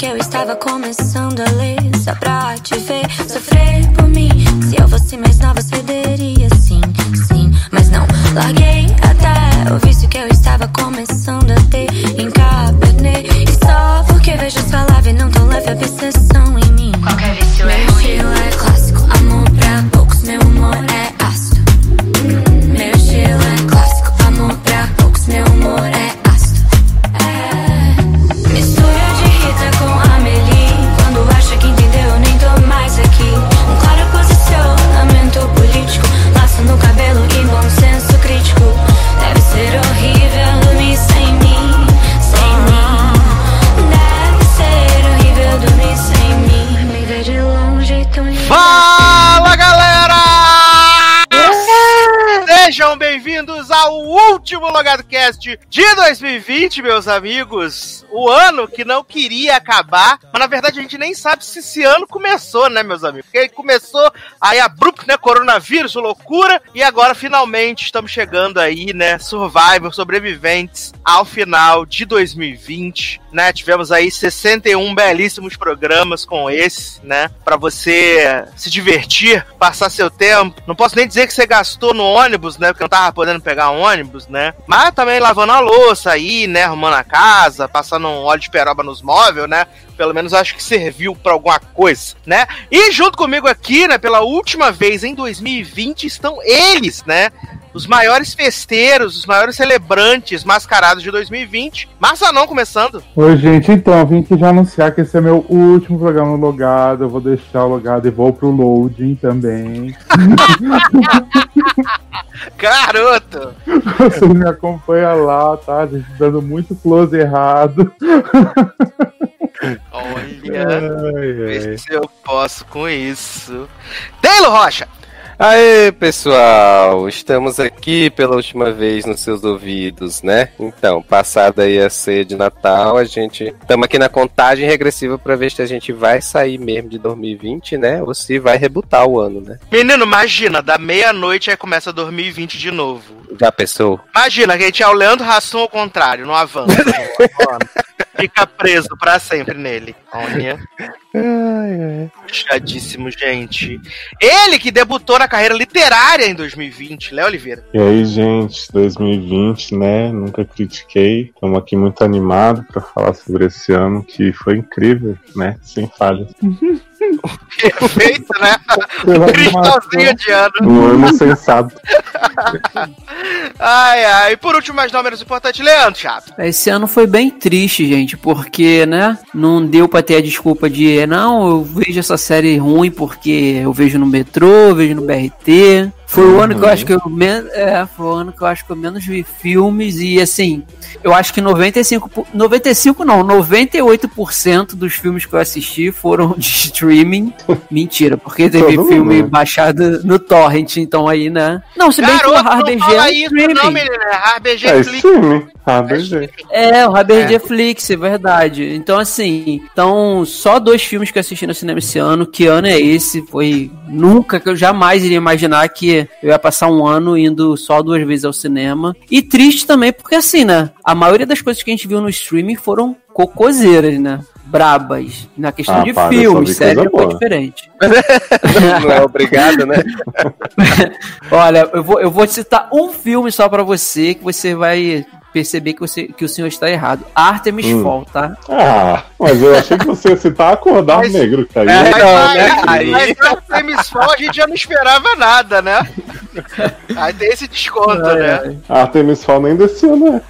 que eu estava começando a ler Só pra te ver De 2020, meus amigos. O ano que não queria acabar, mas na verdade a gente nem sabe se esse ano começou, né, meus amigos? Porque começou aí abrupto, né? Coronavírus, loucura, e agora finalmente estamos chegando aí, né? Survivor, sobreviventes ao final de 2020, né? Tivemos aí 61 belíssimos programas com esse, né? Pra você se divertir, passar seu tempo. Não posso nem dizer que você gastou no ônibus, né? Porque não tava podendo pegar um ônibus, né? Mas também lavando a louça aí, né? Arrumando a casa, passando um óleo de peroba nos móveis, né? Pelo menos acho que serviu pra alguma coisa, né? E junto comigo aqui, né, pela última vez em 2020, estão eles, né? Os maiores festeiros, os maiores celebrantes mascarados de 2020. Marçanão começando. Oi, gente, então, vim aqui já anunciar que esse é meu último programa logado. Eu vou deixar o logado e vou pro loading também. Garoto! Você me acompanha lá, tá? gente dando muito close errado. Olha, Ai, ai. se eu posso com isso. Taylor Rocha! Aê, pessoal! Estamos aqui pela última vez nos seus ouvidos, né? Então, passada aí a ceia de Natal, a gente estamos aqui na contagem regressiva para ver se a gente vai sair mesmo de 2020, né? Ou se vai rebutar o ano, né? Menino, imagina, da meia-noite aí começa 2020 de novo. Já pensou? Imagina que a gente é o Leandro Hassum ao contrário, não avança. Fica preso pra sempre nele. Olha. Puxadíssimo, gente. Ele que debutou na carreira literária em 2020, Léo Oliveira. E aí, gente, 2020, né? Nunca critiquei. Estamos aqui muito animados para falar sobre esse ano que foi incrível, né? Sem falhas. Perfeito, né? Cristalzinho de ano. Um ano sensato. Ai, ai. E por último, mas não menos importante, Leandro Chato. Esse ano foi bem triste, gente, porque, né, não deu pra ter a desculpa de, não, eu vejo essa série ruim porque eu vejo no metrô, eu vejo no BRT. Foi o ano que eu acho que eu menos, é, foi o ano que eu acho que eu menos vi filmes e assim, eu acho que 95, por- 95 não, 98% dos filmes que eu assisti foram de streaming. Mentira, porque teve Todo filme mundo, né? baixado no torrent, então aí, né? Não, se bem que o Garoto, RBG não fala é isso streaming. não, menina. É RBG É Flix. streaming. ABG. É, o RBG Flix, é verdade. Então, assim, então, só dois filmes que eu assisti no cinema esse ano. Que ano é esse? Foi nunca que eu jamais iria imaginar que eu ia passar um ano indo só duas vezes ao cinema. E triste também, porque assim, né? A maioria das coisas que a gente viu no streaming foram cocoseiras, né? Brabas. Na questão Ah, de para, filmes, série foi boa. diferente. Não é obrigado, né? Olha, eu vou, eu vou citar um filme só pra você que você vai perceber que, você, que o senhor está errado. Artemis Hum. Fall, tá? Ah, mas eu achei que você ia citar acordar Mas- negro, que aí. É, Mas, não, aí, né? Aí- mas no Temis Fall a gente já não esperava nada, né? Aí tem esse desconto, né? Artemis Fall nem desse ano, né?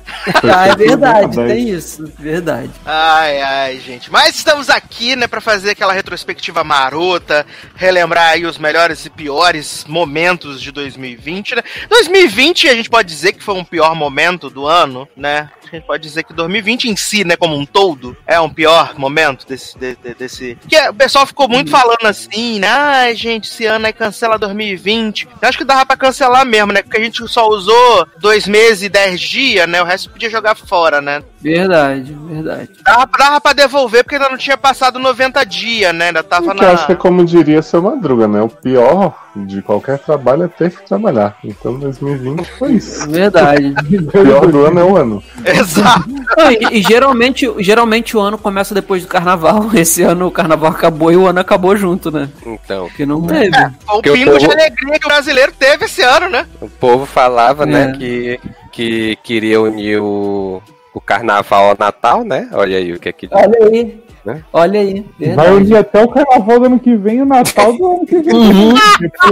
Ah, é verdade, tem isso, verdade. Ai, ai, gente. Mas estamos aqui, né, pra fazer aquela retrospectiva marota, relembrar aí os melhores e piores momentos de 2020, né? 2020 a gente pode dizer que foi um pior momento do ano, né? A gente pode dizer que 2020 em si, né, como um todo, é um pior momento desse. de- de- desse... Que o pessoal ficou muito falando assim, né? Ai, gente, esse ano aí cancela 2020. Eu acho que dava pra cancelar mesmo, né? Porque a gente só usou dois meses e dez dias, né? O resto podia jogar fora, né? Verdade, verdade. Dava, dava pra devolver porque ainda não tinha passado 90 dias, né? Ainda tava Que eu acho que é na. como diria seu Madruga, né? O pior de qualquer trabalho é ter que trabalhar. Então 2020 foi isso. Verdade. O pior do ano é o ano. Exato. Não, e, e geralmente, geralmente o ano começa depois do carnaval. Esse ano o carnaval acabou e o ano acabou junto, né? Então, Porque não teve. Foi o Que o pingo de povo- alegria que o brasileiro teve esse ano, né? o povo falava, né, É. que, que queria unir o, o carnaval ao Natal, né? Olha aí o que é que Olha aí. Né? Olha aí. Vai verdade. unir até o carnaval do ano que vem e o Natal do ano que vem. Uhum.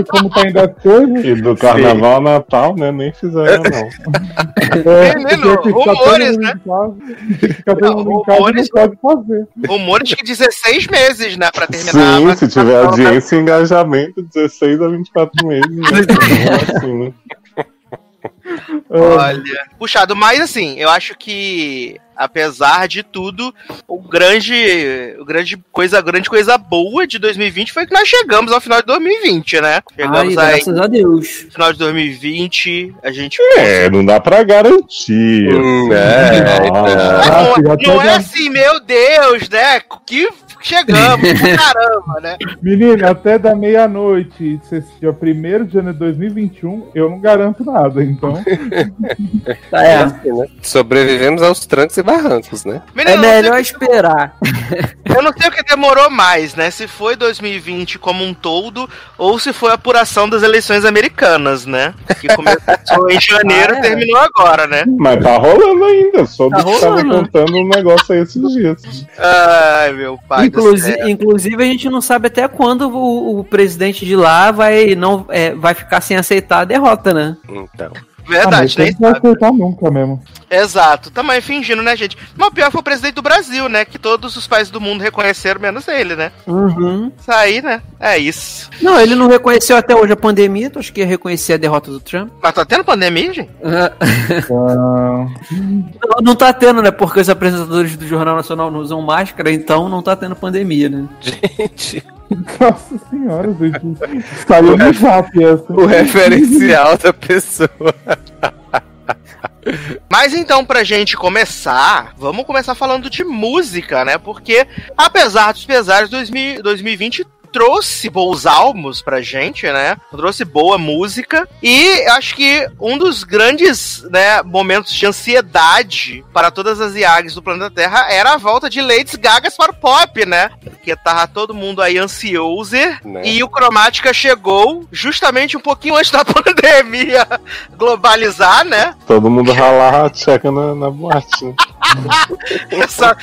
Como tá indo as coisas. E do carnaval ao Natal, né? Nem fizeram, não. É, Menino, todo rumores, né? Fica todo Não, mundo em casa e não rumores- pode fazer. Rumores que 16 meses, né? Pra terminar. Sim, se tiver audiência e engajamento, 16 a 24 meses. Né? assim, né? Olha, puxado, mas assim, eu acho que apesar de tudo, o grande, o grande coisa, a grande coisa boa de 2020 foi que nós chegamos ao final de 2020, né? Ai, Chegamos aí graças a Deus. no final de 2020, a gente É, não dá pra garantir. Hum, é, Ah, então. não, não é já- assim, meu Deus, né? Que chegamos, caramba, né? Menino, até da meia-noite, dia 1 de janeiro de 2021, eu não garanto nada. Então, Tá, é. assim, né? Sobrevivemos aos trancos e barrancos, né? Menino, É melhor esperar. Eu não sei o que demorou mais, né? Se foi 2020 como um todo ou se foi a apuração das eleições americanas, né? Que começou em janeiro Ah, é. e terminou agora, né? Mas tá rolando ainda. Soube Tá que tava rolando. contando um negócio aí esses dias. Ai, meu pai do Inclusi- céu. inclusive, a gente não sabe até quando o, o presidente de lá vai, não, é, vai ficar sem aceitar a derrota, né? Então. Ah, Verdade, nem não vai sabe. aceitar nunca mesmo. Exato. Também fingindo, né, gente? Mas o pior foi o presidente do Brasil, né? Que todos os países do mundo reconheceram, menos ele, né? Uhum. Isso aí, né? É isso. Não, ele não reconheceu até hoje a pandemia, tu acha que ia reconhecer a derrota do Trump? Mas tá tendo pandemia, gente? Ah, Ah, não, não tá tendo, né? Porque os apresentadores do Jornal Nacional não usam máscara, então não tá tendo pandemia, né? Gente, nossa senhora, gente. Saiu no zap essa. o referencial da pessoa. Mas então, pra gente começar, vamos começar falando de música, né? Porque, apesar dos pesares, 2000 2020 trouxe bons álbuns pra gente, né? Trouxe boa música. E acho que um dos grandes né, momentos de ansiedade para todas as IAGs do planeta Terra era a volta de Lady Gaga para o pop, né? Porque tava todo mundo aí ansioso. Né? E o Cromática chegou justamente um pouquinho antes da pandemia globalizar, né? Todo mundo ralar a tcheca na, na boate. né? Essa-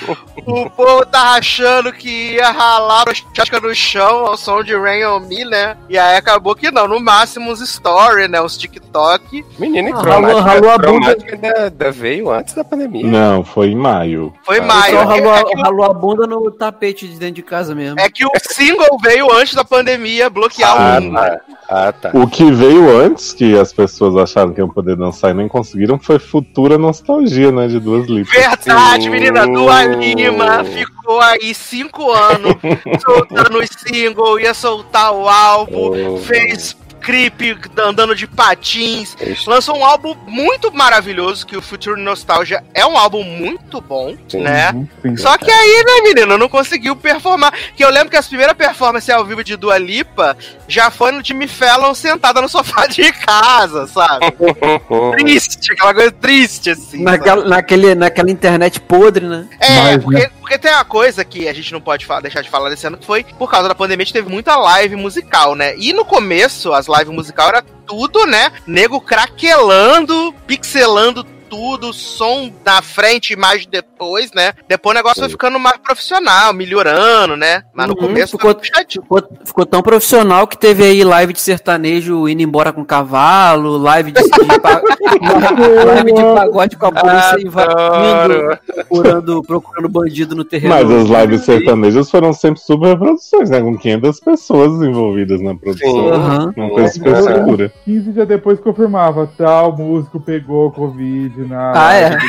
o povo tá achando que ia ralar chasca no chão ao som de Rain on Me, né? E aí acabou que não, no máximo uns story, né? Uns TikTok. Menino, e Ah, ralou- ralou a bunda. ainda, ainda veio antes da pandemia. Não, foi em maio. Foi Ah, maio. Só É, ralou, é a- que, ralou a bunda no tapete de dentro de casa mesmo. é que o single veio antes da pandemia bloquear Ah, o mundo. tá. Ah, tá. O que veio antes, que as pessoas acharam que iam poder dançar e nem conseguiram, foi Futura Nostalgia, né? De duas lipas. Verdade, menina. Dua Lima ficou aí cinco anos soltando o single, ia soltar o álbum, Oh. fez clipe andando de patins. Isso. Lançou um álbum muito maravilhoso, que o Future Nostalgia é um álbum muito bom, Sim. né? Sim. Só que aí, né, menino, não conseguiu performar. Que eu lembro que as primeiras performances ao vivo de Dua Lipa já foi no Jimmy Fallon sentada no sofá de casa, sabe? triste, aquela coisa triste, assim. sabe? Naquela, naquele, naquela internet podre, né? É, Mas, porque, porque tem uma coisa que a gente não pode deixar de falar desse ano, que foi por causa da pandemia, a gente teve muita live musical, né? E no começo, as lives musical era tudo, né? Nego craquelando, pixelando tudo, som na frente, imagem depois, né? Depois o negócio foi ficando mais profissional, melhorando, né? Mas no Uhum, começo ficou-. Ficou, ficou tão profissional que teve aí live de sertanejo indo embora com cavalo, live de, de pa- live de pagode com a polícia invadindo, procurando, procurando bandido no terreno. Mas as lives sertanejas foram sempre superproduções, né? Com 500 pessoas envolvidas na produção. Sim. Aham. Não foi supersegura. 15 dias depois confirmava, tal músico pegou Covid na. Ah, é?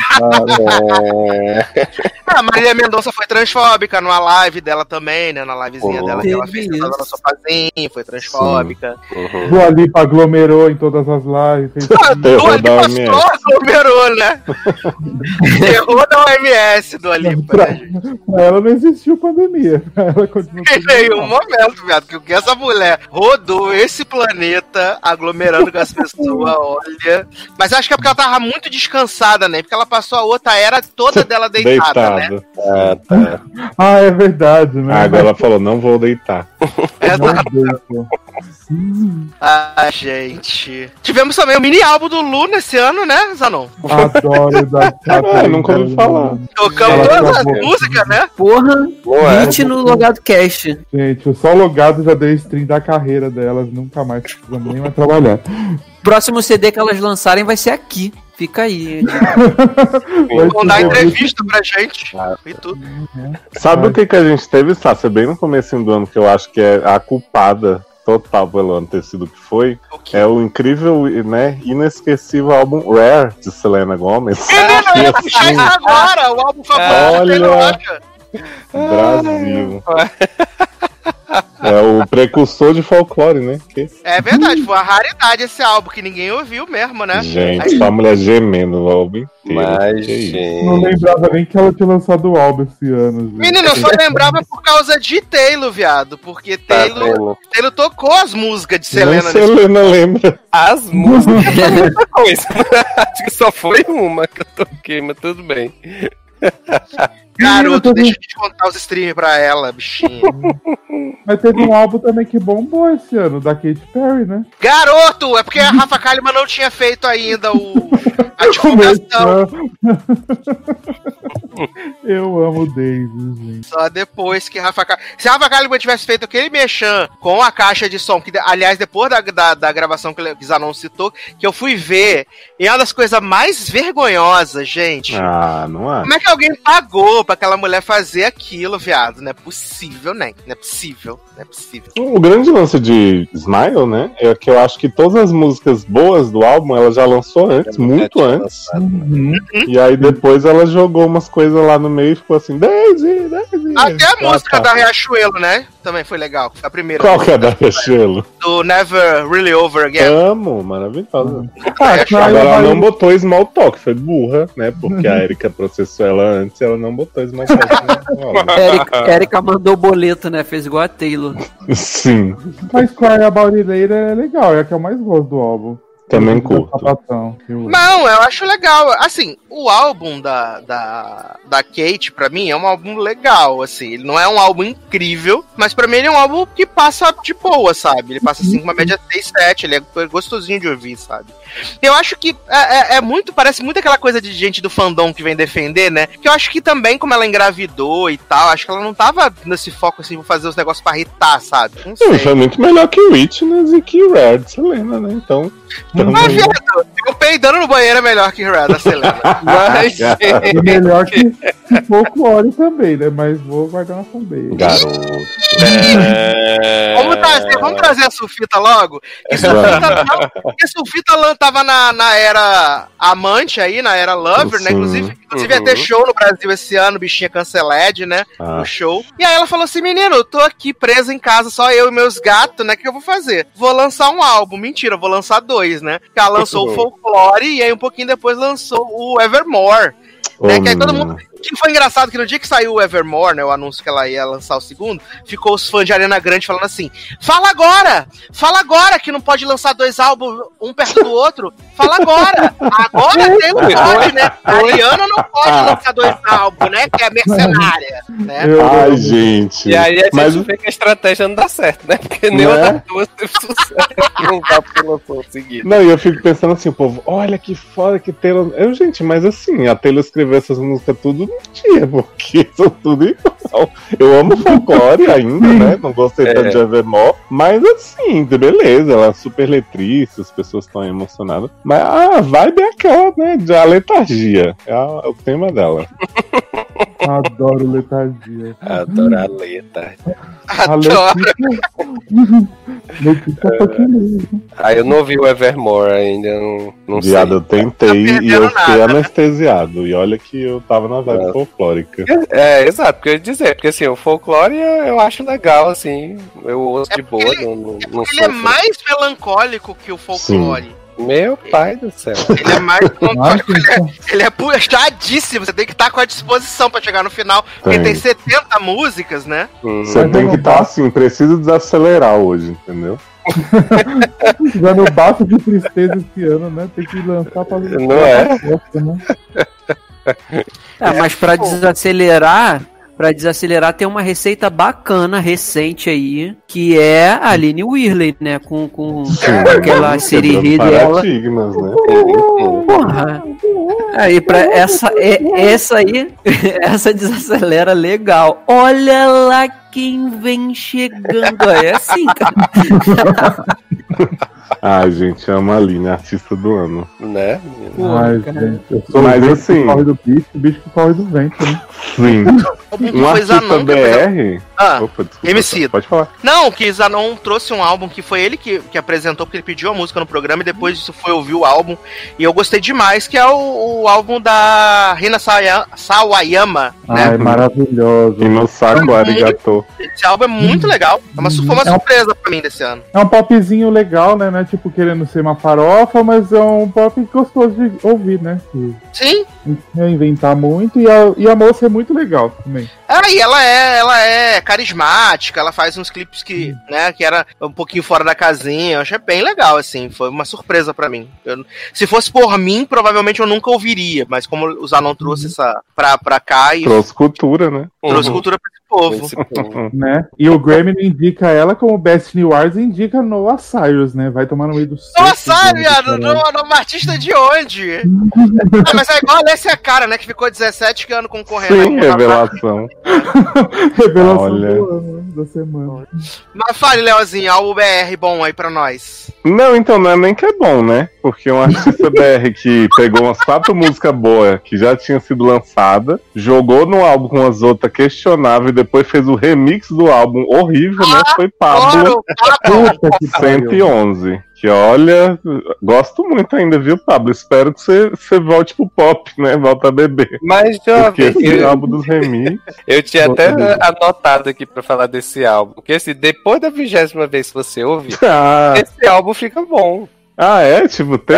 É, A Marília Mendonça foi transfóbica numa live dela também, né? Na livezinha Oh. dela que ela fez na sofazinha, foi transfóbica. Uhum. Dua Lipa aglomerou em todas as lives. Ah, Dua Lipa só aglomerou, né? Terror da OMS, Dua Lipa, Pra, né, pra ela não existiu pandemia. Ela continua Em nenhum momento, viado, que o que essa mulher rodou esse planeta aglomerando com as pessoas, olha. Mas acho que é porque ela tava muito descansada, né? Porque ela passou a outra era toda dela deitada, né? Deitado. Ah, tá. Ah, é verdade, né? Ah, agora ela falou, não vou deitar. Exato. Ah, gente. Tivemos também o mini álbum do Lu nesse ano, né, Zanon? Adoro da Ah, nunca ouvi falar. Tocamos todas as músicas, né? Porra, Não é? hit no Logado Cast. Gente, o só logado já deu stream da carreira delas, nunca mais precisamos nem mais trabalhar. Próximo CD que elas lançarem vai ser aqui. Fica aí. Vão dar entrevista pra gente. E tudo. Sabe o que, que a gente teve, Sácia, bem no começo do ano, que eu acho que é a culpada total pelo ano ter sido o que foi? É o incrível, né, inesquecível álbum Rare de Selena Gomez. Menino, eu ia Que, puxar assim, isso agora, o álbum favorito Olha. Rocha. É o precursor de folclore, né? Que- É verdade, foi uma raridade esse álbum que ninguém ouviu mesmo, né? Gente, só a mulher gemendo o álbum inteiro. Mas, isso. Não gente. lembrava nem que ela tinha lançado o álbum esse ano. gente. Menino, eu só lembrava por causa de Taylor, viado. Porque Tá Taylor? Taylor tocou as músicas de Nem Selena nesse Selena lembra. As músicas é. Acho que só foi uma que eu toquei, mas tudo bem. Garoto, deixa eu te contar os streams pra ela, bichinho. Mas teve um álbum também que bombou esse ano, da Katy Perry, né? Garoto, é porque a Rafa Kalimann não tinha feito ainda o, a divulgação. Eu amo o Davis, gente. Só depois que Rafa Kalimann... Se a Rafa Kalimann tivesse feito aquele mexan com a caixa de som, que aliás, depois da, da, da gravação que o Zanon citou, que eu fui ver, e é uma das coisas mais vergonhosas, gente. Ah, não acho. Como é que alguém pagou pra aquela mulher fazer aquilo, viado? Não é possível, né? Não é possível, não é possível. O grande lance de Smile, né, é que eu acho que todas as músicas boas do álbum ela já lançou antes, muito antes. lançado. Uhum. E aí depois ela jogou umas coisas lá no meio e ficou assim, Daisy, Daisy. Até a Ah, música tá. da Riachuelo, né? Também foi legal. Foi a primeira. Qual que é da Riachuelo? Do Never Really Over Again. Amo, maravilhosa. Ah, É, Agora ela não botou Small Talk, foi burra, né? Porque a Erika processou ela antes e ela não botou Small Talk. né? Érica, Érica mandou o boleto, né? Fez igual a Taylor. Sim, Mas Cry About It Later é legal, é a que eu mais gosto do álbum. Também curto. Não, eu acho legal. Assim, o álbum da, da, da Kate, pra mim, é um álbum legal, assim. Ele não é um álbum incrível, mas pra mim ele é um álbum que passa de boa, sabe? Ele passa, assim, com uma média 6, 7, ele é gostosinho de ouvir, sabe? Eu acho que é, é- é muito, parece muito aquela coisa de gente do fandom que vem defender, né? Que eu acho que também, como ela engravidou e tal, acho que ela não tava nesse foco, assim, vou fazer os negócios pra irritar, sabe? Não sei. foi muito melhor que Witness e que Rare de Selena, né? Então. Mas, também- viado, eu peidando no banheiro é melhor que Red, Selena. Mas, É melhor que, que folclore também, né? Mas vou guardar na fanbase. Garoto. é... Vamos trazer, vamos trazer a Sulfita logo. E Sulfita, não, porque Sulfita lan- tava na, na era amante aí, na era lover, né? Inclusive, inclusive ia Uhum. ter show no Brasil esse ano, bichinha canceled, né? Ah, No show. E aí ela falou assim: menino, eu tô aqui presa em casa, só eu e meus gatos, né? O que eu vou fazer? Vou lançar um álbum. Mentira, eu vou lançar dois, né? Que ela lançou o Folklore e aí um pouquinho depois lançou o Evermore. né, ô, que aí todo menina. Que foi engraçado que no dia que saiu o Evermore, né, o anúncio que ela ia lançar o segundo, ficou os fãs de Arena Grande falando assim: fala agora! Fala agora que não pode lançar dois álbuns um perto do outro! Fala agora! Agora tem não pode, né? A Ariana não pode lançar dois álbuns, né? Que é mercenária, né? Ai, gente. E aí a gente Mas vê que a estratégia não dá certo, né? Porque nenhuma das duas teve sucesso que lançou seguido. Não, e eu fico pensando assim, o povo, olha que foda que Taylor. Eu, gente, mas assim, a Taylor escreveu essas músicas tudo dia, porque são tudo igual. Eu amo folclore ainda, né? Não gostei É. tanto de Evermore, mas assim, beleza, ela é super letrista, as pessoas estão emocionadas. Mas a vibe é aquela, né? De a letargia. É, a- é o tema dela. Adoro letargia. Adoro a letra. A Adoro. Letícia, Lee. Ah, eu não ouvi o Evermore ainda, não, não sei. Viado, eu tentei Tá e eu fiquei nada, né? anestesiado. E olha que eu tava na vibe É. folclórica. É, exato, porque eu ia dizer, porque assim, o folclore eu, acho legal, assim, eu ouço de boa, porque não, não, não Ele sou é mais melancólico que o folclore. Meu pai do céu. Ele é mais. Nossa, Ele é, puxadíssimo. Você tem que estar com a disposição pra chegar no final. Porque Tem. tem 70 músicas, né? Hum. Você Mas tem que estar assim, preciso desacelerar hoje, entendeu? Já no bafo de tristeza esse ano, né? Tem que lançar pra Não é? Né? É, mas pra desacelerar, para desacelerar tem uma receita bacana recente aí, que é a Aline Whirley, né, com, com aquela seriri Quebrando dela. paradigmas, né? Porra. Aí para essa é, essa aí, essa desacelera legal. Olha lá quem vem chegando. É assim, cara. Ai, gente, amo a Aline, artista do ano. Né? Ai, gente, eu sou Mas vento assim- que corre do bicho, o bicho que corre do vento, né? Sim. Um Um foi artista apresentou- BR. Ah, Opa, desculpa. MC. Pode falar. Não, que Zanon trouxe um álbum que foi ele que, que apresentou, porque ele pediu a música no programa e depois disso foi ouvir o álbum. E eu gostei demais, que é o, o álbum da Rina Sawaya- Sawayama, né? Ai, maravilhoso. E no saco. Esse álbum é muito legal. É uma, foi uma É um- surpresa pra mim desse ano. É um popzinho legal, né? Não é tipo querendo ser uma farofa, mas é um pop gostoso de ouvir, né? Sim. não inventar muito. E a, e a moça é muito legal também. Ah, e ela é, ela é carismática, ela faz uns clipes que, né, que era um pouquinho fora da casinha. Eu achei bem legal, assim. Foi uma surpresa pra mim. Eu- se fosse por mim, provavelmente eu nunca ouviria. Mas como o Zanon trouxe essa pra, pra cá e Trouxe cultura, né? trouxe Uhum. cultura pra povo. Esse povo. Né? E o Grammy indica ela como Best New Arts e indica Noah Cyrus, né? Vai tomar no meio do Nossa, seco, viado, caralho. no, nome artista de onde? ah, mas é igual a Alessia Cara, né? Que ficou 17 anos concorrendo. Sim, revelação. Revelação Olha. do ano, da semana. Mas fale, Leozinho, álbum BR bom aí pra nós. Não, então não é nem que é bom, né? Porque um artista BR que pegou umas quatro músicas boas que já tinham sido lançadas, jogou no álbum com as outras questionáveis depois fez o remix do álbum horrível, né? Foi Pablo Adoro, Puta que pariu. 111. Que olha, gosto muito ainda, viu, Pablo? Espero que você, você volte pro pop, né? Volta a beber. Mas, Porque jovem, esse eu, álbum dos remix. eu tinha até anotado aqui pra falar desse álbum. Porque assim, depois da vigésima vez que você ouve, Ah, esse álbum fica bom. Ah, é? Tipo, tem.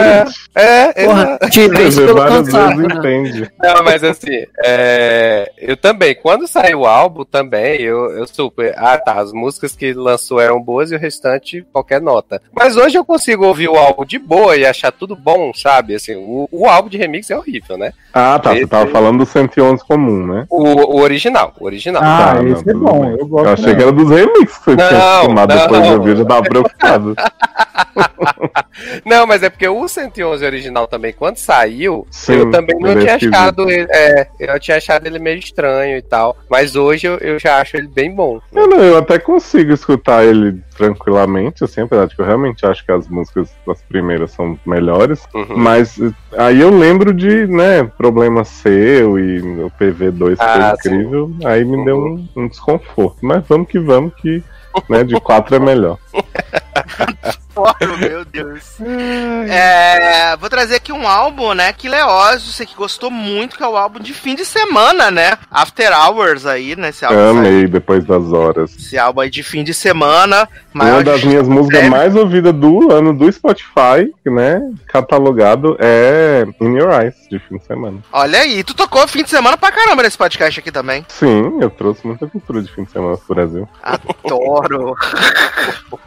É, Porra, exato. te Você várias vezes né? entende. Não, mas assim, é, eu também, quando saiu o álbum também, eu, eu super. Ah, tá, as músicas que lançou eram boas e o restante, qualquer nota. Mas hoje eu consigo ouvir o álbum de boa e achar tudo bom, sabe? Assim, o, o álbum de remix é horrível, né? Ah, tá. Você Esse- tava falando do 111 comum, né? O, o original, o original. Ah, Tá, não, esse é tudo bom. bem. Eu gosto. Eu achei que era dos remix que você tinha Não, acostumado depois de não. ouvir, eu já tava preocupado. Não, mas é porque o 111 original também, quando saiu, Sim, eu também não é tinha achado ele. É, eu tinha achado ele meio estranho e tal. Mas hoje eu, eu já acho ele bem bom. Eu, não, eu até consigo escutar ele tranquilamente, assim, apesar de que eu realmente acho que as músicas das primeiras são melhores. Uhum. Mas eh, aí eu lembro de, né, problema seu e o PV2 Ah, foi incrível. Aí me deu um, um desconforto. Mas vamos que vamos, que né, de quatro é melhor. Oh, meu Deus. É, vou trazer aqui um álbum, né, que Leózio, você que gostou muito, que é o álbum de fim de semana, né? After Hours aí, né? Esse álbum, Amei depois das horas. esse álbum aí de fim de semana. Uma maior das minhas músicas mais ouvidas do ano do Spotify, né? Catalogado é In Your Eyes, de fim de semana. Olha aí, tu tocou fim de semana pra caramba nesse podcast aqui também. Sim, eu trouxe muita cultura de fim de semana pro Brasil. Adoro.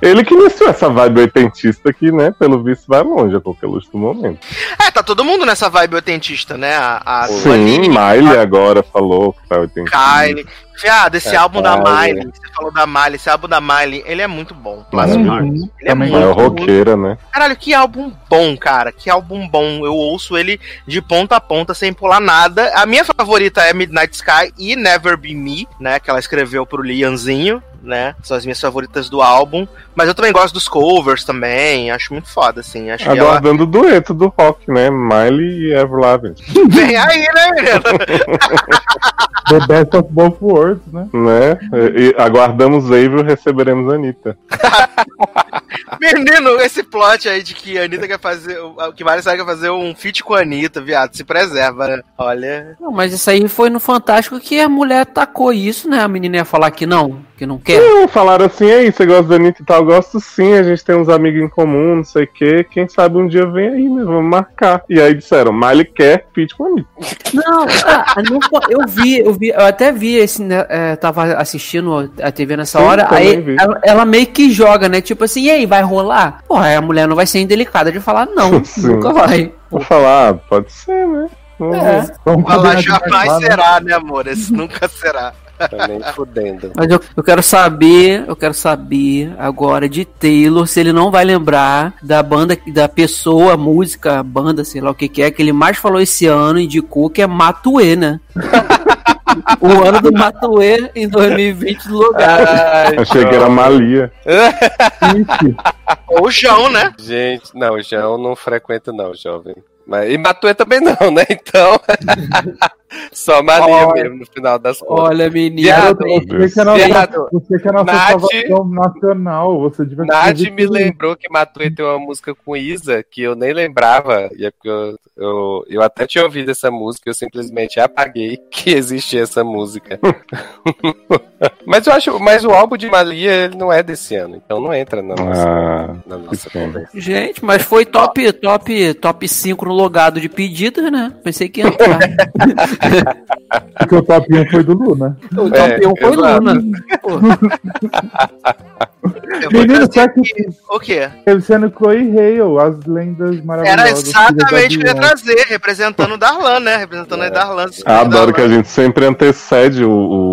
Ele que iniciou essa vibe oitentista que, né, pelo visto vai longe a qualquer luz do momento. é, tá todo mundo nessa vibe autentista, né? A, a Sim, Aline, Miley agora falou que tá oitentista. Kylie. Fiado, esse É, álbum da. Miley, você falou da Miley, esse álbum da Miley, ele é muito bom. Maravilhoso. Uhum. Ele é Também muito, É muito roqueira, né? Caralho, que álbum bom, cara. Que álbum bom. Eu ouço ele de ponta a ponta sem pular nada. A minha favorita é Midnight Sky e Never Be Me, né? Que ela escreveu pro Lianzinho, né? São as minhas favoritas do álbum. Mas eu também gosto dos covers também. Acho muito foda, assim. Acho que ela Aguardando o dueto do rock, né? Miley e Avril Lavigne. vem aí, né, menina? The best of both worlds, né? né? E, e aguardamos Avril, receberemos Anitta. Menino, esse plot aí de que a Anitta quer fazer. Que Miley Cyrus quer fazer um feat com a Anitta, viado. Se preserva, né? Olha. Não, mas isso aí foi no Fantástico que a mulher tacou isso, né? A menina ia falar que não, que não quer. Não, falaram assim, aí, você gosta da Anitta e tal? Eu gosto sim, a gente tem uns amigos em comum, não sei o quê. Quem sabe um dia vem aí, né? Vamos marcar. E aí disseram, Miley quer feat com a Anitta. Não, ah, eu vi, eu vi, eu até vi esse, né, é, tava assistindo a TV nessa Sim, hora, aí ela, ela meio que joga, né? Tipo assim, e aí, vai rolar? Porra, aí a mulher não vai ser indelicada de falar não, Sim. nunca vai. Vou falar, ah, pode ser, né? Vamos É. ver. Vamos de jamais né? será, né, amor? Esse nunca será. Tá nem fudendo. Mas eu, eu quero saber, eu quero saber agora de Taylor se ele não vai lembrar da banda, da pessoa, música, banda, sei lá o que que é, que ele mais falou esse ano, indicou que é Matue, né? o ano do Matue em 2020 no lugar. Ai, Achei que era Malia. Ou o João, né? Gente, não, o João não frequenta não, jovem. Mas, e Matuê também não, né? Então. Só Maria Olha. mesmo, no final das contas. Olha, menino. Viado, Você que é nossa, Viado, você que é Nath- salvação nacional, você devia Nath me lembrou que Matuê tem uma música com Isa que eu nem lembrava. E é porque eu, eu, eu até tinha ouvido essa música, eu simplesmente apaguei que existia essa música. mas eu acho, mas o álbum de Malia ele não é desse ano, então não entra na nossa, Ah, na nossa. Gente, mas foi top, top, top 5 no logado de pedidas, né? Pensei que ia entrar. Porque o top 1 foi do Luna. O top É, 1 foi exato. Luna. Menino, trazer sabe que O quê? ele sendo Chloe Hale, as lendas maravilhosas. Era exatamente o que eu ia trazer, representando o Darlan, né? Representando a Darlan. Eu adoro que a gente sempre antecede o,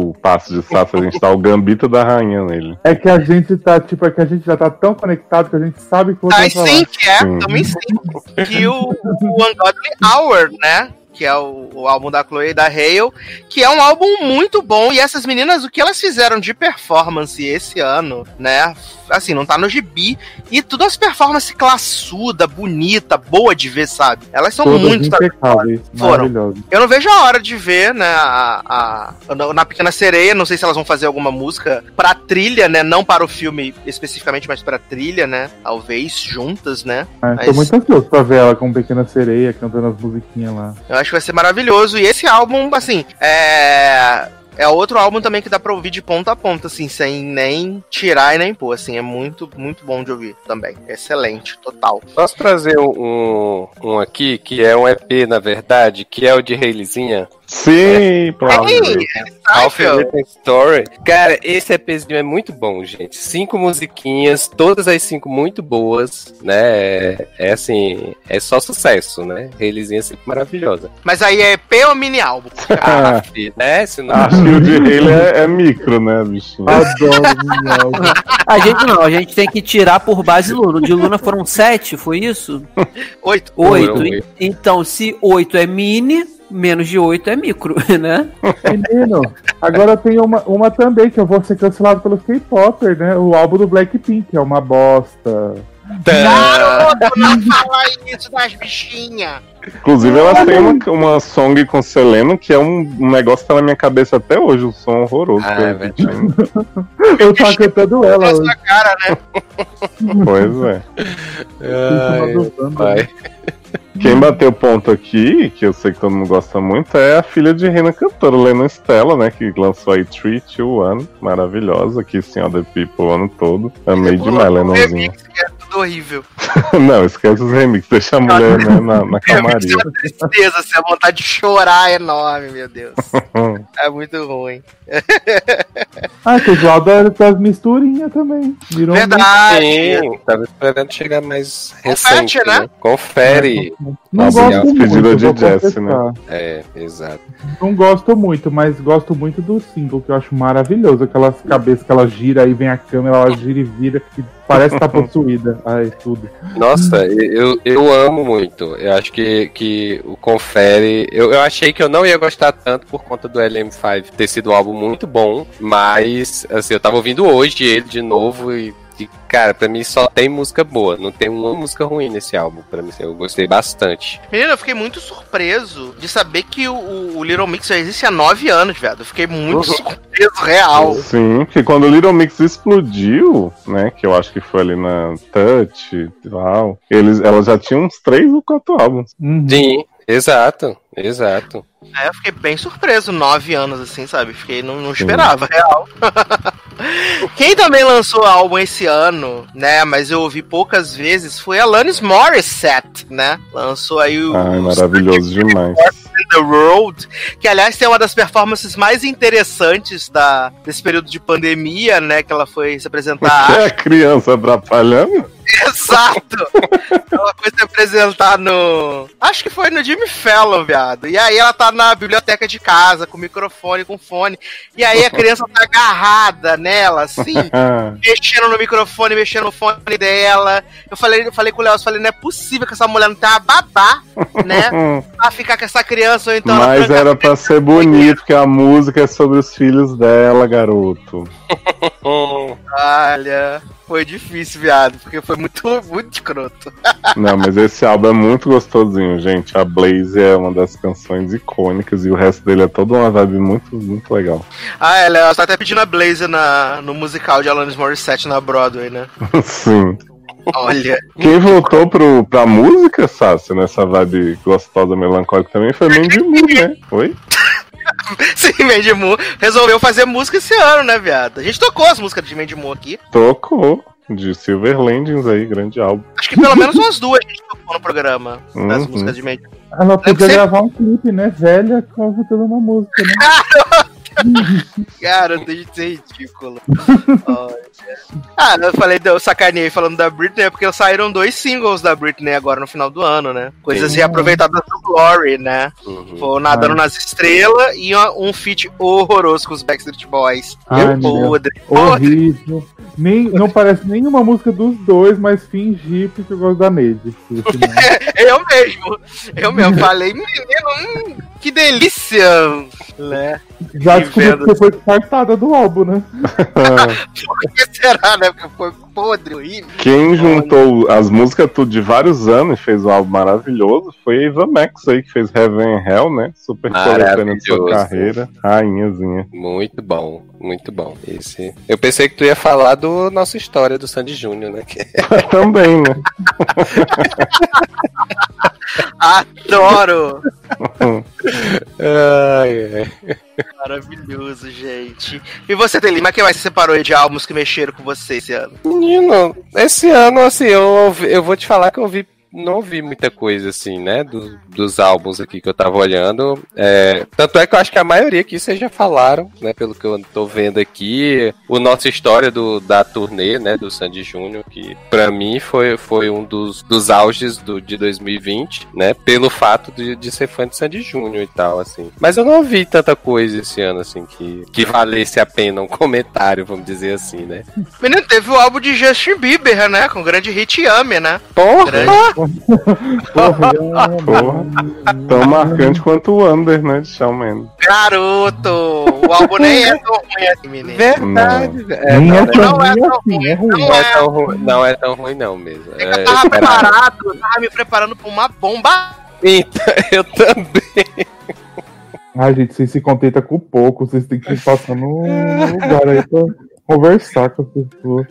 o passo de Sato, a gente dá o gambito da rainha nele. É que a gente tá, tipo, é que a gente já tá tão conectado que a gente sabe que você Tá sync, é. Sim. Em sync. Que o, o Ungodly Hour, né? Que é o, o álbum da Chloe e da Hale, que é um álbum muito bom. E essas meninas, o que elas fizeram de performance esse ano, né? Assim, não tá no gibi. E tudo as performances classuda, bonita, boa de ver, sabe? Elas são Todas muito impecáveis, Foram. Eu não vejo a hora de ver, né, a, a- na- na Pequena Sereia, não sei se elas vão fazer alguma música pra trilha, né, não para o filme especificamente, mas pra trilha, né, talvez, juntas, né. É, Mas- Tô muito ansioso pra ver ela com Pequena Sereia cantando as musiquinhas lá. Eu acho que vai ser maravilhoso. E esse álbum, assim, é... É outro álbum também que dá pra ouvir de ponta a ponta, assim, sem nem tirar e nem pôr, assim, é muito, muito bom de ouvir também. Excelente, total. Posso trazer um, um aqui, que é um EP, na verdade, que é o de Reilizinha? Sim. Ei, Half Cycle. Written Story. Cara, esse EPzinho é muito bom, gente. Cinco musiquinhas, todas as cinco muito boas, né? É, é assim, é só sucesso, né? Reilizinha é sempre maravilhosa. Mas aí é EP ou mini álbum? Ah, E, né? Se não... acho que o de Hale é, é micro, né, bichinho? Adoro Minhal. A gente não, a gente tem que tirar por base Luna. O de Luna foram sete, foi isso? Oito. Oito. Oito. Então, se oito é mini, menos de oito é micro, né? Menino, agora tem uma, uma também que eu vou ser cancelado pelos K-Popper, né? O álbum do Blackpink é uma bosta. Garoto, não fala isso das bichinhas. Inclusive, ela tem uma, uma song com Selena que é um, um negócio que tá na minha cabeça até hoje, um som horroroso. Ah, que eu é. Eu tava cantando ela hoje. sua cara, né? Pois é. Ai, Ai, pai. Quem bateu ponto aqui, que eu sei que todo mundo gosta muito, é a filha de Reina Cantora, Lena Stella, né? Que lançou aí 3, 2, 1. Maravilhosa, aqui sim, ó, The People o ano todo. Amei demais, Lenãozinha. Remix, que é tudo horrível. Não, esquece os remixes, deixa a mulher né, na, na calmaria. é tristeza, assim, a vontade de chorar é enorme, meu Deus. É muito ruim. Ah, que o Valdo era das misturinhas também. Virou um Verdade. Sim, tava esperando chegar mais Confete, recente, né? né? Confere. Não Nossa, gosto muito, de Jesse, confessar. É, exato. Não gosto muito, mas gosto muito do single, que eu acho maravilhoso. Aquelas cabeças que ela gira, aí vem a câmera, ela gira e vira, e parece que tá possuída. Ai, tudo. Nossa, eu, eu amo muito. Eu acho que, que o Confere. Eu, eu achei que eu não ia gostar tanto por conta do LM5 ter sido um álbum muito bom, mas assim, eu tava ouvindo hoje ele de novo e E, cara, pra mim só tem música boa. Não tem uma música ruim nesse álbum. Pra mim, eu gostei bastante. Menino, eu fiquei muito surpreso de saber que o, o- Little Mix já existe há nove anos, viado. Eu fiquei muito Uhum. surpreso, real. Sim, que quando o Little Mix explodiu, né? Que eu acho que foi ali na Touch e tal, eles, ela já tinha uns três ou quatro álbuns. Uhum. Sim, exato, exato. É, eu fiquei bem surpreso, nove anos, assim, sabe? Fiquei, não, não esperava, real. Quem também lançou álbum esse ano, né? Mas eu ouvi poucas vezes, foi a Alanis Morissette, né? Lançou aí o Ai, maravilhoso demais. the Road, que aliás tem uma das performances mais interessantes da, desse período de pandemia, né? Que ela foi se apresentar. Que é criança atrapalhando? Exato! ela foi se apresentar no. Acho que foi no Jimmy Fallon, viado. E aí ela tá na biblioteca de casa, com microfone, com fone. E aí a criança tá agarrada nela, assim, mexendo no microfone, mexendo no fone dela. Eu falei, eu falei com o Léo, eu falei, não é possível que essa mulher não tenha uma babá, né? Pra ficar com essa criança ou então Mas era pra ser bonito, porque a música é sobre os filhos dela, garoto. Olha, foi difícil, viado, porque foi muito, muito escroto. Não, mas esse álbum é muito gostosinho, gente. A Blaze é uma das canções icônicas e o resto dele é toda uma vibe muito, muito legal. Ah, ela tá até pedindo a Blaze na, no musical de Alanis Morissette na Broadway, né? Sim. Olha. Quem voltou pro, pra música, Sácia, nessa vibe gostosa, melancólica também foi Mandy Moore, né? Oi? Sim, Mandy Moore resolveu fazer música esse ano, né, viado? A gente tocou as músicas de Mandy Moore aqui. Tocou. De Silver Landings aí, grande álbum. Acho que pelo menos umas duas a gente tocou no programa das Uhum. músicas de Mandy Moore. Ela podia gravar um clipe, né? Velha, cantando uma música, né? Cara, deixa de ser ridículo. Ah, eu falei, eu sacaneei falando da Britney, é porque saíram dois singles da Britney agora no final do ano, né? Coisas Sim. reaproveitadas do Glory, né? uhum. Foi Nadando nas Estrelas e um feat horroroso com os Backstreet Boys. Ai, é meu Deus. podre. Horrível. Nem, não parece nenhuma música dos dois, mas fingi porque eu gosto da Neide. Eu mesmo. Eu mesmo falei, menino, hum, que delícia. Né? Já que você foi descartada do álbum, né? Por que será, né? Porque foi podre, horrível. Quem juntou as músicas tudo de vários anos e fez um álbum maravilhoso foi a Eva Max aí, que fez Heaven and Hell, né? Super coletânea de sua carreira. Rainhazinha. Muito bom, muito bom. Esse... Eu pensei que tu ia falar do nossa história do Sandy Júnior, né? Que- Também, né? Adoro. Ai, ai. Maravilhoso, gente. E você, Telima, quem mais você separou aí de álbuns que mexeram com você esse ano? Menino, esse ano, assim, eu, eu vou te falar que eu vi. Não ouvi muita coisa assim, né? do- dos álbuns aqui que eu tava olhando. É, tanto é que eu acho que a maioria aqui vocês já falaram, né? Pelo que eu tô vendo aqui. O nossa história do, da turnê, né? Do Sandy Júnior, que pra mim foi, foi um dos, dos auges do, de 2020, né? Pelo fato de, de ser fã de Sandy Júnior e tal, assim. Mas eu não ouvi tanta coisa esse ano, assim, que, que valesse a pena um comentário, vamos dizer assim, né? Menino, teve o álbum de Justin Bieber, né? Com o grande hit Yami, né? Porra! Grande. Porra. Tão marcante quanto o Under, né? De Shawn Mendes. Garoto! O álbum nem é tão ruim assim, menino. Verdade. É, não, é é, tão não é ruim tão assim, é ruim. não é tão ruim, não é tão ruim, não mesmo. É É, eu tava preparado, eu tava me preparando pra uma bomba. Então, eu também. Ai, gente, vocês se contentam com pouco, vocês têm que passar no lugar aí pra conversar com as pessoas.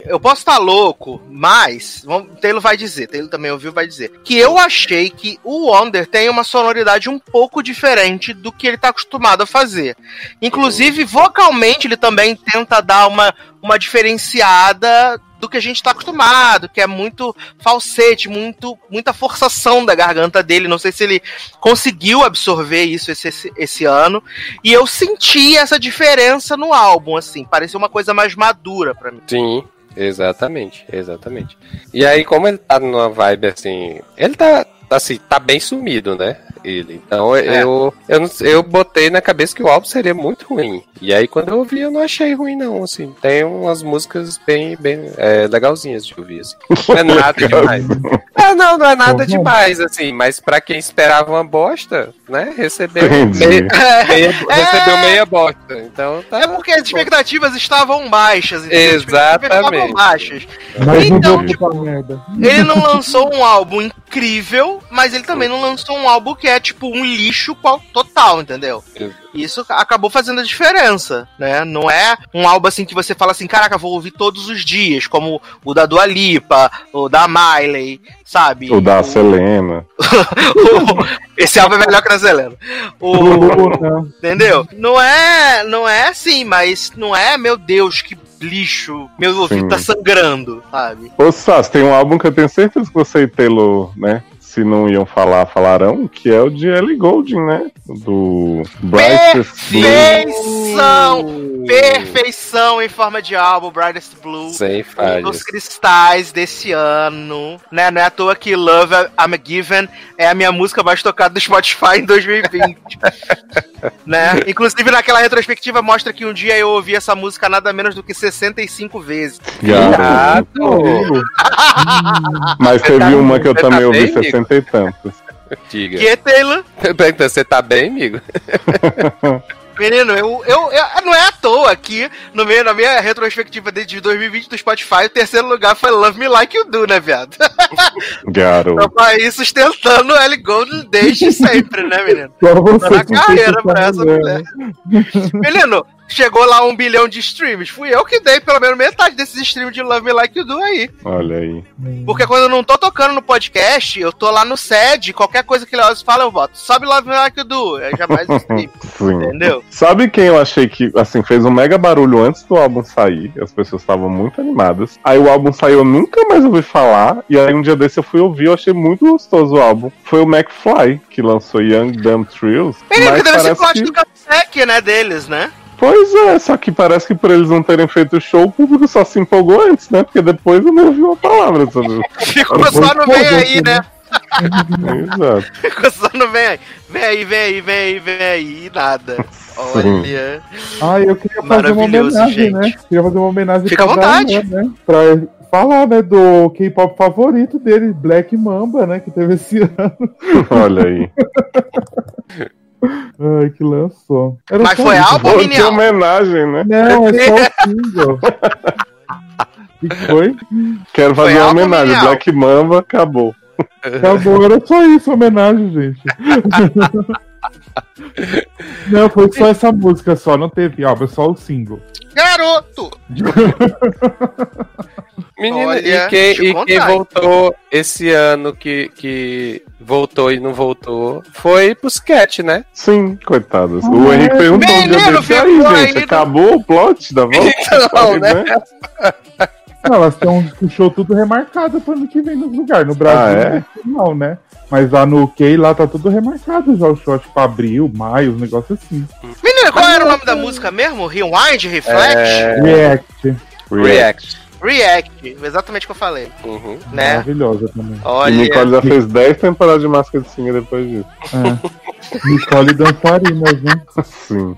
Eu posso estar louco, mas vamos, Taylor vai dizer, Taylor também ouviu, vai dizer que eu achei que o Wonder tem uma sonoridade um pouco diferente do que ele tá acostumado a fazer. Inclusive, vocalmente, ele também tenta dar uma, uma diferenciada do que a gente tá acostumado, que é muito falsete, muito, muita forçação da garganta dele. Não sei se ele conseguiu absorver isso esse, esse, esse ano. E eu senti essa diferença no álbum, assim. Pareceu uma coisa mais madura pra mim. Sim, exatamente, exatamente. E aí, como ele tá numa vibe assim. Ele tá, assim, tá bem sumido, né? ele. Então É. eu, eu, não- eu botei na cabeça que o álbum seria muito ruim. E aí quando eu ouvi, eu não achei ruim, não. Assim, tem umas músicas bem, bem é, legalzinhas de ouvir. Assim. Não é nada demais. É, não, não é nada Bom, demais, assim. Mas pra quem esperava uma bosta, né? Recebeu meia, meia- recebeu meia bosta. Então tá. É porque as expectativas estavam baixas, entendeu? Exatamente. estavam baixas. Mas Então, tipo. Ele não lançou um álbum incrível, mas ele também não lançou um álbum que é tipo um lixo total, entendeu? Isso acabou fazendo a diferença, né? Não é um álbum assim que você fala assim, caraca, vou ouvir todos os dias, como o da Dua Lipa, o da Miley, sabe? O da Selena. o- Esse álbum é melhor que da Selena. O. Entendeu? Não é, não é assim, mas não é, meu Deus, que lixo, meu ouvido Sim. tá sangrando, sabe? Ô, Sas, tem um álbum que eu tenho certeza que você e Telo, né? se não iam falar, falarão, que é o de Ellie Golding, né? Do Brightest Perfeição! Blue. Perfeição em forma de álbum, Brightest Blue. Sem falhas. Um dos cristais desse ano. Né? Não é à toa que Love I'm a Given é a minha música mais tocada do Spotify em 2020. né? Inclusive, naquela retrospectiva, mostra que um dia eu ouvi essa música nada menos do que 65 vezes. Gato! Mas teve tá uma que eu também tá ouvi 65 cinquenta e. Diga. Que, é, Taylor? Perguntando, você tá bem, amigo? Menino, eu, eu, eu, não é à toa aqui, no meio, na minha retrospectiva desde 2020 do Spotify, o terceiro lugar foi Love Me Like You Do, né, viado? Garoto. Então, aí sustentando o Ellie Golden desde sempre, né, menino? Tô na carreira pra essa mulher. Menino, chegou lá um bilhão de streams. Fui eu que dei pelo menos metade desses streams de Love Me Like You Do aí. Olha aí. Porque quando eu não tô tocando no podcast, eu tô lá no SED, qualquer coisa que eles falam, eu boto. Sobe Love Me Like You Do. Eu jamais stream, Sim. entendeu? Sabe quem eu achei que, assim, fez um mega barulho antes do álbum sair? As pessoas estavam muito animadas. Aí o álbum saiu, eu nunca mais ouvi falar. E aí um dia desse eu fui ouvir, eu achei muito gostoso o álbum. Foi o McFly, que lançou Young Dumb Thrills. Mas que deve ser plot que- do Capsec, né, deles, né? Pois é, só que parece que por eles não terem feito show, o público só se empolgou antes, né? Porque depois eu não ouvi uma palavra sobre. Ficou só no vem aí, né? Exato. Ficou só no vem aí. Vem aí, vem aí, vem aí, vem aí, e nada. Olha. Ah, eu queria fazer uma homenagem, gente. né? Queria fazer uma homenagem Fica à pra vontade. Diana, né? Pra falar, né, do K-pop favorito dele, Black Mamba, né? Que teve esse ano. Olha aí. Ai, que lançou. Era Mas foi álbum? Que álbum. homenagem, né? Não, é só o single. O que foi? Quero Foi fazer uma homenagem. Black Mamba, acabou. Acabou, era só isso, homenagem, gente. Não, foi só essa música só, não teve álbum, é só o single. Garoto! Menino, Olha, e quem, e quem voltou esse ano que, que voltou e não voltou foi Pusquete, né? Sim, coitadas. Ah, o Henrique perguntou um dia desse aí, gente. Acabou o plot da volta? Então, Falei, né? Não, elas estão com o show tudo remarcado para ano que vem nos lugares. No Brasil, Ah, é? não, né? Mas lá no UK, lá tá tudo remarcado já. O show, acho que abril, maio, os negócios assim. Menina, qual era o nome da música mesmo? Rewind, Reflect? É, React. React. React, exatamente o que eu falei, Uhum. né? Maravilhosa também. E Olha, Nicole já fez 10 temporadas de Máscara de Singer depois disso. É. Nicole dançarinas, né? Sim.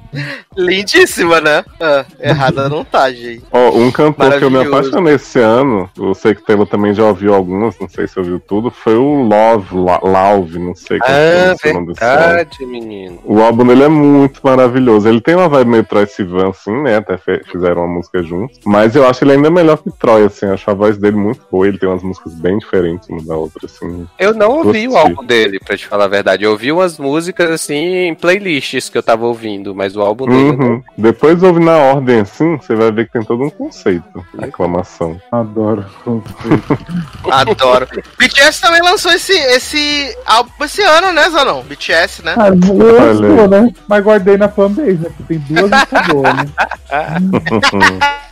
lindíssima, né? Ah, errada não tá, gente. Ó, um cantor que eu me apaixonei esse ano, eu sei que o Taylor também já ouviu algumas, não sei se ouviu tudo, foi o Love, La- Love, não sei como Ah, é o nome desse verdade, menino. O álbum dele é muito maravilhoso. Ele tem uma vibe meio Troy Sivan, assim, né? Até fizeram uma música juntos. Mas eu acho ele ainda melhor que Troy, assim. Acho a voz dele muito boa. Ele tem umas músicas bem diferentes uma da outra, assim. Eu não ouvi o álbum dele, pra te falar a verdade. Eu ouvi umas músicas assim em playlists que eu tava ouvindo, mas o álbum dele Uhum. Depois ouve na ordem, assim, você vai ver que tem todo um conceito. Aclamação. Adoro. Adoro. BTS também lançou esse, esse álbum esse ano, né, Zanon? BTS, né? Ah, sou, né? Mas guardei na fanbase, né? Porque tem duas músicas boas, né?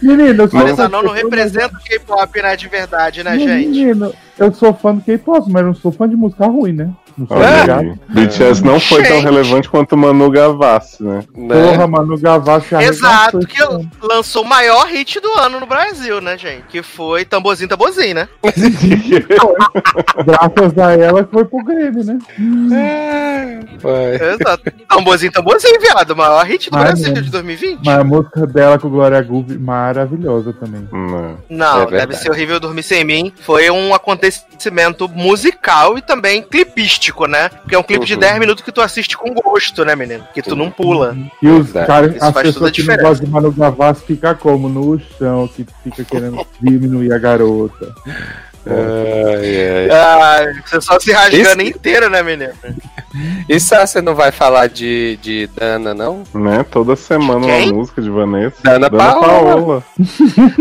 Menino, eu sou Mas fã- Zanon não representa o K-pop, né, de verdade, né, Não, gente? Menino, eu sou fã do K-pop, mas não sou fã de música ruim, né? Olha aí. BTS não foi tão Gente. relevante quanto Manu Gavassi, né? Né? Porra, Manu Gavassi Exato, arregaçou que lançou o maior hit do ano no Brasil, né, gente? Que foi Tamborzinho, Tamborzinho, né? Graças a ela que foi pro Grêmio, né? Foi. Exato. Tamborzinho, Tamborzinho, viado. O maior hit do Mas Brasil mesmo. de 2020. Mas a música dela com Glória Groove, maravilhosa também. Não. Não, É deve ser horrível dormir sem mim. Foi um acontecimento musical e também clipístico, né? Porque é um clipe de Uhum. 10 minutos que tu assiste com gosto, né, menino? Que tu não pula. E os Verdade. caras, as pessoas que não gostam de Manu Gavassi ficam como? No chão, que fica querendo diminuir a garota. Ai, ai. Ah, você só se rasgando Esse- inteiro, né, menino? E você não vai falar de, de Dana, não? Né? Toda semana Quem? uma música de Vanessa. Dana Paola. Paola.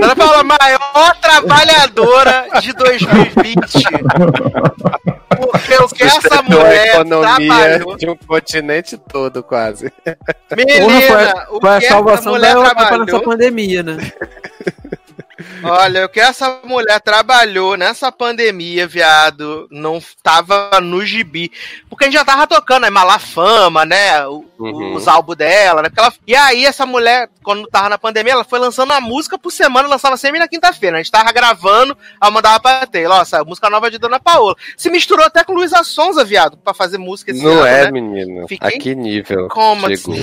Ana Paula, maior trabalhadora de 2020. Porque o que essa Sustentou a mulher economia trabalhou. de um continente todo, quase. Menina, Porra, o Foi a que essa salvação mulher da trabalhou. pandemia, né? Olha, o que essa mulher trabalhou nessa pandemia, viado, não tava no gibi. Porque a gente já tava tocando aí Malafama, né? o- Uhum. Os álbuns dela, né? Ela- E aí, essa mulher, quando tava na pandemia, ela foi lançando uma música por semana, lançava sempre na quinta-feira. A gente tava gravando, ela mandava pra Taylor, ó, saiu música nova de Dona Paola. Se misturou até com Luísa Sonza, viado, pra fazer música esse Não ano, é, né? menino. Fiquei- A que nível Como assim?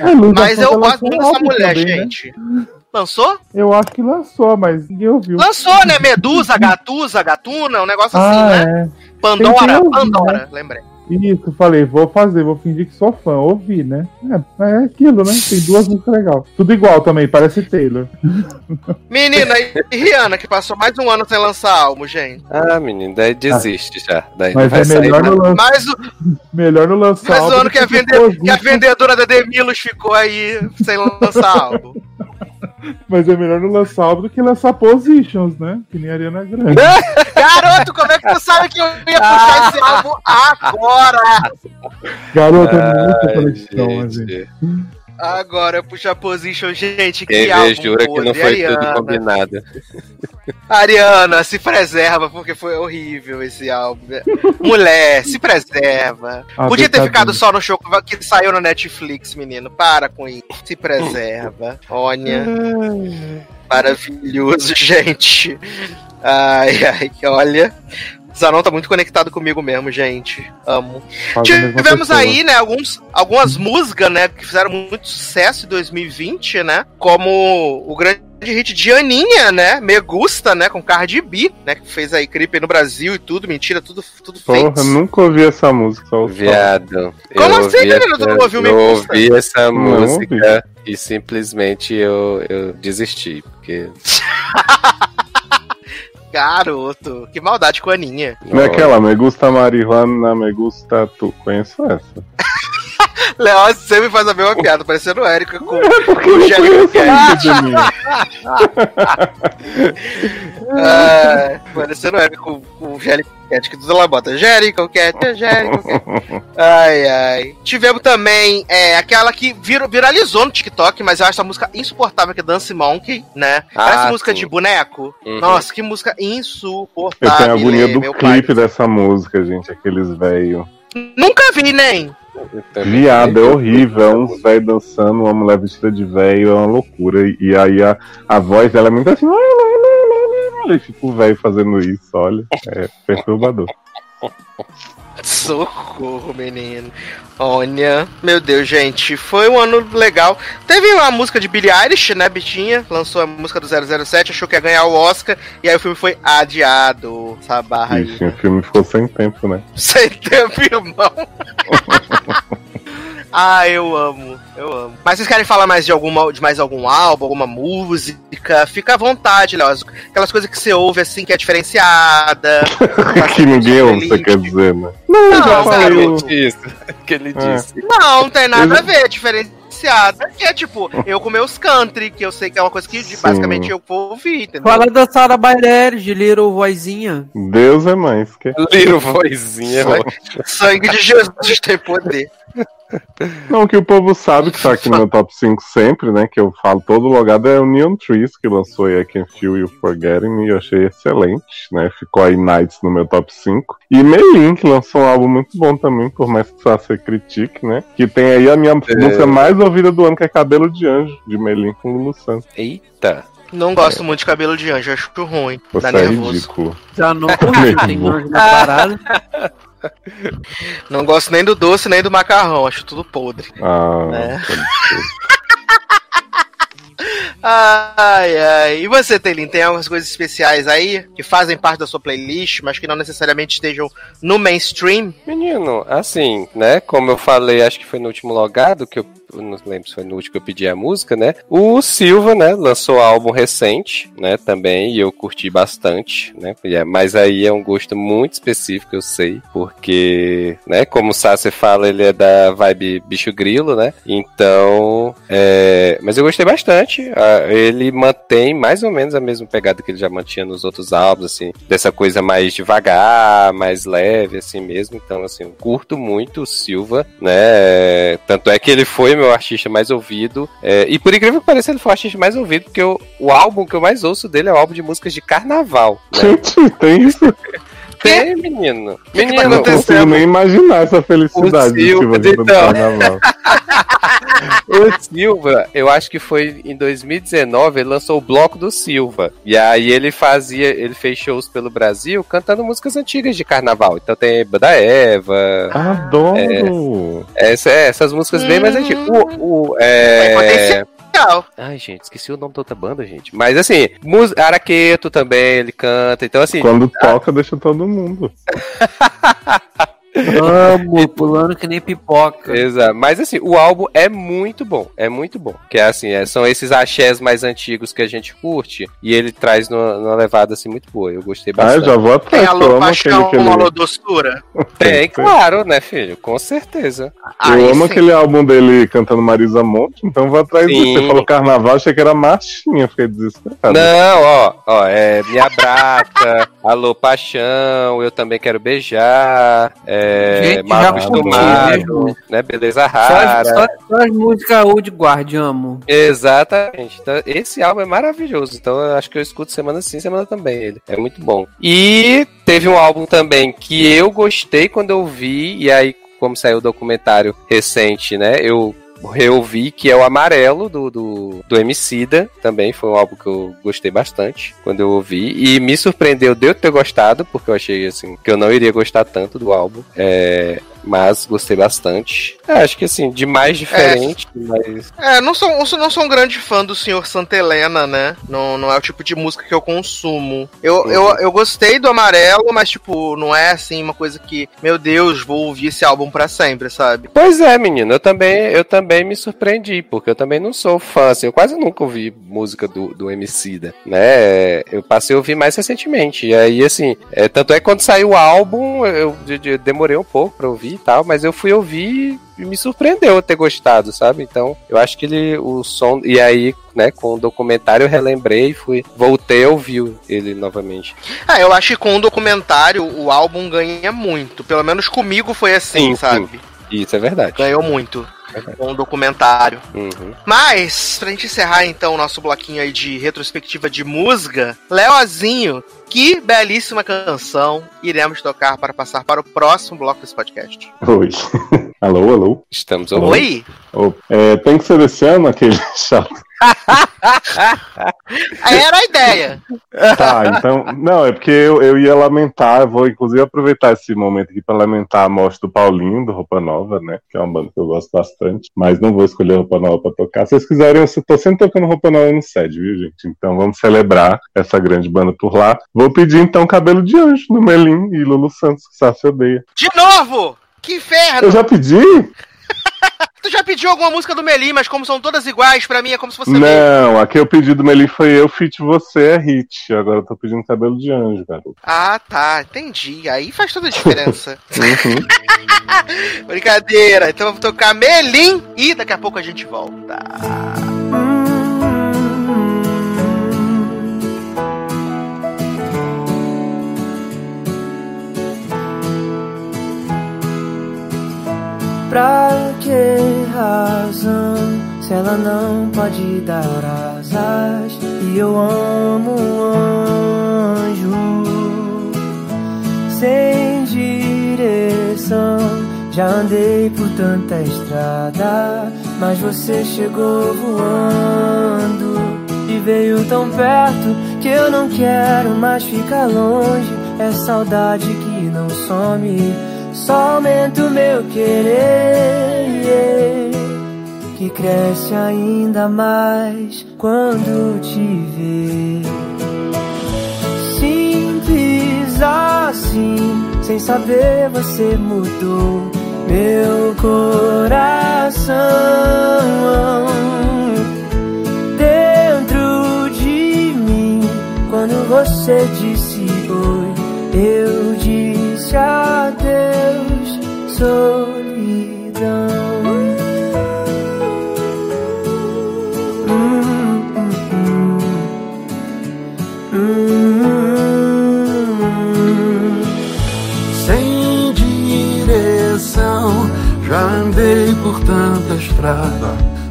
É, Mas eu gosto muito dessa mulher, também, né? Lançou? Eu acho que lançou, mas ninguém ouviu. Lançou, né? Medusa, Gatusa, Gatuna, um negócio assim, ah, né? é. Pandora, que Pandora, lembrei. Isso, falei, vou fazer, vou fingir que sou fã, ouvi, né? É, é aquilo, né? Tem duas músicas legais. Tudo igual também, parece Taylor. Menina, e Rihanna, que passou mais um ano sem lançar álbum, gente. Ah, menino, daí desiste já. Daí não Mas vai é sair melhor no, lan Mas o, melhor no lançar mas o ano do que a, vende- que a disso. vendedora da Demilos ficou aí sem lançar álbum. Mas é melhor no lançar álbum do que lançar Positions, né? Que nem a Ariana Grande. Garoto, como é que tu sabe que eu ia puxar esse álbum agora? Garota, Ai, muita conexão, assim. gente. Agora, puxar position, gente, que Quem álbum jura que não foi tudo Ariana. combinado. Ariana, se preserva, porque foi horrível esse álbum. Mulher, se preserva. Ah, Podia ter ficado só no show que saiu na Netflix, menino. Para com isso. Se preserva. Olha. Maravilhoso, gente. Ai, ai, olha. Zanon tá muito conectado comigo mesmo, gente. Amo. Tivemos aí, né, alguns, algumas músicas, né, que fizeram muito sucesso em 2020, né? Como o grande hit de Aninha, né? Me Gusta, né? Com Cardi B, né? Que fez aí clipe no Brasil e tudo. Mentira, tudo, tudo Porra, fake. nunca ouvi essa música. Só. Viado. Como eu assim, ouvi menino? Tu não ouviu Me Eu Gusta? ouvi essa Não música e simplesmente eu, eu desisti. Porque. Garoto, que maldade com a Aninha. Não é aquela, me gusta marihuana, me gusta tu. Conheço essa. Léo sempre faz a mesma piada, parecendo o Érico com Porque o conheço Cat. Ah, parecendo o Érico com, com o Jérico Cat, que ela bota. Jérico Cat, Jérico Cat. Ai, ai. Tivemos também é, aquela que vir- viralizou no TikTok, mas eu acho essa música insuportável, que é Dance Monkey, né? Parece Ah, música sim. de boneco. Uhum. Nossa, que música Eu insuportável. tenho a agonia do meu pai. clipe dessa música, gente. Aqueles velho. Nunca vi, nem. eu Viado, é horrível. É uns velho dançando, uma mulher vestida de velho, é uma loucura. E, e aí a, a voz dela é muito assim. Fica o velho fazendo isso, olha. É perturbador. Socorro, menino. Olha, meu Deus, gente, foi um ano legal. Teve uma música de Billie Eilish, né, Bitinha? Lançou a música do 007, achou que ia ganhar o Oscar, e aí o filme foi adiado. Essa barra aí. Ixi, o filme ficou sem tempo, né? Sem tempo, irmão. ah, eu amo, eu amo. Mas vocês querem falar mais de alguma, de mais algum álbum, alguma música? Fica à vontade, Léo. Aquelas coisas que você ouve assim que é diferenciada. que ninguém ouve, você quer dizer, né? Não, já cara, falei. Ele disse. Que ele É. disse. Não, não tem nada a ver, diferenciada. Que é tipo, eu com meus country, que eu sei que é uma coisa que Sim. basicamente eu vou ouvir, entendeu? Fala da Sara Bareilles, de Little Vozinha. Deus é mais. Que... Little vozinha, Sangue de Jesus tem poder. Não, o que o povo sabe que tá aqui no meu top 5 sempre, né? Que eu falo todo logado é o Neon Trees, que lançou aí I Can Feel You Forgetting Me, eu achei excelente, né? Ficou aí Nights no meu top 5. E Melin, que lançou um álbum muito bom também, por mais que só você critique, né? Que tem aí a minha música mais ouvida do ano, que é Cabelo de Anjo, de Melin com Lulu Santos. Eita. Não gosto muito de cabelo de anjo, acho ruim. Você dá é nervoso. ridículo. Já não curti, tem anjo na parada. Não gosto nem do doce, nem do macarrão, acho tudo podre. Ah, É. ser. Ai, ai. E você, Telin, tem algumas coisas especiais aí que fazem parte da sua playlist, mas que não necessariamente estejam no mainstream? Menino, assim, né? Como eu falei, acho que foi no último logado que eu. Não lembro se foi no último que eu pedi a música, né? O Silva, né? Lançou álbum recente, né? Também, e eu curti bastante, né? É- Mas aí é um gosto muito específico, eu sei, porque, né? Como o Sassi fala, ele é da vibe bicho grilo, né? Então, é... mas eu gostei bastante. Ele mantém mais ou menos a mesma pegada que ele já mantinha nos outros álbuns, assim, dessa coisa mais devagar, mais leve, assim mesmo. Então, assim, eu curto muito o Silva, né? Tanto é que ele foi meu artista mais ouvido. é, e por incrível que pareça, ele foi o artista mais ouvido, porque o, o álbum que eu mais ouço dele é o álbum de músicas de carnaval. Né? Gente, tem isso? Tem, menino. que tá Menino, Eu não consigo nem imaginar essa felicidade O de Silva, Silva no então. carnaval. O Silva, eu acho que foi em 2019, ele lançou o Bloco do Silva. E aí ele fazia, ele fez shows pelo Brasil cantando músicas antigas de carnaval. Então tem Banda Eva, Adoro! essa- é, essas músicas bem mais antigas. O, o, Tem é... potencial. Ai, gente, esqueci o nome da outra banda, gente. Mas assim, mus- Araqueto também, ele canta. Então, assim, Quando toca, deixa todo mundo. Amo, pulando que nem pipoca. Exato. Mas assim, o álbum é muito bom. É muito bom. Que é assim, é- são esses axés mais antigos que a gente curte. E ele traz numa, numa levada assim muito boa. Eu gostei Ah, bastante. já vou atrás. Tem alô amo paixão, aquele, alô doçura. Tem, claro, né, filho? Com certeza. Eu Aí amo sim. aquele álbum dele cantando Marisa Monte, então vou atrás Sim. disso. Você falou carnaval, achei que era marchinha, fiquei desesperado. Não, ó, ó, é Me Abraça, Alô Paixão, Eu Também Quero Beijar, é, Gente, Mal já Acostumado, curti, né, Beleza Só, Rara. as- só, só as músicas old guard, amo. Exatamente. Então, esse álbum é maravilhoso. Então, eu acho que eu escuto semana sim, semana também. Ele é muito bom. E teve um álbum também que eu gostei quando eu vi, e aí, como saiu o documentário recente, né? Eu reouvi, que é o Amarelo do, do, do Emicida. Também foi um álbum que eu gostei bastante quando eu ouvi. E me surpreendeu de eu ter gostado, porque eu achei assim que eu não iria gostar tanto do álbum. É, mas gostei bastante. É, acho que assim, de mais diferente, mas. É, não sou, eu não sou um grande fã do Senhor Santa Helena, né? Não, não é o tipo de música que eu consumo. Eu, Uhum. eu, eu gostei do Amarelo, mas, tipo, não é assim uma coisa que, meu Deus, vou ouvir esse álbum pra sempre, sabe? Pois é, menino, eu também, eu também me surpreendi, porque eu também não sou fã, assim, eu quase nunca ouvi música do, do Emicida, né? Eu passei a ouvir mais recentemente, e aí, assim, é, tanto é que quando saiu o álbum, eu, de- de- demorei um pouco pra ouvir e tal, mas eu fui ouvir e me surpreendeu eu ter gostado, sabe? Então, eu acho que ele, o som, e aí, né, com o documentário eu relembrei, fui, voltei a ouvir ele novamente. Ah, eu acho que com o documentário o álbum ganha muito. Pelo menos comigo foi assim, Sim, sabe? Isso é verdade. Ganhou muito Verdade. com o documentário. Uhum. Mas, pra gente encerrar então o nosso bloquinho aí de retrospectiva de música, Leozinho, que belíssima canção iremos tocar para passar para o próximo bloco desse podcast. Oi. alô, alô. Estamos ouvindo. Oi? Ô, é, tem que ser desse ano aquele chato. Era a ideia. Tá, então. Não, é porque eu, eu ia lamentar, vou inclusive aproveitar esse momento aqui para lamentar a morte do Paulinho, do Roupa Nova, né? Que é uma banda que eu gosto bastante. Mas não vou escolher Roupa Nova para tocar. Se vocês quiserem, eu tô sempre tocando Roupa Nova no SED, viu, gente? Então vamos celebrar essa grande banda por lá. Vou pedir então Cabelo de Anjo, no Melim e Lulu Santos, que Sassi odeia. De novo! Que inferno! Eu já pedi? Tu já pediu alguma música do Melim, mas como são todas iguais, pra mim é como se fosse a. Não, a que eu pedi do Melim foi eu, Fit Você é hit. Agora eu tô pedindo Cabelo de Anjo, garoto. Ah, tá, entendi. Aí faz toda a diferença. Uhum. Brincadeira. Então vamos tocar Melim e daqui a pouco a gente volta. Pra que razão se ela não pode dar asas? E eu amo um anjo sem direção. Já andei por tanta estrada, mas você chegou voando e veio tão perto que eu não quero mais ficar longe. É saudade que não some, só aumenta o meu querer, que cresce ainda mais quando te vê. Simples assim, sem saber você mudou meu coração. Dentro de mim, quando você disse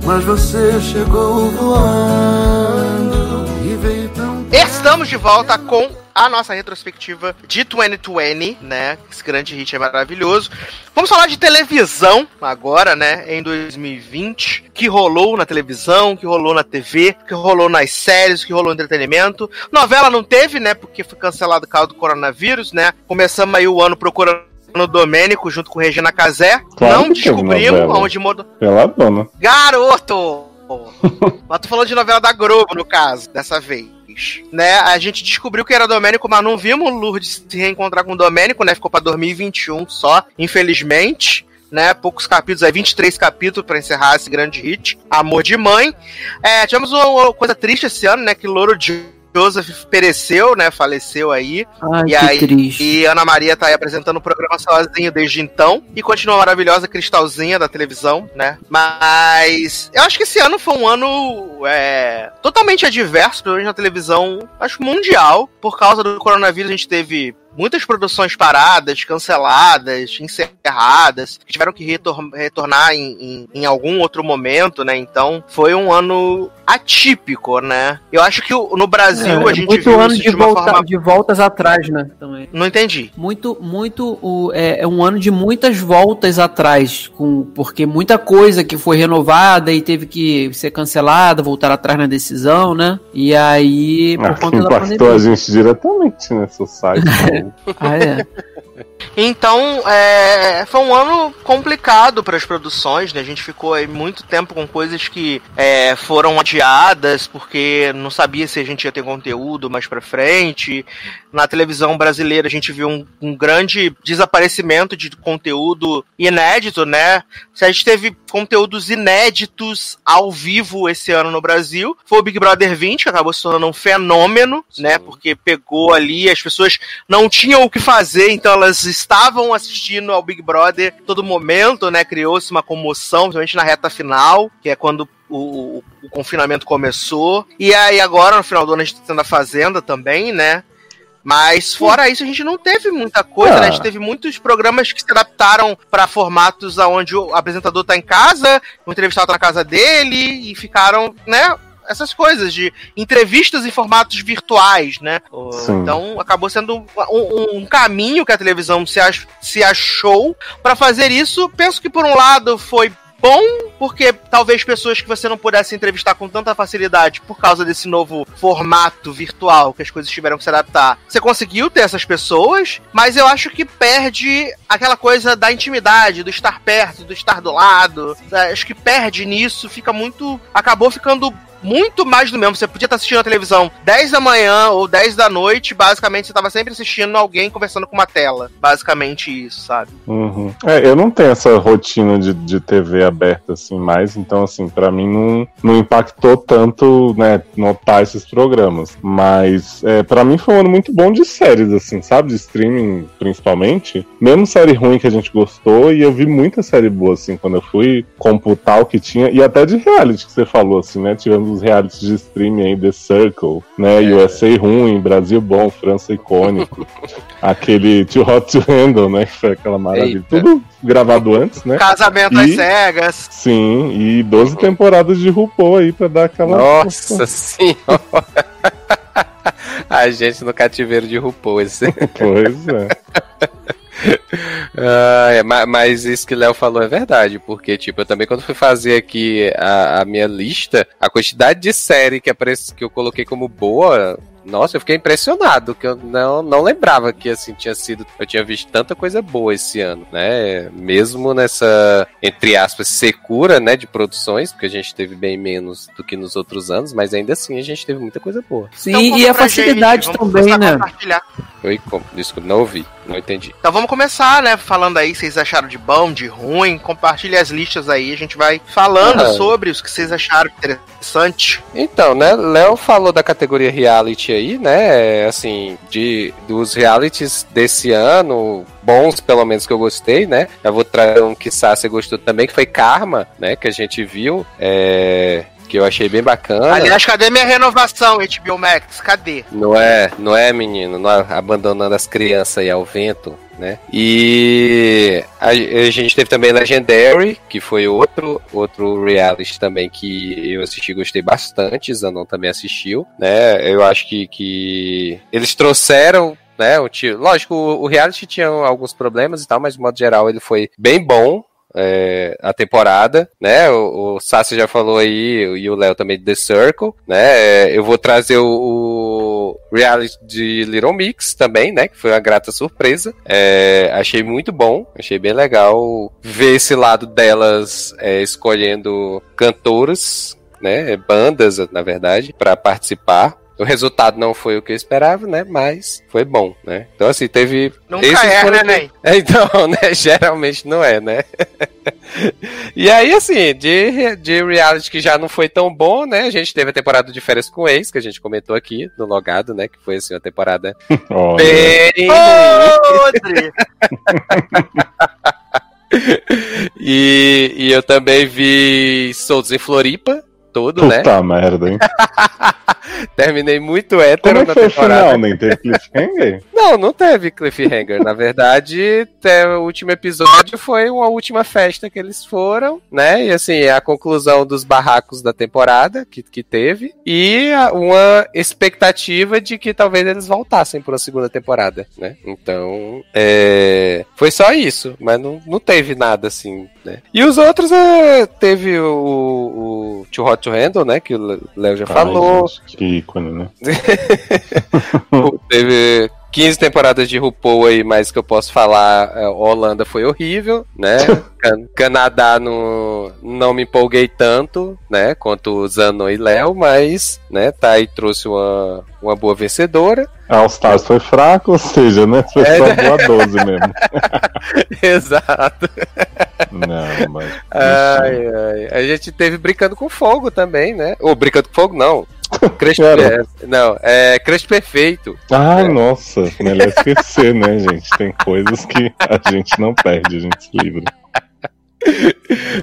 mas você chegou voando e veio tão Estamos de volta com a nossa retrospectiva de 2020, né? Esse grande hit é maravilhoso. Vamos falar de televisão agora, né? Em 2020. Que rolou na televisão, que rolou na TV, que rolou nas séries, que rolou no entretenimento. Novela não teve, né? Porque foi cancelado o caso do coronavírus, né? Começamos aí o ano procurando o Domênico junto com Regina Casé. Claro não descobrimos onde mudou. Pela dona. Garoto! Mas tô falando de novela da Globo, no caso, dessa vez. Né, a gente descobriu que era Domênico, mas não vimos Lourdes se reencontrar com o Domênico, né? Ficou pra 2021 só, infelizmente. Né, poucos capítulos, aí 23 capítulos pra encerrar esse grande hit. Amor de Mãe. É, tivemos uma, uma coisa triste esse ano, né? Que Louro Joseph pereceu, né? Faleceu aí. Ai, E aí- triste. E Ana Maria tá aí apresentando o programa sozinho desde então. E continua maravilhosa cristalzinha da televisão, né? Mas eu acho que esse ano foi um ano é, totalmente adverso, pelo menos na televisão, acho mundial. Por causa do coronavírus, a gente teve muitas produções paradas, canceladas, encerradas, que tiveram que retor- retornar em, em- em algum outro momento, né? Então foi um ano atípico, né? Eu acho que o- no Brasil É, a gente muito viu ano de, de uma volta, forma. de voltas atrás, né? Também. Não entendi. Muito, muito. O, é, é um ano de muitas voltas atrás, com, porque muita coisa que foi renovada e teve que ser cancelada, voltar atrás na decisão, né? E aí, por Ah, que conta da impactou a pandemia. gente diretamente nesse site. Ah, é. Então, é, foi um ano complicado para as produções, né? A gente ficou aí muito tempo com coisas que é, foram adiadas porque não sabia se a gente ia ter conteúdo mais para frente. Na televisão brasileira a gente viu um, um grande desaparecimento de conteúdo inédito, né? Se a gente teve conteúdos inéditos ao vivo esse ano no Brasil, foi o Big Brother 20, que acabou se tornando um fenômeno, né? Porque pegou ali, as pessoas não tinham o que fazer, então elas estavam assistindo ao Big Brother todo momento, né? Criou-se uma comoção, principalmente na reta final, que é quando o, o- o confinamento começou. E aí agora, no final do ano, a gente tá tendo a Fazenda também, né? Mas fora isso, a gente não teve muita coisa, Ah. né? A gente teve muitos programas que se adaptaram para formatos onde o apresentador tá em casa, o entrevistado tá na casa dele e ficaram, né? Essas coisas de entrevistas em formatos virtuais, né? Sim. Então acabou sendo um, um- um caminho que a televisão se, ach- se achou para fazer isso. Penso que por um lado foi bom, porque talvez pessoas que você não pudesse entrevistar com tanta facilidade por causa desse novo formato virtual que as coisas tiveram que se adaptar. Você conseguiu ter essas pessoas, mas eu acho que perde aquela coisa da intimidade, do estar perto, do estar do lado. Acho que perde nisso, fica muito. Acabou ficando muito mais do mesmo. Você podia estar assistindo a televisão 10 da manhã ou 10 da noite, basicamente você estava sempre assistindo alguém conversando com uma tela. Basicamente isso, sabe? Uhum. É, eu não tenho essa rotina de, de TV aberta assim mais, então assim, pra mim não, não impactou tanto, né, notar esses programas. Mas é, para mim foi um ano muito bom de séries, assim, sabe? De streaming, principalmente. Mesmo série ruim que a gente gostou, e eu vi muita série boa, assim, quando eu fui computar o que tinha, e até de reality que você falou, assim, né? Tivemos os realities de streaming aí, The Circle, né? É. USA ruim, Brasil bom, França icônico. Aquele Too Hot to Handle, né? Que foi aquela maravilha. Eita. Tudo gravado antes, né? Casamento às E- cegas. Sim, e 12 temporadas de RuPaul aí pra dar aquela. Nossa senhora! A gente no cativeiro de RuPaul. Esse... Pois é. Ah, é, ma- mas isso que o Léo falou é verdade, porque, tipo, eu também quando fui fazer aqui a, a minha lista, a quantidade de série que, aparece, que eu coloquei como boa, nossa, eu fiquei impressionado, que eu não, não lembrava que, assim, tinha sido, eu tinha visto tanta coisa boa esse ano, né, mesmo nessa, entre aspas, secura, né, de produções, porque a gente teve bem menos do que nos outros anos, mas ainda assim a gente teve muita coisa boa. Sim, Então, e a facilidade gente, também, né? Oi, como? Desculpa, não ouvi, não entendi. Então vamos começar, né? Falando aí, vocês acharam de bom, de ruim. Compartilhe as listas aí, a gente vai falando Ah. sobre os que vocês acharam interessante. Então, né, Léo falou da categoria reality aí, né, assim, de dos realities desse ano, bons pelo menos que eu gostei, né, eu vou trazer um que Sácia gostou também, que foi Karma, né, que a gente viu, é, que eu achei bem bacana. Aliás, cadê minha renovação, HBO Max? Cadê? Não é, não é, menino, não é abandonando as crianças aí ao vento, né? E a, a gente teve também Legendary, que foi outro outro reality também que eu assisti e gostei bastante, Zanon também assistiu, né? Eu acho que, que eles trouxeram né, o tio, lógico, o, o reality tinha alguns problemas e tal, mas de modo geral ele foi bem bom, é, a temporada, né? O, o Sassi já falou aí, e o Léo também de The Circle, né? É, eu vou trazer o, o reality de Little Mix também, né? Que foi uma grata surpresa. É, achei muito bom, achei bem legal ver esse lado delas é, escolhendo cantoras, né? Bandas, na verdade, para participar. O resultado não foi o que eu esperava, né? Mas foi bom, né? Então, assim, teve. Nunca esses é, foram- né, Ney? Então, né? Geralmente não é, né? e aí, assim, de, de reality que já não foi tão bom, né? A gente teve a temporada de férias com ex, que a gente comentou aqui no logado, né? Que foi, assim, uma temporada bem Podre! E, e eu também vi Soltos em Floripa, todo, né? puta merda, hein? Terminei muito Como hétero é que na foi o temporada. final, nem teve cliffhanger? Não, não teve cliffhanger. Na verdade, até o último episódio foi uma última festa que eles foram, né? E assim, é a conclusão dos barracos da temporada que, que teve. E uma expectativa de que talvez eles voltassem para a segunda temporada, né? Então, é, foi só isso. Mas não, não teve nada assim, né? E os outros, é, teve o, o Too Hot to Handle, né? Que o Léo já falou. Que ícone, né? Teve 15 temporadas de RuPaul aí, mas que eu posso falar, é, Holanda foi horrível, né? Can- Canadá não, não me empolguei tanto, né? Quanto Zanon e Léo, mas, né, tá aí, trouxe uma, uma boa vencedora. All Stars foi fraco, ou seja, né? Foi É, só né? boa 12 mesmo. Exato. Não, mas. Ai, ai. A gente teve Brincando com Fogo também, né? Ou Brincando com Fogo, não. Crush, é, não, é Crush Perfeito. Ai, nossa, melhor esquecer, né, gente? Tem coisas que a gente não perde, a gente se livra.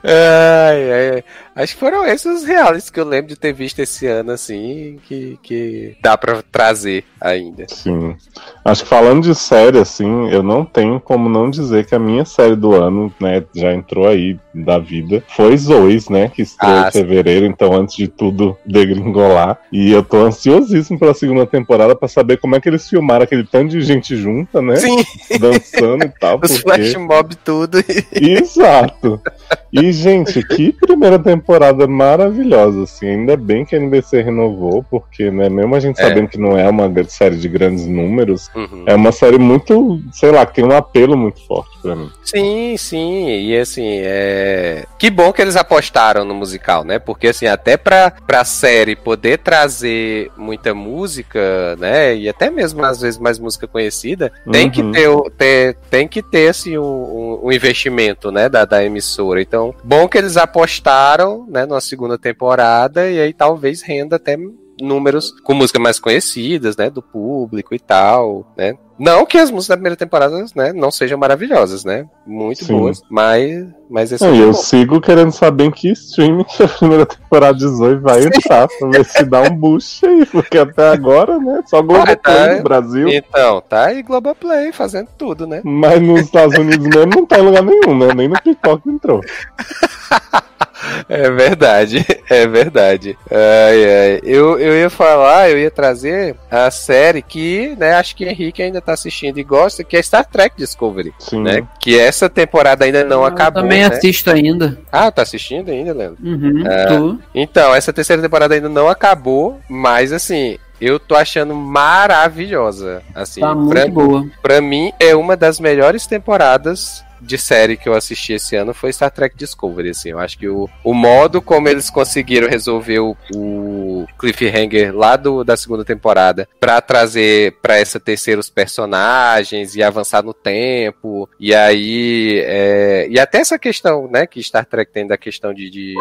Ai, ai, ai. Acho que foram esses os reais que eu lembro de ter visto esse ano, assim, que, que dá pra trazer ainda. Sim. Acho que falando de série, assim, eu não tenho como não dizer que a minha série do ano, né, já entrou aí da vida, foi Zoes, né, que estreou Ah, em fevereiro, então antes de tudo degringolar. E eu tô ansiosíssimo pela segunda temporada pra saber como é que eles filmaram aquele tanto de gente junta, né, Sim, dançando e tal, os porque... flash mob tudo. Exato. E, gente, que primeira temporada maravilhosa, assim. Ainda bem que a NBC renovou, porque, né, mesmo a gente É. sabendo que não é uma série de grandes números, Uhum. é uma série muito, sei lá, que tem um apelo muito forte pra mim. Sim, sim, e assim, é... Que bom que eles apostaram no musical, né? Porque assim, até pra, pra série poder trazer muita música, né? E até mesmo às vezes mais música conhecida, tem que Uhum. ter, ter, tem que ter assim, um- um investimento, né? Da, da emissora. Então, bom que eles apostaram, né? Numa segunda temporada, e aí talvez renda até números com músicas mais conhecidas, né, do público e tal, né? Não que as músicas da primeira temporada né, não sejam maravilhosas, né? Muito Sim. boas, mas, mas esse é eu bom. sigo querendo saber em que streaming a primeira temporada de Zoe vai entrar, pra ver se dá um boost aí, porque até agora, né, só Globoplay tá. no Brasil, Então, tá aí Globoplay fazendo tudo, né? mas nos Estados Unidos mesmo não tá em lugar nenhum, né, nem no TikTok entrou. É verdade, é verdade. Ai, ai. Eu, eu ia falar, eu ia trazer a série que, né, acho que Henrique ainda tá assistindo e gosta, que é Star Trek Discovery, Sim. né? Que essa temporada ainda não Eu acabou, também né? assisto ainda. Ah, tá assistindo ainda, Leandro? Uhum, tô. Então, essa terceira temporada ainda não acabou, mas assim, eu tô achando maravilhosa. Assim, Tá pra, muito boa. pra mim é uma das melhores temporadas de série que eu assisti esse ano foi Star Trek Discovery, assim, eu acho que o, o modo como eles conseguiram resolver o, o cliffhanger lá do, da segunda temporada pra trazer pra essa terceira os personagens e avançar no tempo, e aí é, e até essa questão, né, que Star Trek tem da questão de, de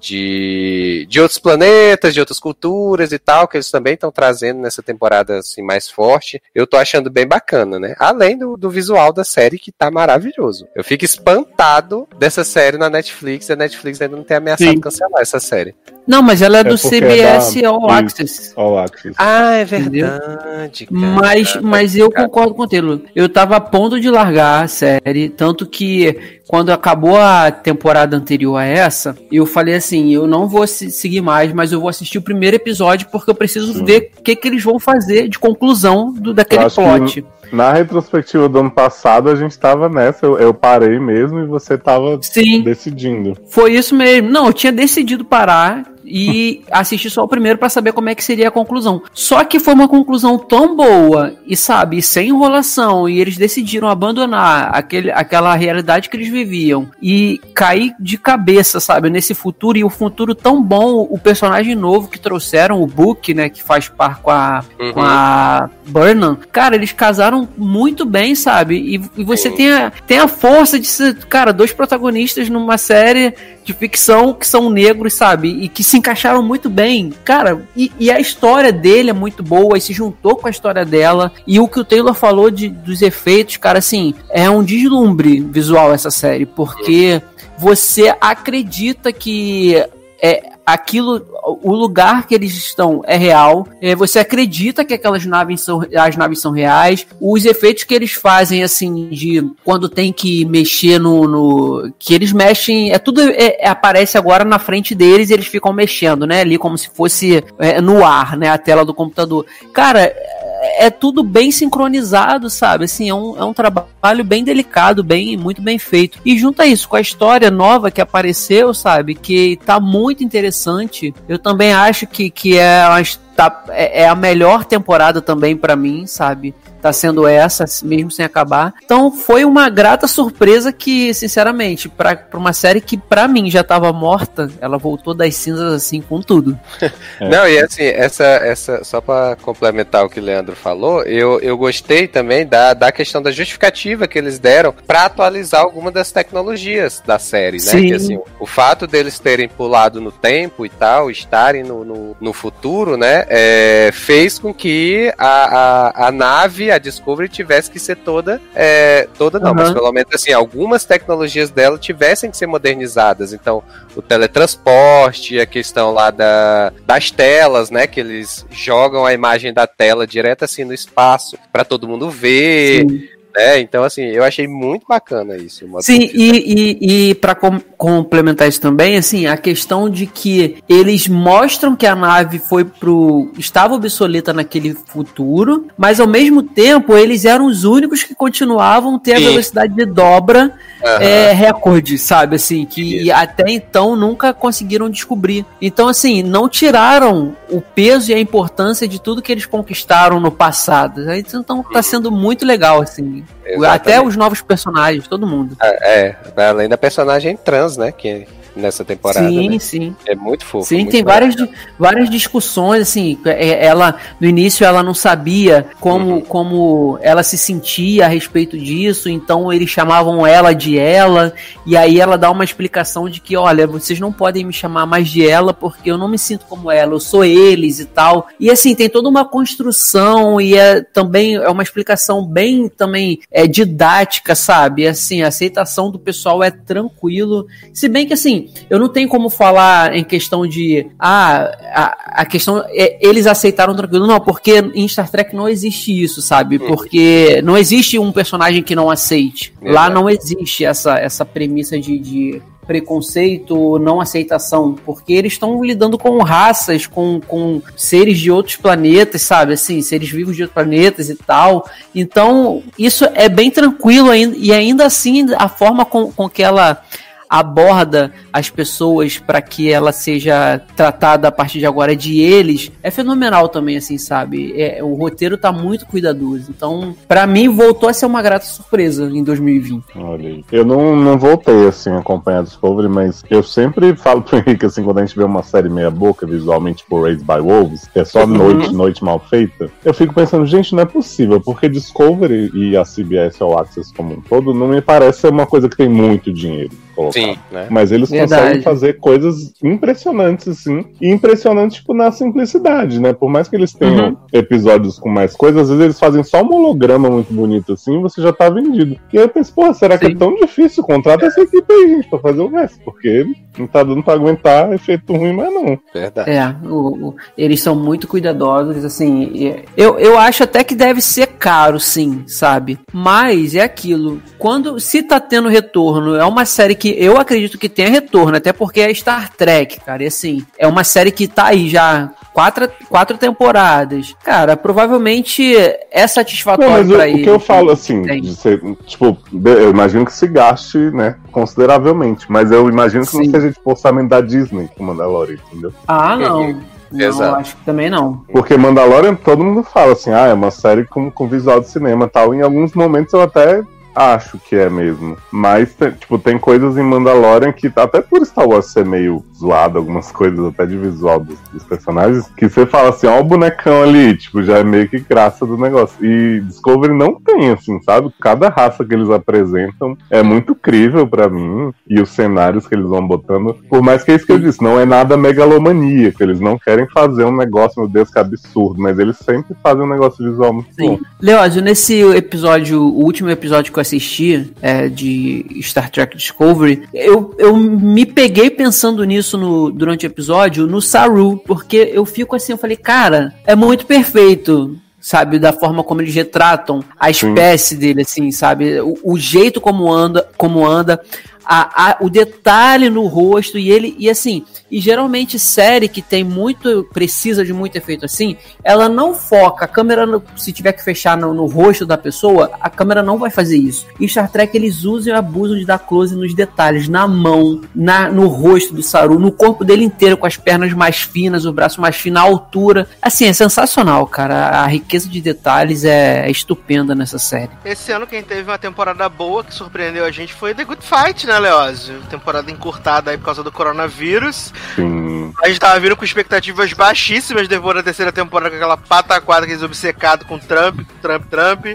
de, de outros planetas, de outras culturas e tal, que eles também estão trazendo nessa temporada assim mais forte. Eu tô achando bem bacana, né? Além do, do visual da série que tá maravilhoso. Eu fico espantado dessa série na Netflix, e a Netflix ainda não tem ameaçado Sim. cancelar essa série. Não, mas ela é É do porque é CBS da- All Isso. Access. All Access. Ah, é verdade. cara. Mas, mas eu concordo com o Taylor. Eu tava a ponto de largar a série, tanto que quando acabou a temporada anterior a essa, eu falei assim, eu não vou se- seguir mais, mas eu vou assistir o primeiro episódio porque eu preciso ver o que, que eles vão fazer de conclusão do, daquele plot. Na retrospectiva do ano passado, a gente tava nessa, eu, eu parei mesmo e você tava Sim, decidindo. foi isso mesmo. Não, eu tinha decidido parar e assistir só o primeiro pra saber como é que seria a conclusão. Só que foi uma conclusão tão boa e sabe, sem enrolação, e eles decidiram abandonar aquele, aquela realidade que eles viviam e cair de cabeça, sabe, nesse futuro e o futuro tão bom, o personagem novo que trouxeram, o Book, né, que faz par com a Uhum. com a Burnham, cara, eles casaram muito bem, sabe? E, e você Sim. tem a, tem a força de ser, cara, dois protagonistas numa série de ficção que são negros, sabe? E que se encaixaram muito bem. Cara, e, e a história dele é muito boa e se juntou com a história dela. E o que o Taylor falou de, dos efeitos, cara, assim, é um deslumbre visual essa série, porque você acredita que é aquilo, o lugar que eles estão é real. é, você acredita que aquelas naves são, as naves são reais. Os efeitos que eles fazem, assim, de quando tem que mexer no, no- que eles mexem, é tudo é- é- aparece agora na frente deles. e Eles ficam mexendo, né? Ali como se fosse é, no ar, né? A tela do computador. Cara, é, tudo bem sincronizado, sabe? Assim, é um, é um trabalho bem delicado, bem muito bem feito. E junta isso com a história nova que apareceu, sabe? Que tá muito interessante. Eu também acho que, que é, uma, tá- é é a melhor temporada também pra mim, sabe? Tá sendo essa, mesmo sem acabar. Então foi uma grata surpresa que, sinceramente, pra, pra uma série que pra mim já tava morta, ela voltou das cinzas assim com tudo. Não, e assim, essa, essa, só pra complementar o que o Leandro falou, eu, eu gostei também da, da questão da justificativa que eles deram pra atualizar alguma das tecnologias da série, né? Sim. Que, assim, o fato deles terem pulado no tempo e tal, estarem no, no, no futuro, né? É, fez com que a, a, a nave, a Discovery, tivesse que ser toda. é, toda não, Aham. mas pelo menos assim, algumas tecnologias dela tivessem que ser modernizadas. Então, o teletransporte, a questão lá da, das telas, né? Que eles jogam a imagem da tela direto assim no espaço para todo mundo ver, né? Então, assim, eu achei muito bacana isso. Sim, e, e, e para complementar isso também, assim, a questão de que eles mostram que a nave foi pro. estava obsoleta naquele futuro, mas ao mesmo tempo eles eram os únicos que continuavam a ter a velocidade de dobra Aham. é, recorde, sabe? Assim, que até então nunca conseguiram descobrir. Então, assim, não tiraram o peso e a importância de tudo que eles conquistaram no passado. Então tá sendo muito legal, assim. Até Exatamente. os novos personagens, todo mundo. É, além da personagem trans, né? Que nessa temporada. Sim, né? sim. É muito fofo. Sim, muito tem várias, várias discussões, assim, é- ela, no início ela não sabia como, como ela se sentia a respeito disso, então eles chamavam ela de ela, e aí ela dá uma explicação de que, olha, vocês não podem me chamar mais de ela porque eu não me sinto como ela, eu sou eles e tal. E assim, tem toda uma construção e é também é uma explicação bem também é didática, sabe? Assim, a aceitação do pessoal é tranquilo. Se bem que assim, eu não tenho como falar em questão de ah, a, a questão é eles aceitaram tranquilo, não, porque em Star Trek não existe isso, sabe? Porque não existe um personagem que não aceite. Lá não existe essa essa premissa de, de preconceito, não aceitação, porque eles estão lidando com raças, com, com seres de outros planetas, sabe? Assim, seres vivos de outros planetas e tal. Então, isso é bem tranquilo ainda, e ainda assim, a forma com, com que ela aborda as pessoas para que ela seja tratada a partir de agora de eles é fenomenal também assim sabe? É, o roteiro tá muito cuidadoso. Então pra mim voltou a ser uma grata surpresa em 2020 Olha aí. Eu não, não voltei assim a acompanhar Discovery, mas eu sempre falo pro Henrique assim, quando a gente vê uma série meia boca, visualmente por Raised by Wolves, que é só noite, noite mal feita, eu fico pensando, gente, não é possível, porque Discovery e a CBS ou Access como um todo não me parece ser uma coisa que tem muito dinheiro colocado. Sim, né? Mas eles Verdade. conseguem fazer coisas impressionantes, assim. E impressionantes, tipo, na simplicidade, né? Por mais que eles tenham Uhum. episódios com mais coisas, às vezes eles fazem só um holograma muito bonito, assim, e você já tá vendido. E aí eu penso, pô, será que Sim. é tão difícil? Contrata essa equipe aí, gente, pra fazer o resto. Porque não tá dando pra aguentar efeito ruim, mas não. Verdade. É, o- o- eles são muito cuidadosos, assim. Eu, eu acho até que deve ser caro, sim, sabe? Mas é aquilo. Quando se tá tendo retorno, é uma série que eu acredito que tenha retorno, até porque é Star Trek, cara. E assim, é uma série que tá aí já quatro, quatro temporadas. Cara, provavelmente é Não, satisfatório mas o, pra o eles. que eu falo, assim, ser, tipo, eu imagino que se gaste, né, consideravelmente. Mas eu imagino que Sim. não seja, tipo, orçamento da Disney com Mandalorian, entendeu? Ah, não. Não, Exato. acho que também não. Porque Mandalorian, todo mundo fala assim, ah, é uma série com, com visual de cinema e tal. Em alguns momentos eu até acho que é mesmo. Mas, tipo, tem coisas em Mandalorian que, até por Star Wars ser meio zoado, algumas coisas até de visual dos, dos personagens, que você fala assim, ó o bonecão ali, tipo, já é meio que graça do negócio. E Discovery não tem, assim, sabe? Cada raça que eles apresentam é muito crível pra mim. E os cenários que eles vão botando, por mais que é isso que eu disse, não é nada megalomaníaco. Eles não querem fazer um negócio, meu Deus, que absurdo, mas eles sempre fazem um negócio visual muito bom. Sim. Leózio, nesse episódio, o último episódio que eu assisti, é, de Star Trek Discovery, eu, eu me peguei pensando nisso no, durante o episódio, no Saru, porque eu fico assim, eu falei, cara, é muito perfeito. Sabe, da forma como eles retratam a Sim. espécie dele, assim, sabe? O, o jeito como anda, como anda, a, a- o detalhe no rosto e ele e assim e geralmente série que tem muito precisa de muito efeito assim ela não foca a câmera no- se tiver que fechar no, no rosto da pessoa a câmera não vai fazer isso. E Star Trek eles usam e abusam de dar close nos detalhes na mão na no rosto do Saru no corpo dele inteiro com as pernas mais finas o braço mais fino a altura. Assim é sensacional cara. A riqueza de detalhes é, é estupenda nessa série. Esse ano quem teve uma temporada boa que surpreendeu a gente foi The Good Fight, né, Leózio? Temporada encurtada aí por causa do coronavírus. Sim. A gente tava vindo com expectativas baixíssimas depois da terceira temporada com aquela pataquada que eles obcecados com Trump, Trump, Trump.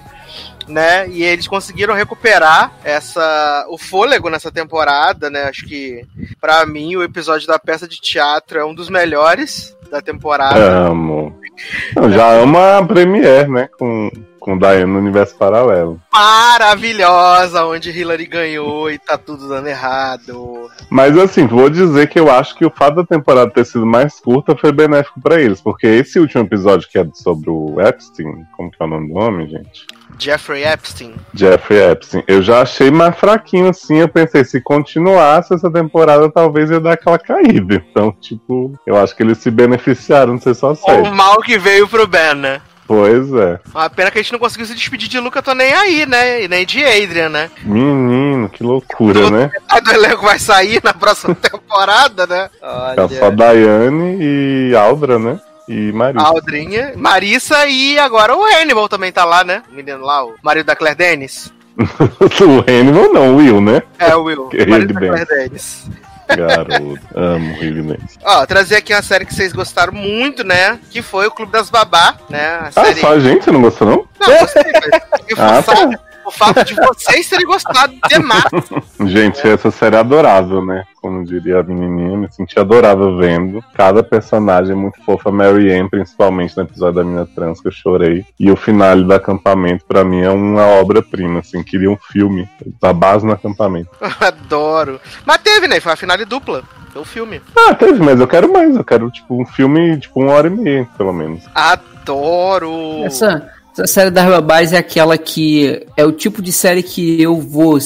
Né? E eles conseguiram recuperar essa o fôlego nessa temporada, né? Acho que pra mim o episódio da peça de teatro é um dos melhores da temporada. Amo. Não, já ama a Premiere, né? Com, com Diane no universo paralelo. Maravilhosa, onde Hillary ganhou e tá tudo dando errado. Mas assim, vou dizer que eu acho que o fato da temporada ter sido mais curta foi benéfico pra eles, porque esse último episódio que é sobre o Epstein, como que é o nome do homem, gente? Jeffrey Epstein. Jeffrey Epstein. Eu já achei mais fraquinho assim, eu pensei, se continuasse essa temporada, talvez ia dar aquela caída. Então, tipo, eu acho que eles se beneficiaram de ser só O série. mal que veio pro Ben, né? Pois é. Uma pena que a gente não conseguiu se despedir de Luca, tô nem aí, né? E nem de Adrian, né? Menino, que loucura, né? A do elenco vai sair na próxima temporada, né? Tá só Daiane e Aldra, né? E Marisa. Aldrinha, Marissa e agora o Hannibal também tá lá, né? O menino lá, o marido da Claire Dennis. o Hannibal não, o Will, né? É, o Will, o marido da. Claire Dennis. Garoto, amo Rivenense. Ó, trazer aqui uma série que vocês gostaram muito, né? Que foi o Clube das Babá, né? A Ah, série... só a gente, você não gostou não? Não, gostei, mas Ah, tá. O fato de vocês terem gostado demais. Gente, essa série é adorável, né? Como diria a menininha, me senti adorável vendo. Cada personagem é muito fofa. Mary Ann, principalmente no episódio da Mina Trans, que eu chorei. E o finale do acampamento, pra mim, é uma obra-prima, assim. Queria um filme da base no acampamento. Adoro. Mas teve, né? Foi a finale dupla. Foi o filme. Ah, teve, mas eu quero mais. Eu quero, tipo, um filme, tipo, uma hora e meia, pelo menos. Adoro. Essa, essa série da Babás é aquela que é o tipo de série que eu vou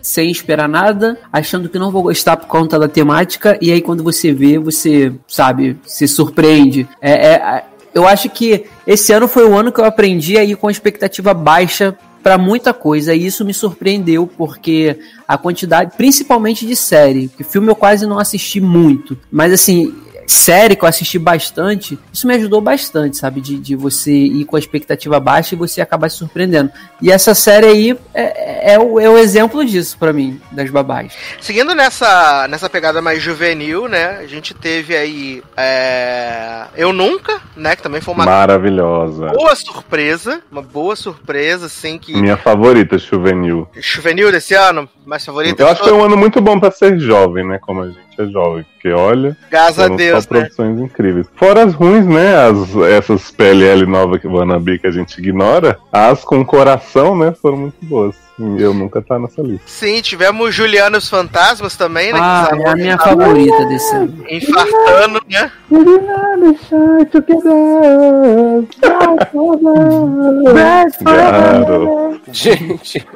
sem esperar nada, achando que não vou gostar por conta da temática, e aí quando você vê, você, sabe, se surpreende. É, é- eu acho que esse ano foi o ano que eu aprendi a ir com expectativa baixa para muita coisa, e isso me surpreendeu, porque a quantidade, principalmente de série, que filme eu quase não assisti muito, mas assim, série que eu assisti bastante, isso me ajudou bastante, sabe? De, de você ir com a expectativa baixa e você acabar se surpreendendo. E essa série aí é, é, o, é o exemplo disso pra mim, das babás. Seguindo nessa, nessa pegada mais juvenil, né? A gente teve aí é, Eu Nunca, né? Que também foi uma Maravilhosa. boa surpresa. Uma boa surpresa, assim, que. Minha favorita, Juvenil. Juvenil desse ano, mais favorita. Eu acho que foi um ano muito bom pra ser jovem, né? Como a gente é jovem. Porque, olha, Graças a Deus, só né? produções incríveis. Fora as ruins, né? As, essas PLL novas que o Wannabe que a gente ignora. As com coração, né? Foram muito boas. E eu nunca tá nessa lista. Sim, tivemos Juliana e os Fantasmas também, né? Ah, que é a minha favorita desse ano. Infartando, né? Garoto. Gente,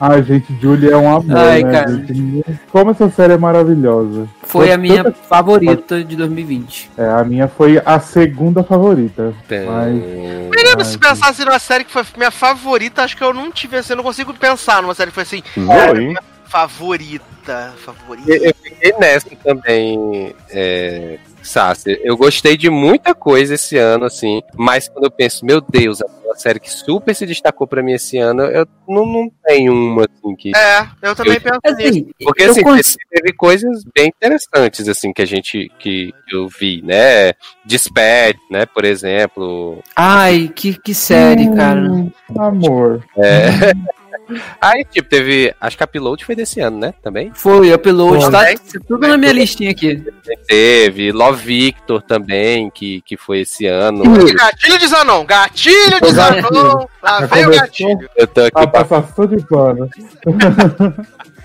Ai, gente, Julie é um amor, Ai, né? cara. gente? Como essa série é maravilhosa. Foi a Tanto- minha favorita de 2020. É, a minha foi a segunda favorita. Mas, Menino, Ai, se pensasse numa série que foi minha favorita, acho que eu não tive assim, eu não consigo pensar numa série que foi assim, Zoe. favorita, favorita. eu eu fiquei nessa também, é, Sassi. Eu gostei de muita coisa esse ano, assim, mas quando eu penso, meu Deus, aquela série que super se destacou pra mim esse ano, eu não, não tenho uma, assim, que... É, eu também Eu- penso nisso. Assim, Porque eu assim, cons- teve coisas bem interessantes assim que a gente que eu vi, né? Dispatch, né, por exemplo. Ai, que, que série, cara. Hum, Amor. É... Aí, tipo, teve. Acho que a Upload foi desse ano, né? Também. Foi, upload, tá tudo na minha listinha aqui. Teve. Love Victor também, que, que foi esse ano. Gatilho de Zanon, gatilho de Zanon, lá vem o gatilho. Eu tô aqui A pra... de pano.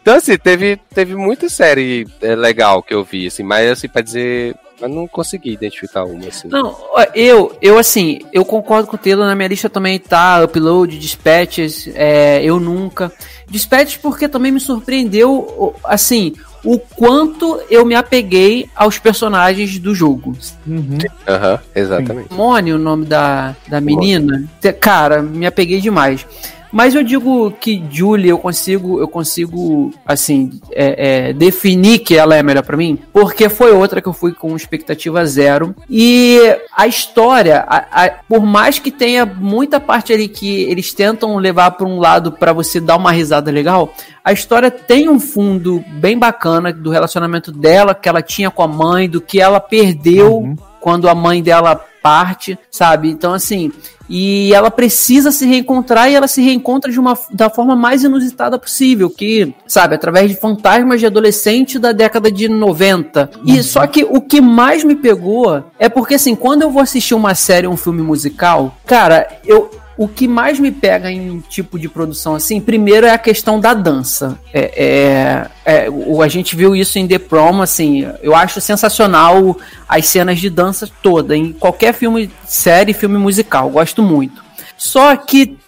Então, assim, teve, teve muita série é, legal que eu vi, assim, mas assim, pra dizer. Mas não consegui identificar uma, assim. Não, eu, eu assim, eu concordo com o Taylor, na minha lista também tá Upload, Dispatches, é, Eu Nunca. Dispatches porque também me surpreendeu, o- assim, o quanto eu me apeguei aos personagens do jogo. Uhum. Aham, exatamente. Mone, o nome da, da menina, cara, me apeguei demais. Mas eu digo que Julie, eu consigo, eu consigo, assim, é, é, definir que ela é melhor pra mim, porque foi outra que eu fui com expectativa zero. E a história, a- a- por mais que tenha muita parte ali que eles tentam levar pra um lado pra você dar uma risada legal, a história tem um fundo bem bacana do relacionamento dela, que ela tinha com a mãe, do que ela perdeu Uhum. quando a mãe dela parte, sabe? Então, assim, e ela precisa se reencontrar e ela se reencontra de uma da forma mais inusitada possível, que, sabe, através de fantasmas de adolescente da década de 90. E só que o que mais me pegou é porque, assim, quando eu vou assistir uma série, um filme musical, cara, eu. O que mais me pega em tipo de produção assim, primeiro é a questão da dança. É, é, é, o, a gente viu isso em The Prom, assim, eu acho sensacional as cenas de dança toda, em qualquer filme, série, filme musical, gosto muito. Só que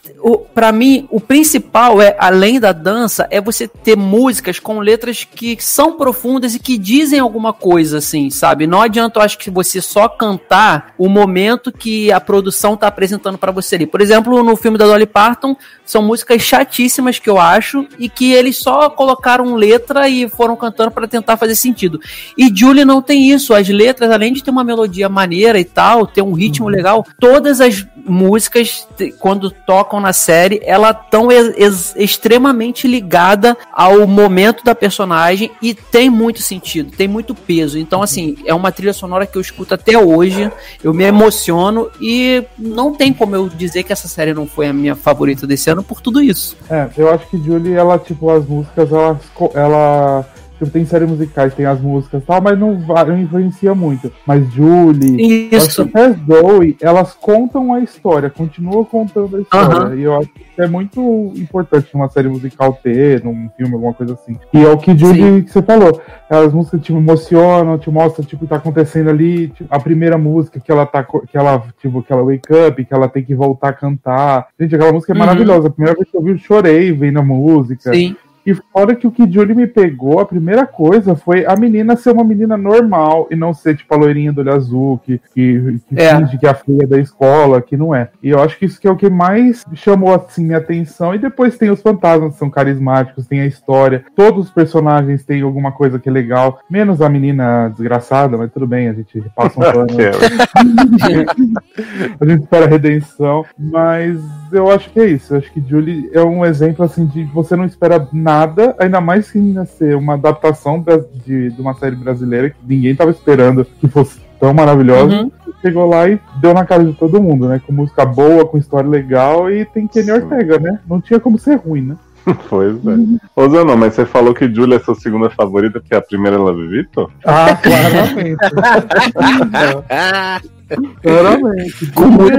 para mim, o principal é, além da dança, é você ter músicas com letras que são profundas e que dizem alguma coisa, assim, sabe? Não adianta, eu acho que você só cantar o momento que a produção tá apresentando para você ali. Por exemplo, no filme da Dolly Parton, são músicas chatíssimas que eu acho e que eles só colocaram letra e foram cantando para tentar fazer sentido. E Julie não tem isso. As letras, além de ter uma melodia maneira e tal, ter um ritmo legal, todas as músicas, quando tocam na na série, ela tão ex- ex- extremamente ligada ao momento da personagem e tem muito sentido, tem muito peso. Então, assim, é uma trilha sonora que eu escuto até hoje, eu me emociono e não tem como eu dizer que essa série não foi a minha favorita desse ano por tudo isso. É, eu acho que Julie, ela, tipo, as músicas, ela. ela tipo, tem séries musicais, tem as músicas e tal, mas não, não influencia muito. Mas Julie, Isso. até Zoe, elas contam a história, continuam contando a história. E eu acho que é muito importante numa série musical ter, num filme, alguma coisa assim. E é o que Julie que você falou. As músicas te emocionam, te mostram tipo, o que tá acontecendo ali. Tipo, a primeira música que ela tá que ela, tipo, que ela wake up, que ela tem que voltar a cantar. Gente, aquela música é Uhum. maravilhosa. A primeira vez que eu vi, eu chorei vendo a música. Sim. E fora que o que Julie me pegou, a primeira coisa foi a menina ser uma menina normal e não ser tipo a loirinha do olho azul, que, que, que É. finge que é a filha da escola, que não é. E eu acho que isso que é o que mais chamou assim minha atenção. E depois tem os fantasmas, que são carismáticos, tem a história. Todos os personagens têm alguma coisa que é legal, menos a menina desgraçada, mas tudo bem, a gente passa um pano. a gente espera a redenção, mas eu acho que é isso. Eu acho que Julie é um exemplo assim de você não espera nada, ainda mais que ia ser uma adaptação da- de, de uma série brasileira que ninguém tava esperando que fosse tão maravilhosa. Uhum. Chegou lá e deu na cara de todo mundo, né? Com música boa, com história legal e tem Kenny Ortega, né? Não tinha como ser ruim, né? Pois é. Ô, Zanon, mas você falou que Julia é sua segunda favorita, porque a primeira é Love Vitor? Ah, claramente. claramente. Com, mu-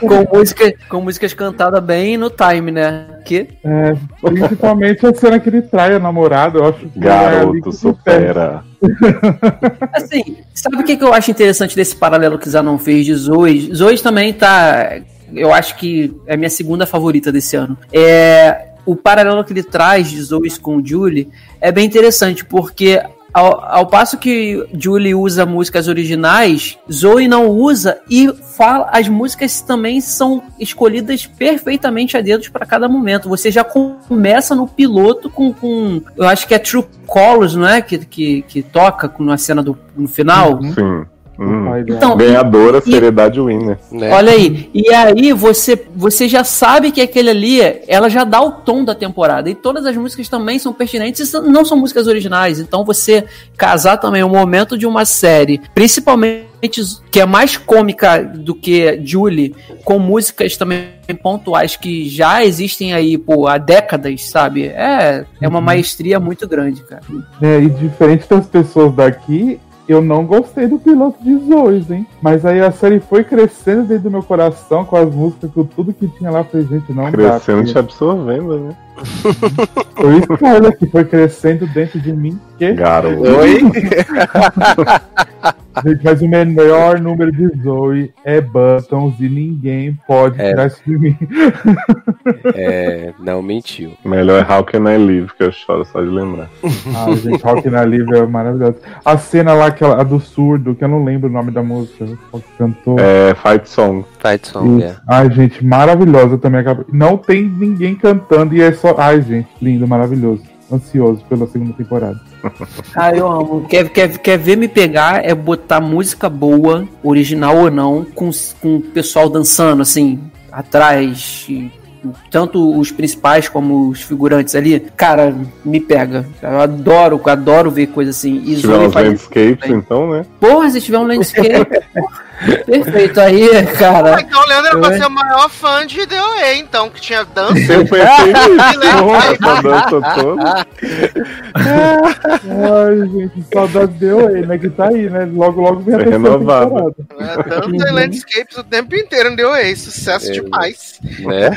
com- com música, com músicas cantadas bem no time, né? Que É, principalmente a cena que ele trai a namorada, eu acho que é Garoto, que supera. Assim, sabe o que, que eu acho interessante desse paralelo que Zanon fez de Zoe? Zoe também tá. Eu acho que é a minha segunda favorita desse ano. É. O paralelo que ele traz de Zoe com Julie é bem interessante, porque ao, ao passo que Julie usa músicas originais, Zoe não usa e fala, as músicas também são escolhidas perfeitamente a dedos para cada momento. Você já começa no piloto com, com eu acho que é True Colors, não é? Que, que, que toca na cena do no final. Sim. Hum. Então, Ganhadora, e- seriedade winner. Né? Olha aí, e aí você, você já sabe que aquele ali, ela já dá o tom da temporada. E todas as músicas também são pertinentes e não são músicas originais. Então você casar também o momento de uma série, principalmente que é mais cômica do que Julie, com músicas também pontuais que já existem aí pô, há décadas, sabe? É, é uma maestria muito grande, cara. É, e diferente das pessoas daqui, eu não gostei do piloto de Zoes, hein? Mas aí a série foi crescendo dentro do meu coração com as músicas, com tudo que tinha lá. Eu Falei, gente, não Crescendo e te absorvendo, né? Foi isso, cara, que foi crescendo dentro de mim. Que, Garoto. Oi? gente, mas o melhor número de Zoe é Buttons e ninguém pode É. tirar isso de mim. É, não mentiu. Melhor é How Can I Live, que eu choro só de lembrar. Ah, gente, Rock na Live é maravilhoso. A cena lá, aquela, a do surdo, que eu não lembro o nome da música, que cantou. É Fight Song. Fight song, é. Isso. Ai, gente, maravilhosa também. Não tem ninguém cantando e é só. Ai, gente, lindo, maravilhoso. Ansioso pela segunda temporada. Ah, eu amo. Quer, quer, quer ver me pegar é botar música boa, original ou não, com, com o pessoal dançando, assim, atrás. e tanto os principais como os figurantes ali. Cara, me pega. Eu adoro, adoro ver coisa assim. E Se tiver uns isso landscapes, também. então, né? Porra, se tiver um landscape. perfeito. Aí, cara. Então o Leandro era pra Eu- ser o maior fã de DOE, então, que tinha dança. Eu pensei nisso. Dança toda. Ai, gente, saudade deu aí, né? Que tá aí, né? Logo, logo vem a temporada. né? Dança e landscapes o tempo inteiro em DOE. Sucesso É. demais. Né?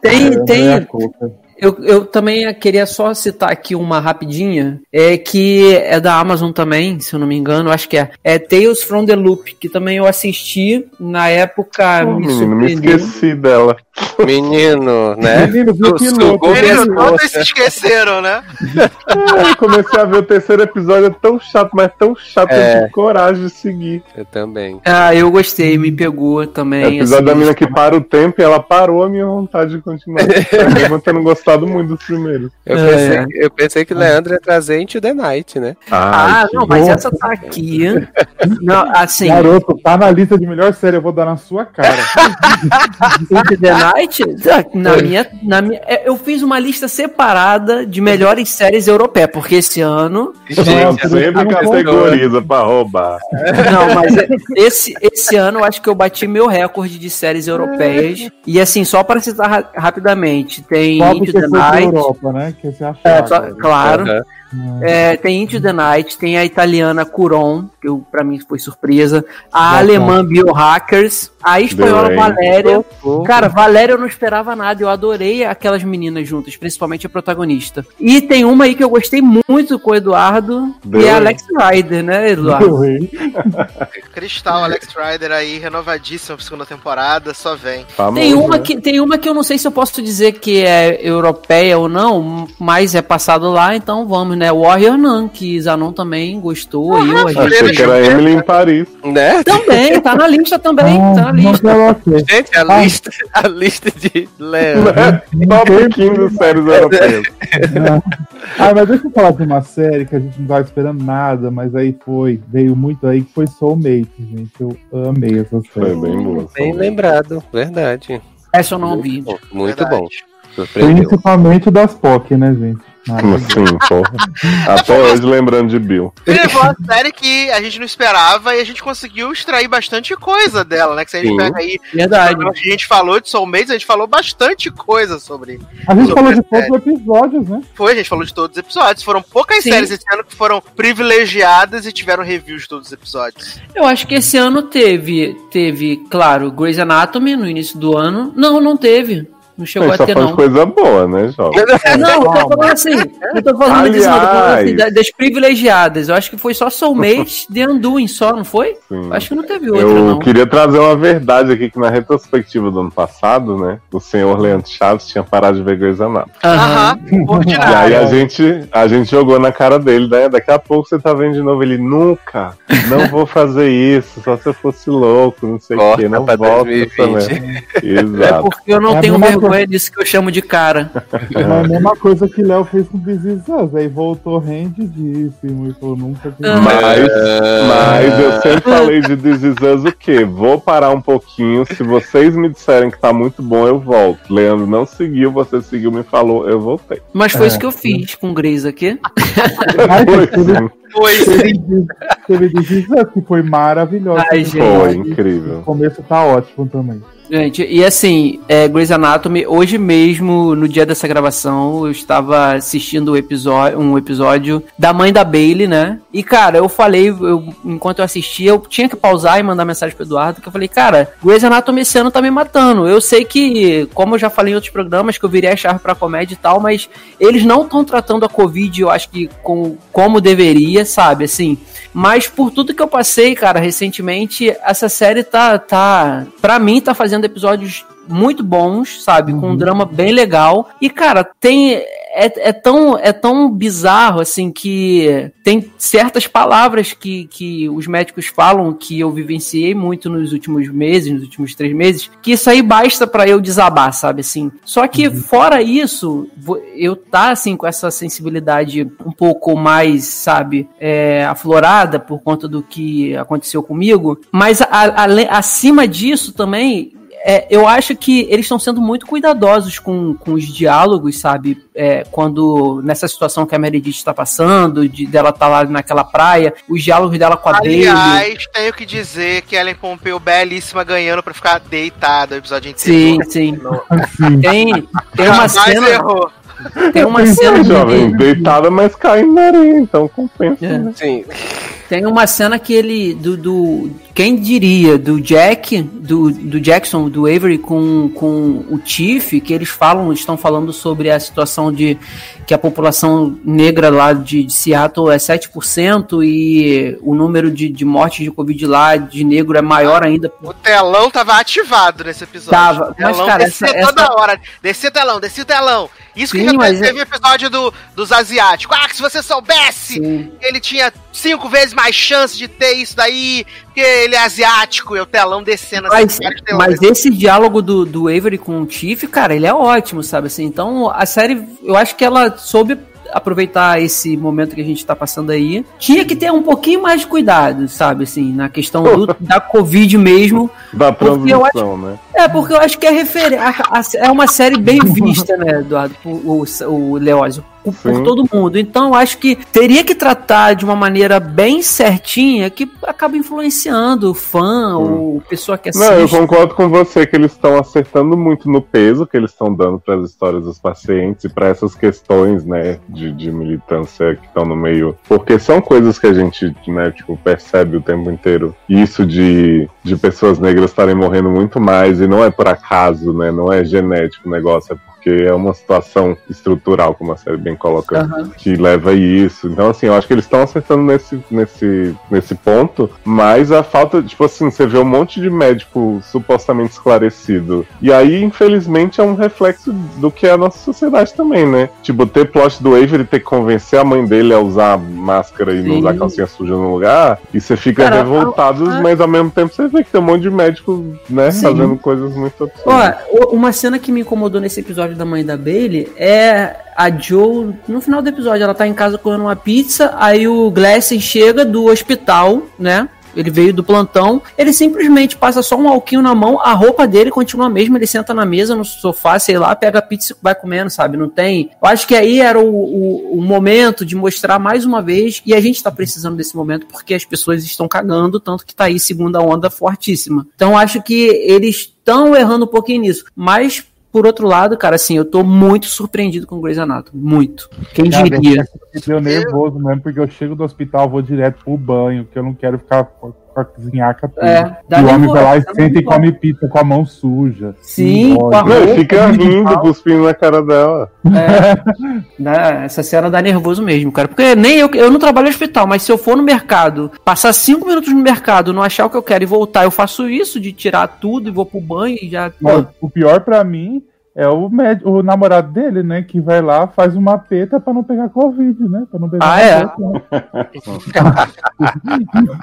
Tem, É, tem, culpa. Eu, eu também queria só citar aqui uma rapidinha, é que é da Amazon também, se eu não me engano, acho que é. É Tales from the Loop, que também eu assisti na época. Pô, me menino, me esqueci dela. Menino, né? Menino, viu que Sugou louco. minhas Menino, todos se esqueceram, né? É, eu comecei a ver o terceiro episódio, é tão chato, mas tão chato, eu É. tive coragem de seguir. Eu também. Ah, eu gostei, me pegou É o também. episódio assim, da mina que para o tempo e ela parou a minha vontade de continuar. Mesmo tendo gostado muito dos primeiros. Eu, É. pensei, eu pensei que o Leandro ia trazer Into the Night, né? Ah, Ai, que não, mas essa tá aqui. Não, assim, Garoto, tá na lista de melhor série, eu vou dar na sua cara. Into the Night, na minha, na minha, é, eu fiz uma lista separada de melhores séries europeias, porque esse ano, Nossa, Sempre categoriza pra roubar. não, mas é- esse, esse ano eu acho que eu bati meu recorde de séries europeias. E assim, só para citar ra- rapidamente, tem Into Night, Europa, né? Que você achava. é, só- claro. Aham. É, tem Into the Night, tem a italiana Curon, que eu, pra mim foi surpresa. A Bacana. alemã Biohackers. A espanhola. Valéria. Cara, Valéria eu não esperava nada. Eu adorei aquelas meninas juntas, principalmente a protagonista. E tem uma aí que eu gostei muito com o Eduardo, The e é a. Alex Rider, né, Eduardo? Cristal, Alex Rider aí, renovadíssima pra segunda temporada, só vem. Famoso, Tem uma, né? que, tem uma que eu não sei se eu posso dizer que é europeia ou não, mas é passado lá, então vamos, né? Warrior Nun, que Zanon também gostou. e eu, a gente... Achei que era Emily em Paris. Né? Também, tá na lista também, tá na Ah, lista. coloquei. Gente, a Ah. lista, a lista de Leandro. Top 15 séries europeias. Ah, mas deixa eu falar de uma série que a gente não tava esperando nada, mas aí foi, veio muito aí, que foi Soulmate, gente. Eu amei essa Foi série. bem boa. Bem lembrado, verdade. Essa eu não vi. Bom, Muito Verdade. bom. Surpreendeu. Principalmente das POC, né, gente? Sim, porra. Até hoje lembrando de Bill. Ele foi uma série que a gente não esperava e a gente conseguiu extrair bastante coisa dela, né? Que se a gente Sim. pega aí, Verdade. a gente falou de Soulmates, a gente falou bastante coisa sobre. A gente Sobre falou de a todos os episódios, né? Foi, a gente falou de todos os episódios. Foram poucas Sim. séries esse ano que foram privilegiadas e tiveram reviews de todos os episódios. Eu acho que esse ano teve, teve, claro, Grey's Anatomy no início do ano. Não, não teve. Não chegou a ter, de não. coisa boa, né, jovem? Não, eu tô falando assim. Eu tô falando disso, não. Tô falando assim, Aliás. da- das privilegiadas. Eu acho que foi só Soulmate The Undoing só, não foi? Sim. Acho que não teve outra, Eu não. queria trazer uma verdade aqui, que na retrospectiva do ano passado, né, o senhor Leandro Chaves tinha parado de ver Grey's Anatomy. Aham. E aí a gente, a gente jogou na cara dele, né? Daqui a pouco você tá vendo de novo ele, nunca, não vou fazer isso, só se eu fosse louco, não sei o que, não volta 2020. também. É Exato. porque eu não É tenho mesma vergonha disso que eu chamo de cara. É a mesma coisa que Léo fez com Is Us. Aí voltou rendidíssimo e falou, nunca. Ah. Mas, mas eu sempre falei de Us o quê? Vou parar um pouquinho, se vocês me disserem que tá muito bom, eu volto. Leandro não seguiu, você seguiu, me falou, eu voltei. Mas foi É. isso que eu fiz com Grace aqui. Mas Foi, sim, Foi teve, teve This Is Us, que foi maravilhoso. Ai, gente. foi O incrível. começo tá ótimo também. Gente, e assim, é, Grey's Anatomy, hoje mesmo, no dia dessa gravação, eu estava assistindo o episódio, um episódio da mãe da Bailey, né? E, cara, eu falei, eu- enquanto eu assistia, eu tinha que pausar e mandar mensagem pro Eduardo, que eu falei, cara, Grey's Anatomy esse ano tá me matando. Eu sei que, como eu já falei em outros programas, que eu virei a chave pra comédia e tal, mas eles não estão tratando a Covid, eu acho que com, como deveria, sabe? Assim, mas por tudo que eu passei, cara, recentemente, essa série tá, tá pra mim, tá fazendo episódios muito bons, sabe? Com um drama bem legal. E, cara, tem. É, é, tão, é tão bizarro, assim, que tem certas palavras que, que os médicos falam que eu vivenciei muito nos últimos meses, nos últimos três meses, que isso aí basta pra eu desabar, sabe? Assim. Só que, fora isso, eu tá, assim, com essa sensibilidade um pouco mais, sabe, é, aflorada por conta do que aconteceu comigo, mas a- ale- acima disso também, é, eu acho que eles estão sendo muito cuidadosos com, com os diálogos, sabe? É, quando nessa situação que a Meredith está passando, de dela tá lá naquela praia, os diálogos dela com a Bailey. Aliás, tenho que dizer que Ellen Pompeu belíssima ganhando pra ficar deitada o episódio Sim, inteiro. sim. Assim, Tem, tem uma Jamais cena. errou. Tem uma cena Jovem, de, deitada, mas caindo na areia, então compensa, É. né? Sim. Tem uma cena que ele. Do, do- quem diria? Do Jack, do, do Jackson, do Avery com, com o Tiff, que eles falam, estão falando sobre a situação de que a população negra lá de, de Seattle é 7% e o número de, de mortes de Covid lá de negro é maior ainda. O telão tava ativado nesse episódio. Tava, mas, cara, descia essa- toda essa- hora. Descia o telão, descia o telão. Isso que Sim, já mas teve o episódio do, dos asiáticos. Ah, que se você soubesse Sim. que ele tinha cinco vezes mais chance de ter isso daí, porque ele é asiático, e o telão descendo Mas, assim, mas esse diálogo do, do Avery com o Tiff, cara, ele é ótimo, sabe assim? Então, a série, eu acho que ela soube aproveitar esse momento que a gente tá passando aí. Tinha que ter um pouquinho mais de cuidado, sabe assim, na questão do- da Covid mesmo. Da transmissão, né? É, porque eu acho que é referência. É uma série bem vista, né, Eduardo? Por, o, o Leózio. Por, por todo mundo. Então, eu acho que teria que tratar de uma maneira bem certinha que acaba influenciando o fã ou pessoa que assiste. Não, eu concordo com você que eles estão acertando muito no peso que eles estão dando para as histórias dos pacientes e para essas questões, né, de, de militância que estão no meio. Porque são coisas que a gente, né, tipo, percebe o tempo inteiro. Isso de, de pessoas negras estarem morrendo muito mais e não é por acaso, né, não é genético o negócio, é porque é uma situação estrutural, como a série bem coloca Aham. que leva a isso. Então, assim, eu acho que eles estão acertando nesse, nesse, nesse ponto, mas a falta, tipo assim, você vê um monte de médico supostamente esclarecido. E aí, infelizmente, é um reflexo do que é a nossa sociedade também, né? Tipo, ter plot do Avery ter que convencer a mãe dele a usar máscara e não Sim. usar calcinha suja no lugar, e você fica Cara, revoltado, a- mas ao mesmo tempo você vê que tem um monte de médico, né, Sim. fazendo coisas muito absurdas. Ó, uma cena que me incomodou nesse episódio da mãe da Bailey é a Joe, no final do episódio, ela tá em casa comendo uma pizza, aí o Glass chega do hospital, né? Ele veio do plantão, ele simplesmente passa só um alquinho na mão, a roupa dele continua a mesma, ele senta na mesa, no sofá, sei lá, pega a pizza e vai comendo, sabe? Não tem. Eu acho que aí era o, o, o momento de mostrar mais uma vez, e a gente tá precisando desse momento porque as pessoas estão cagando, tanto que tá aí segunda onda fortíssima. Então acho que eles estão errando um pouquinho nisso, mas. Por outro lado, cara, assim, eu tô muito surpreendido com Grey's Anatomy. Muito. Quem Cara, diria? Eu nervoso mesmo, porque eu chego do hospital, vou direto pro banho, que eu não quero ficar com a cozinhaca tudo. É, dá e o homem vai lá e senta e come pizza com a mão suja. Sim, com a roupa fica rindo, cuspindo na cara dela. É, dá- essa cena dá nervoso mesmo, cara. Porque nem eu, eu não trabalho no hospital, mas se eu for no mercado, passar cinco minutos no mercado, não achar o que eu quero e voltar, eu faço isso de tirar tudo e vou pro banho e já. Não, o pior pra mim é o, med- o namorado dele, né? Que vai lá, faz uma peta pra não pegar Covid, né? Pra não pegar Ah, é? Covid, né?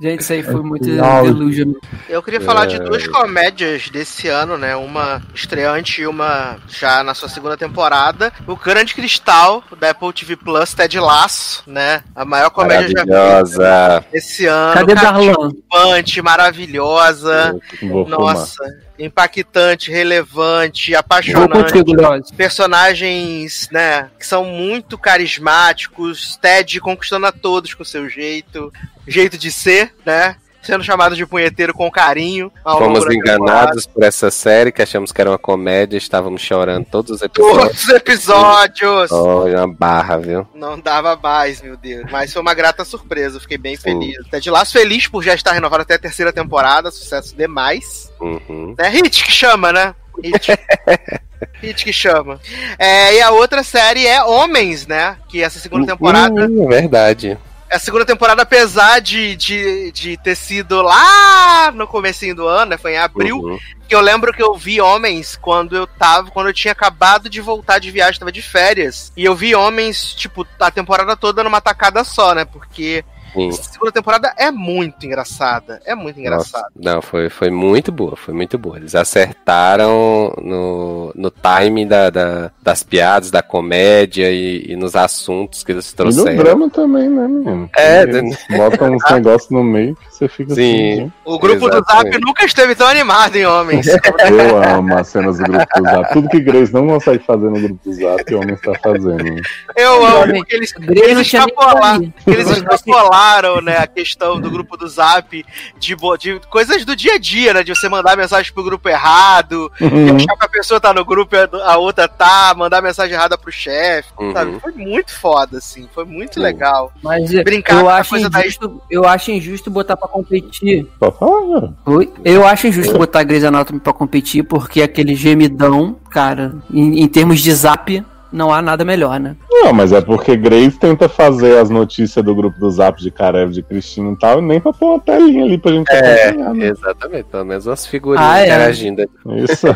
Gente, isso aí foi muito Legal. delusion. Eu queria falar É. de duas comédias desse ano, né? Uma estreante e uma já na sua segunda temporada. O Grande Cristal, da Apple TV Plus, Ted Laço, né? A maior comédia já Maravilhosa. feita esse ano. Cadê Darlan? Cativante, maravilhosa. Fumar. Nossa, impactante, relevante, apaixonante. contigo. Personagens, né, que são muito carismáticos, Ted conquistando a todos com seu jeito, jeito de ser, né? Sendo chamado de punheteiro com carinho. Fomos temporada. enganados por essa série, que achamos que era uma comédia, estávamos chorando todos os episódios. Todos os episódios! Olha, uma barra, viu? Não dava mais, meu Deus. Mas foi uma grata surpresa, fiquei bem Sim. feliz. Ted Laço feliz por já estar renovado até a terceira temporada, sucesso demais. Uhum. É Hit que chama, né? Hit. Hit que chama. É, e a outra série é Homens, né? Que essa segunda temporada. Uhum, é verdade. A segunda temporada, apesar de, de, de ter sido lá no comecinho do ano, né? Foi em abril. Uhum. Que eu lembro que eu vi Homens quando eu tava. Quando eu tinha acabado de voltar de viagem, tava de férias. E eu vi Homens, tipo, a temporada toda numa tacada só, né? Porque Sim. segunda temporada é muito engraçada. É muito engraçada. Nossa, não, foi, foi muito boa, foi muito boa. Eles acertaram no, no timing da, da- das piadas, da comédia e, e nos assuntos que eles E no trouxeram. drama também, né, menino? É, Eles botam uns negócios no meio que você fica Sim. assim. né? O grupo do Zap Exatamente. nunca esteve tão animado em Homens. Eu amo as cenas do grupo do Zap. Tudo que Grace não consegue fazer no grupo do Zap, o homem está fazendo. né? Eu amo, porque eles, eles extrapolaram. Eles extrapolaram retomaram, né, a questão do grupo do Zap de, de coisas do dia a dia, né? De você mandar mensagem pro grupo errado, Uhum. achar que a pessoa tá no grupo e a outra tá, mandar mensagem errada pro chefe, Uhum. sabe? Foi muito foda, assim, foi muito Sim. legal. Mas é, Brincar eu com a acho, coisa da- injusto, eu acho injusto botar pra competir. Pode falar, cara. Oi? Eu acho injusto botar a Grey's Anatomy pra competir, porque aquele gemidão, cara, em, em termos de zap, não há nada melhor, né? Não, mas é porque Grace tenta fazer as notícias do grupo do Zap de Karev, de Cristina e tal, e nem pra pôr uma telinha ali pra gente É, acompanhar, né? exatamente. Pelo menos umas figurinhas Ah, é. interagindo. Isso.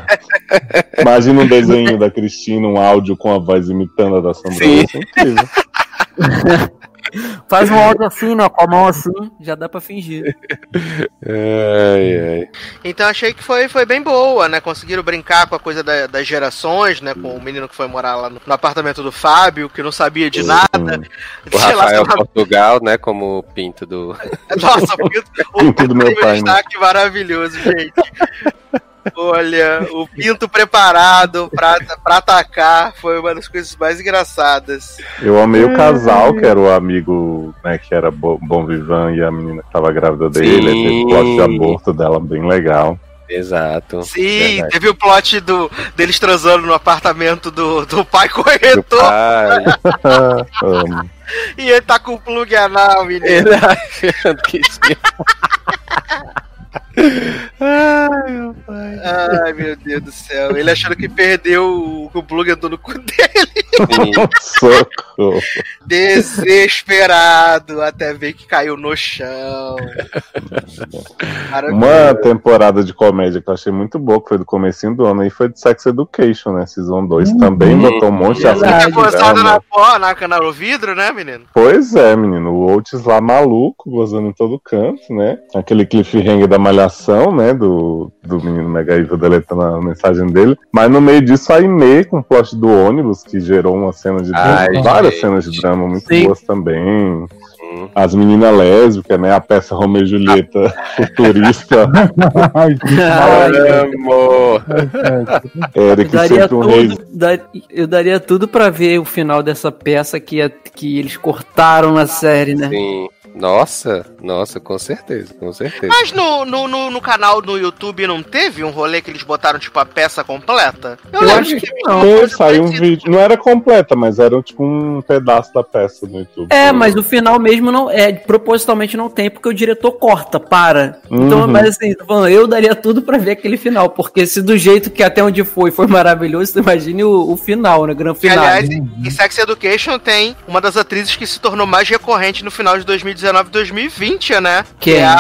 Imagina um desenho da Cristina, um áudio com a voz imitando a da Sandra. Sim. Isso é incrível. Faz um áudio assim, né? Com a mão assim, já dá pra fingir. Ai, ai. Então achei que foi, foi bem boa, né? Conseguiram brincar com a coisa da- das gerações, né? Com o menino que foi morar lá no, no apartamento do Fábio, que não sabia de nada. O Rafael lá- Portugal, né? Como o pinto do. Nossa, o pinto, o Pinto do meu um pai, né? destaque maravilhoso, gente. Olha, o pinto preparado pra, pra atacar foi uma das coisas mais engraçadas. Eu amei o casal, que era o amigo, né, que era Bo- Bom Vivan e a menina que tava grávida dele. aí Teve o plot de aborto dela, bem legal. Exato. Sim, Verdade. teve o plot do, deles transando no apartamento do, do pai Do corretor pai. Amo. e ele tá com o plug anal, menino. Ele achando que tinha. Ai, meu Deus do céu. Ele achando que perdeu o, o plug entrou no cu dele. Socorro. Desesperado, até ver que caiu no chão. Uma temporada de comédia que eu achei muito boa, que foi do comecinho do ano, aí foi de Sex Education, né? Season 2. Também botou um monte de assunto Gozado drama. na pó, na cana no vidro, né, menino? Pois é, menino. O Oates lá maluco, gozando em todo canto, né? Aquele cliffhanger da malhação, né? Do, do menino Mega Evil deletando a mensagem dele. Mas no meio disso, a Aimee com o plot do ônibus, que gerou uma cena de drama. Ai, várias gente. cenas de drama muito Sim. boas também. Hum. As meninas lésbicas, né? A peça Romeu e Julieta futurista. Ai, Amor. Eu Eric daria, sempre um rei. tudo, da- eu daria tudo pra ver o final dessa peça que, ia- que eles cortaram na série, né? Sim. Nossa, nossa, com certeza, com certeza. Mas no, no, no, no canal no YouTube não teve um rolê que eles botaram, tipo, a peça completa? Eu, Eu acho que não. saiu um vídeo. Não era completa, mas era tipo um pedaço da peça no YouTube. É, mas o final mesmo não é, propositalmente não tem, porque o diretor corta, para. Então, Uhum. mas assim, eu daria tudo pra ver aquele final, porque se do jeito que até onde foi foi maravilhoso, imagine o, o final, né? Grande final. aliás, em Sex Education tem uma das atrizes que se tornou mais recorrente no final de 2019 e 2020, né? Quem? é a,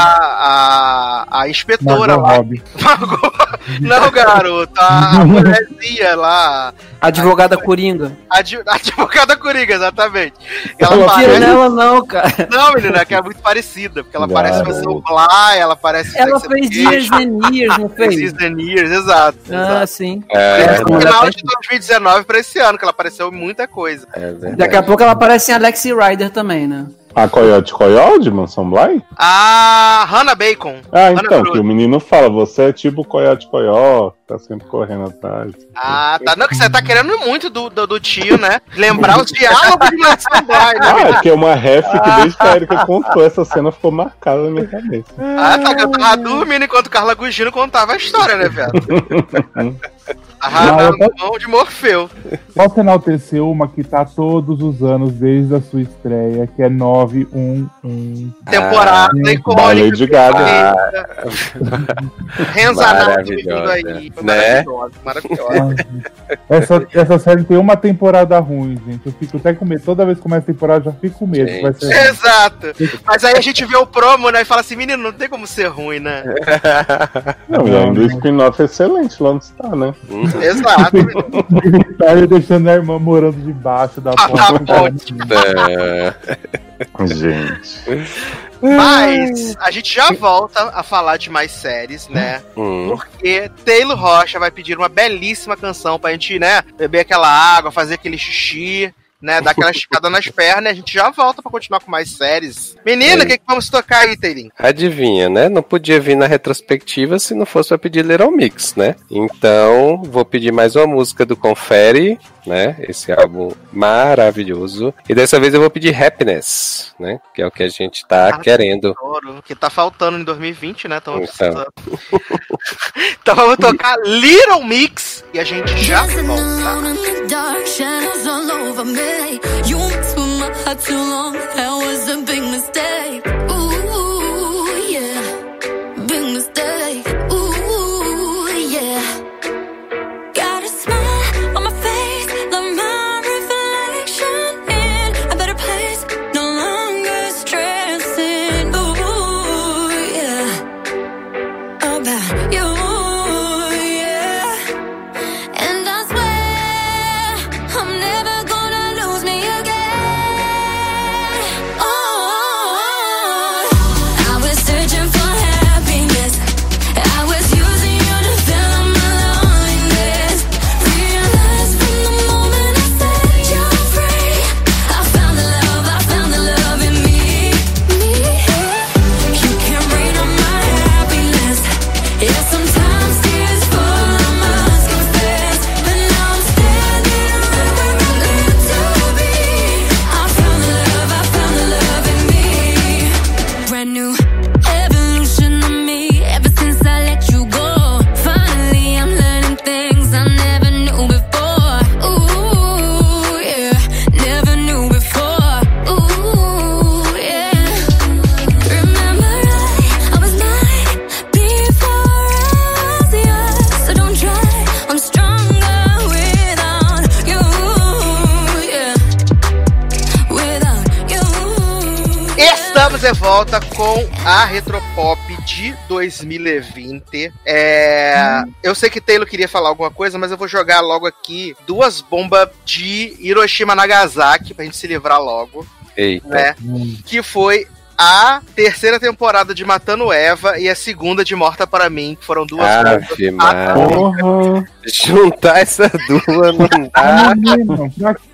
a, a inspetora Margot lá. Robbie. Margot- Não, garoto, a, mulherzinha lá. Advogada Coringa. A, adv- a advogada Coringa, exatamente. Ela Ela parece. Nela não, cara. Não, menina, que é muito parecida, porque ela Garoto. parece Versão Bly, ela parece. Ela fez Years and Years, não fez? Years and Years, exato. Ah, exato. sim. É, É, No final de 2019 pra esse ano, que ela apareceu em muita coisa. é. Daqui a pouco ela aparece em Alexi Rider também, né? A Coyote Coyote de Mansão Bly? A Hannah Bacon. Ah, Hannah então, Cruz. que o menino fala, você é tipo Coyote Coyote, tá sempre correndo atrás. Ah, tá. Não, que você tá querendo muito do, do, do tio, né? Lembrar os diálogos de Mansão Bly, né? Ah, é porque é uma ref que desde que a Erika contou essa cena ficou marcada na minha cabeça. Ah, tá. que Eu tava dormindo enquanto Carla Gugino contava a história, né, velho? Ah, A eu tô- mão de Morfeu. Posso enaltecer uma que tá todos os anos desde a sua estreia, que é 911. Temporada Ah, Da icônica. Lady Gaga. Renzanato aí. Foi Né? Maravilhosa, maravilhosa. Essa, essa série tem uma temporada ruim, gente. Eu fico até com medo. Toda vez que começa a temporada, eu já fico com medo. que Vai ser... Exato. Mas aí a gente vê o promo, né? E fala assim, menino, não tem como ser ruim, né? Não, e ainda o spin-off é excelente lá onde está, né? Exato. Tá ele deixando a irmã morando debaixo da Ah, tá porta. bom. É, Gente. Mas a gente já volta a falar de mais séries, né? hum. Porque Taylor Rocha vai pedir uma belíssima canção pra gente, né? Beber aquela água, fazer aquele xixi. Né? Dar aquela esticada nas pernas e a gente já volta pra continuar com mais séries. Menina, o que, que vamos tocar aí, Teirinho? Adivinha, né? Não podia vir na retrospectiva se não fosse pra pedir Little Mix, né? Então, vou pedir mais uma música do Confere, né? Esse álbum maravilhoso. E dessa vez eu vou pedir Happiness, né? Que é o que a gente tá Ah, querendo. Adoro, que tá faltando em 2020, né? Então, Então. então vamos tocar Little Mix e a gente já volta. Me. You messed with my heart too long, that was a big mistake. Estamos de volta com a Retropop de 2020. É, Eu sei que Taylor queria falar alguma coisa, mas eu vou jogar logo aqui duas bombas de Hiroshima Nagasaki pra gente se livrar logo, Eita. né? Que foi a terceira temporada de Matando Eva e a segunda de Morta para mim, que foram duas bombas. Ave. Porra. Juntar essas duas não dá.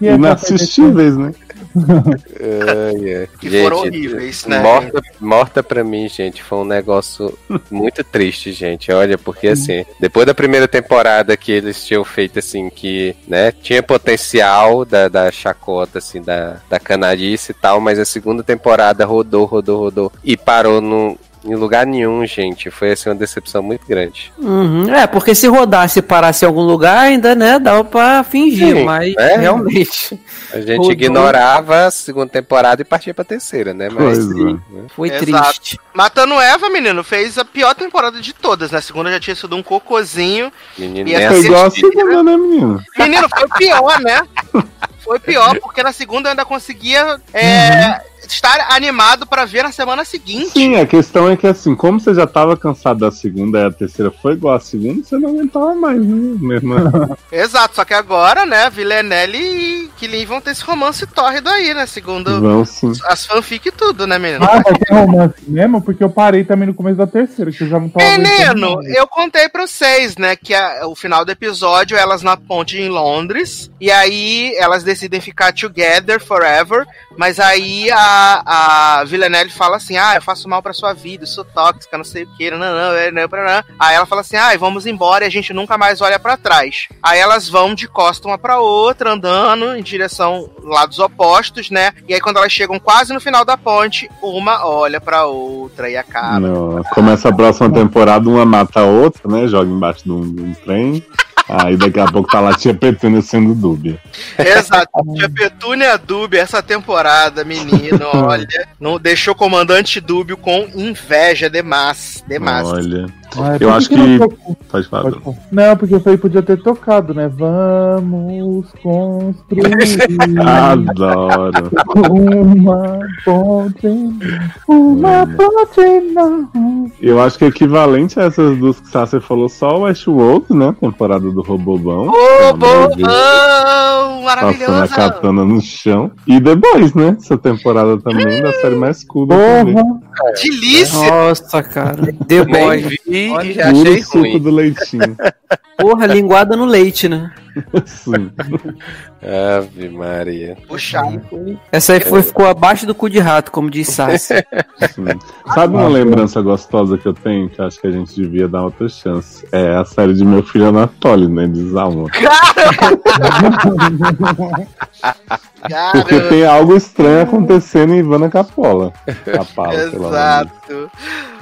Essa Inassistíveis, né? Que foram horríveis, né? Morta, morta pra mim, gente, foi um negócio muito triste, gente. Olha, porque assim, depois da primeira temporada que eles tinham feito assim, que, né, tinha potencial da, da chacota, assim, da, da canalice e tal, mas a segunda temporada rodou, rodou, rodou e parou no, em lugar nenhum, gente. Foi assim uma decepção muito grande. Uhum. É, porque se rodasse e parasse em algum lugar, ainda, né, dava pra fingir, Sim, mas é. realmente A gente Rodou. ignorava a segunda temporada e partia pra terceira, né? Mas Pois é. foi Exato. triste. Matando Eva, menino, fez a pior temporada de todas, né? A segunda já tinha sido um cocôzinho. menino E essa Foi igual a segunda, né, menino? Menino, foi pior, né? Foi pior, porque na segunda eu ainda conseguia é, estar animado pra ver na semana seguinte. Sim, a questão é que assim, como você já tava cansado da segunda e a terceira foi igual a segunda, você não aguentava mais, né? Mesmo. Exato, só que agora, né, Villanelle e Killing vão ter esse romance tórrido aí, né? Segundo Vão sim. as fanfic e tudo, né, menino? Ah, vai ter romance mesmo? Porque eu parei também no começo da terceira, que eu já não tava aguentando Menino, eu contei pra vocês, né, que a- o final do episódio, elas na ponte em Londres, e aí elas decidem ficar together forever, mas aí a, a Villanelle fala assim, ah, eu faço mal pra sua vida, eu sou tóxica, não sei o que, não, não, não, não, não. Aí ela fala assim, ah, vamos embora e a gente nunca mais olha pra trás. Aí elas vão de costa uma pra outra, andando em direção lados opostos, né, e aí quando elas chegam quase no final da ponte, uma olha pra outra e acaba. Não, começa a próxima temporada, uma mata a outra, né? Joga embaixo de um, de um trem. Aí daqui a pouco tá lá tia Petúnia sendo dúbia. Exato. Tia Petúnia Dúbio, essa temporada, menino, olha, não deixou o comandante Dúbio com inveja demais. Demais. Olha. Ah, Eu por acho que que- tocou? Pode falar. Pode falar. Não, porque eu falei podia ter tocado, né? Vamos construir Adoro. uma ponte. Uma ponte não. Eu acho que equivalente a essas duas que você falou, só o Westworld, né? Temporada do Robobão. Ô, bobão! Passando a Maravilhoso! katana no chão. E The Boys, né? Essa temporada também da série mais cool. Porra! Delícia! Nossa, cara. The Nem Olha, e já Puro achei suco ruim. do leitinho. Porra, linguada no leite, né? Sim. Ave Maria. Puxado. Essa aí foi, ficou abaixo do cu de rato, como diz Sassi. Sabe uma lembrança gostosa que eu tenho, que eu acho que a gente devia dar outra chance? É a série de meu filho Anatoly, né? Desalma. Porque Cara, tem algo estranho acontecendo em Ivana Capola. Capala, pelo amor de Deus. exato.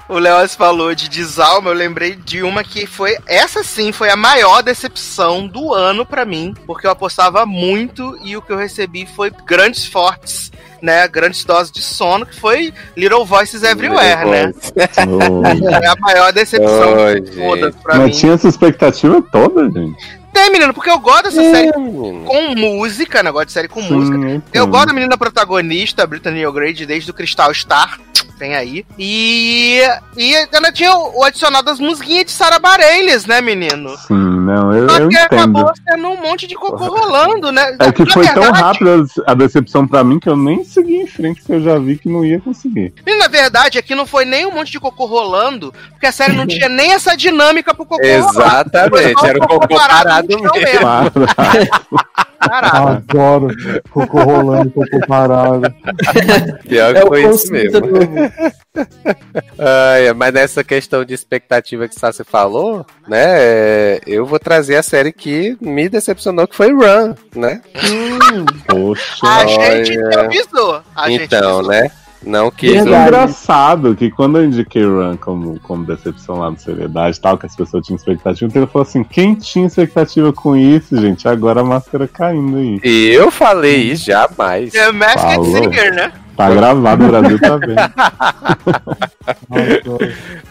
O Leoz falou de Desalma, eu lembrei de uma que foi. Essa sim foi a maior decepção do ano pra mim, porque eu apostava muito e o que eu recebi foi grandes fortes, né? Grandes doses de sono, que foi Little Voices Everywhere, né? Oi. É a maior decepção Oi, de todas pra mim. Mas tinha essa expectativa toda, gente. Tem, menino, porque eu gosto dessa série Hum, com música, né? Eu gosto de série com Sim, música. eu gosto da menina protagonista, Brittany O'Grady, desde o Crystal Star. Tem aí. E, e ainda tinha o, o adicional das musiquinhas de Sarah Bareilles, né, menino? Sim, não, eu, Só eu que entendo. acabou sendo um monte de cocô rolando, né? É que Na foi tão verdade- rápido a decepção pra mim que eu nem segui em frente, porque eu já vi que não ia conseguir. E na verdade, aqui não foi nem um monte de cocô rolando, porque a série não tinha nem essa dinâmica pro cocô rolar. Exatamente, era o cocô parado chão mesmo. Para. Parado. Adoro. Cocô rolando, cocô parado. Pior que É foi isso mesmo. Ai, mas nessa questão de expectativa que Sassi falou, né? é, Eu vou trazer a série que me decepcionou, que foi Run, né? Poxa. A gente avisou. A gente então, avisou. né? Não quis. Que é engraçado que quando eu indiquei Run como, como decepção lá no Seriedade e tal, que as pessoas tinham expectativa, então ele falou assim: quem tinha expectativa com isso, gente? Agora a máscara caindo aí. E eu falei isso jamais. É Masked Falou. Singer, né? Tá gravado, o Brasil tá vendo.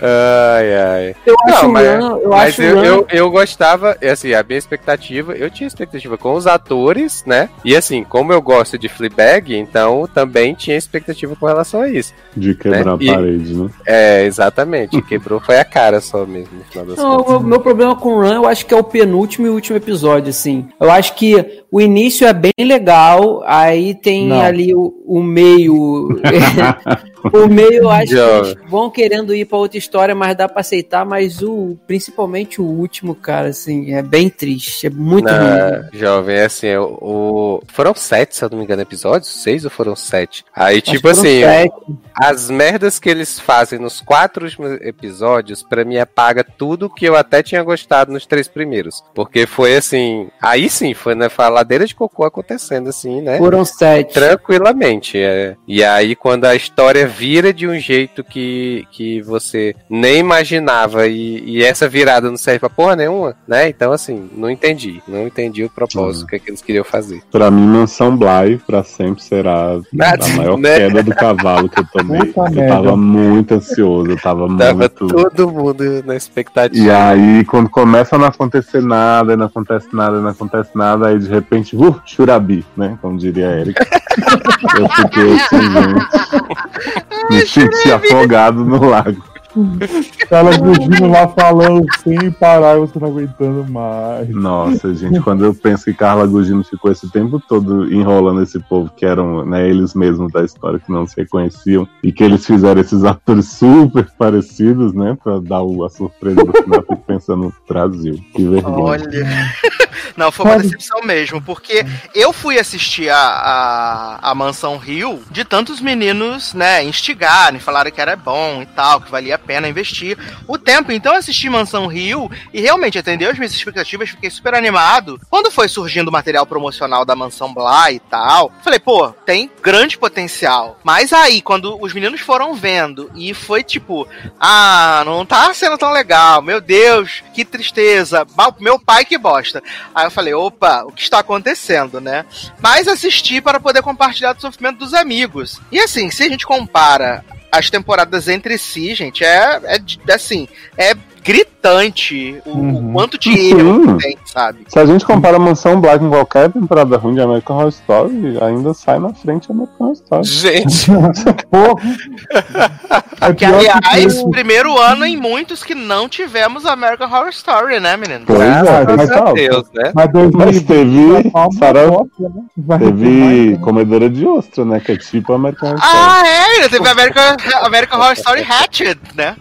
Ai, ai. Eu acho Não, mas, Run- eu mas acho eu, eu, eu gostava, assim, a minha expectativa, eu tinha expectativa com os atores, né? E assim, como eu gosto de Fleabag, então também tinha expectativa com relação a isso. De quebrar Né? E- a parede, né? É, exatamente. Quebrou foi a cara só mesmo, no final das Não, o contas. meu, meu problema com o Run, eu acho que é o penúltimo e último episódio, assim. Eu acho que o início é bem legal, aí tem Não. ali o, o meio. O meio, eu acho que eles vão querendo ir pra outra história, mas dá pra aceitar. Mas o, principalmente o último, cara, assim, é bem triste. É muito ruim. Na, jovem, é assim, o, o- foram sete, se eu não me engano, episódios? Seis ou foram sete? Aí, Acho tipo assim, sete. as merdas que eles fazem nos quatro últimos episódios, pra mim, apaga tudo que eu até tinha gostado nos três primeiros. Porque foi assim. Aí sim, foi na ladeira de cocô acontecendo, assim, né? Foram sete. Tranquilamente. é. E aí, quando a história vira de um jeito que, que você nem imaginava e, e essa virada não serve pra porra nenhuma, né? Então, assim, não entendi. Não entendi o propósito Uhum. que, é que eles queriam fazer. Pra mim, Mansão Bly, pra sempre, será Nada, a maior né? queda do cavalo que eu tomei. Puta eu merda. tava muito ansioso, eu tava, Tava muito. todo mundo na expectativa. E aí, quando começa a não acontecer nada, não acontece nada, não acontece nada, aí de repente, uh, churabi, né? Como diria a Erika. eu fiquei assim, gente. Me senti afogado no lago. Ela fugindo lá falando sem parar e você não aguentando mais. Nossa, gente, quando eu penso que Carla Gugino ficou esse tempo todo enrolando esse povo, que eram né, eles mesmos da história que não se reconheciam, e que eles fizeram esses atores super parecidos, né, pra dar o- a surpresa do final, eu fico pensando no Brasil. Que vergonha. Olha. Não, foi uma decepção mesmo, porque eu fui assistir a, a, a Mansão Rio de tantos meninos, né, instigarem, falaram que era bom e tal, que valia a pena investir o tempo. Então eu assisti Mansão Rio e realmente atendeu as minhas expectativas, fiquei super animado. Quando foi surgindo o material promocional da Mansão Bly e tal, falei, pô, tem grande potencial. Mas aí, quando os meninos foram vendo e foi tipo, ah, não tá sendo tão legal, meu Deus, que tristeza, meu pai que bosta. Aí eu falei, opa, o que está acontecendo, né? Mas assisti para poder compartilhar do sofrimento dos amigos. E assim, se a gente compara as temporadas entre si, gente, é, é assim, é gritante o, o Uhum. quanto de erro Uhum. que tem, sabe? Se a gente compara Mansão Black com qualquer temporada ruim de American Horror Story, ainda sai na frente American Horror Story. Gente, Porra! É Que, que aliás, isso. primeiro ano em muitos que não tivemos American Horror Story, né, menino? Pois é, mas, a Deus, né? Mas 2020 mas teve, Sarah, bosta, né? Teve mais, né? Comedora de Ostra, né? Que é tipo American Horror Story. Ah, é, ainda teve American, American Horror Story Hatched, né?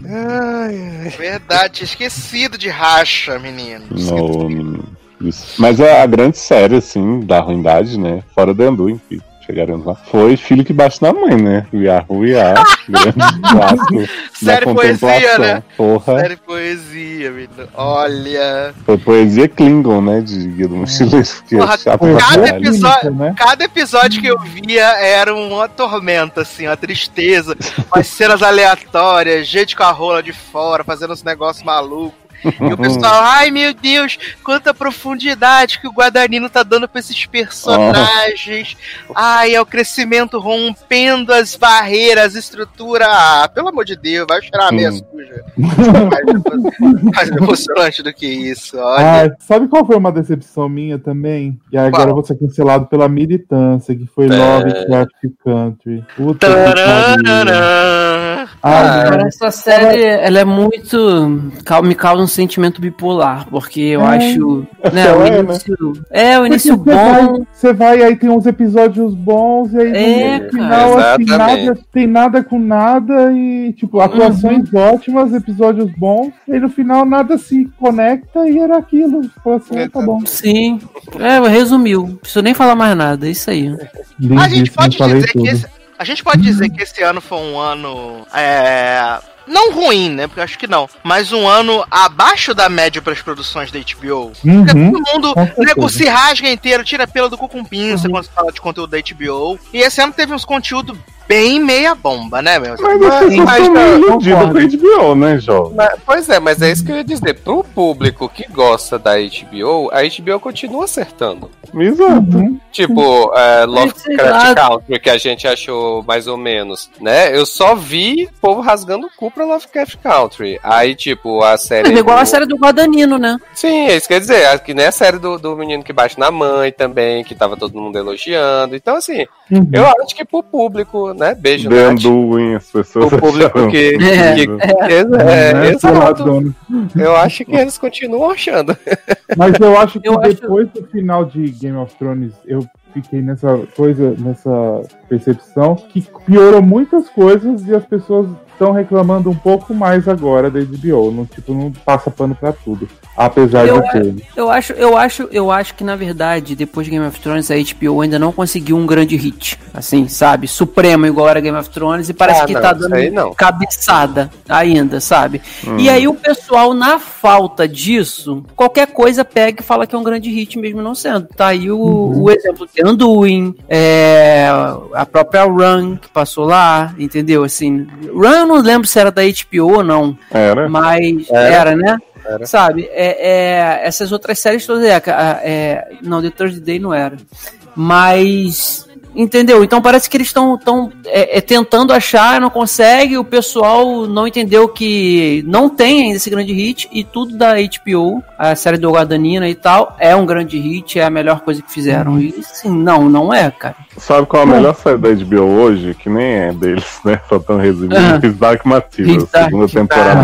Verdade, tinha esquecido de racha, menino. Mas a, a grande série, assim, da ruindade, né? Fora da Anduin, que chegaremos lá, foi Filho que Bate na Mãe, né? Grande clássico. da Série poesia, né? Porra, Série poesia, menino. Olha. foi poesia Klingon, né? De Guia do Mochileiro, Porra, é cada clínica, episódio- né? Cada episódio que eu via era uma tormenta, assim, uma tristeza. Umas cenas aleatórias, gente com a rola de fora, fazendo uns negócios malucos. E o pessoal, ai meu Deus, quanta profundidade que o Guadagnino tá dando pra esses personagens. Ai, é o crescimento rompendo as barreiras, estrutura. Ah, pelo amor de Deus, vai chorar a meia suja. mais, mais emocionante do que isso, olha. Ah, sabe qual foi uma decepção minha também? E agora Qual? vou ser cancelado pela militância, que foi É. Lovecraft Country. Puta que. Ai, Ah, Cara, essa série, ela é muito. Me causa um sentimento bipolar, porque eu É. acho. Né, o é, né? início. É, o Porque início você vai- bom. Você vai, aí tem uns episódios bons, e aí É, no final, assim, nada, tem nada com nada, e, tipo, atuações ótimas, episódios bons, e no final nada se conecta, e era aquilo. Assim, ah, tá bom. Sim. É, resumiu. Não preciso nem falar mais nada, é isso aí. A gente pode dizer que tudo. esse, a gente pode dizer que esse ano foi um ano é, não ruim, né? Porque eu acho que não, mas um ano abaixo da média para as produções da HBO. Porque Uhum. todo mundo nego, se rasga inteiro, tira pelo do cu com pinça quando se fala de conteúdo da HBO. E esse ano teve uns conteúdos bem meia bomba, né, meu? Mas as Mas- pessoas mas não, iludidas com a HBO, né? Mas- pois é, mas é isso que eu ia dizer. Pro público que gosta da HBO, a HBO continua acertando. Exato. Uhum. Tipo, é, Lovecraft. Country, que a gente achou mais ou menos, né? Eu só vi povo rasgando o cu pra Lovecraft Country. Aí, tipo, a série. É igual do- a série do Guadagnino, né? Sim, é isso que quer dizer. Que nem a série do, do menino que bate na mãe também, que tava todo mundo elogiando. Então, assim, Uhum. eu acho que pro público, né? Beijo, The Nath. Anduin, as pessoas O público acharam que- É. incrível. É, Né, exato. Eu acho que eles continuam achando. Mas eu acho que Eu acho- depois do final de Game of Thrones, eu fiquei nessa coisa, nessa percepção que piorou muitas coisas e as pessoas estão reclamando um pouco mais agora da HBO. Não, tipo, não passa pano pra tudo. Apesar Eu- de ter. Eu acho, eu acho, eu acho que na verdade, depois de Game of Thrones, a HBO ainda não conseguiu um grande hit, assim, sabe? Supremo igual era Game of Thrones e parece Ah, que não, tá dando aí cabeçada ainda, sabe? Hum. E aí o pessoal, na falta disso, qualquer coisa pega e fala que é um grande hit mesmo não sendo. Tá aí o, o exemplo de Anduin, é, a própria Run que passou lá, entendeu? Assim, Run eu não lembro se era da HBO ou não. Era? Mas Era. era, né? Era. Sabe? É, é, essas outras séries todas. É, é, não, The Thursday Day não era. Mas. Entendeu? Então parece que eles estão tão, é, é, tentando achar, não consegue. O pessoal não entendeu que não tem ainda esse grande hit. E tudo da HBO, a série do Guadagnino e tal, é um grande hit, é a melhor coisa que fizeram. E sim, não, não é, cara. Sabe qual é a melhor série da HBO hoje? Que nem é deles, né? Só tão resumido. Ah. His Dark Material, His Dark segunda temporada.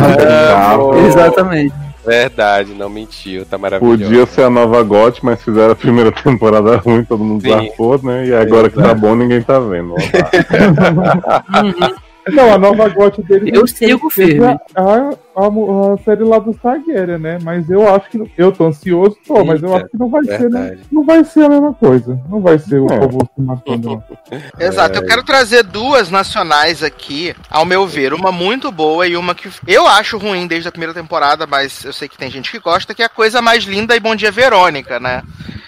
Ah, boa. Exatamente. Verdade, não mentiu, tá maravilhoso. Podia ser a nova GOT, mas fizeram a primeira temporada ruim, todo mundo Sim. zarpou, né? E agora que tá Exato. bom, ninguém tá vendo. Não, a nova GOT dele. Eu sigo firme. A, a, a, a série lá do Targaryen, né? Mas eu acho que. Eu tô ansioso, tô, mas eu acho que não vai ser, né? verdade. Não vai ser a mesma coisa. Não vai ser o É. povo se matando. Exato, eu quero trazer duas nacionais aqui, ao meu ver. Uma muito boa e uma que eu acho ruim desde a primeira temporada, mas eu sei que tem gente que gosta, que é a coisa mais linda e Bom Dia Verônica, né?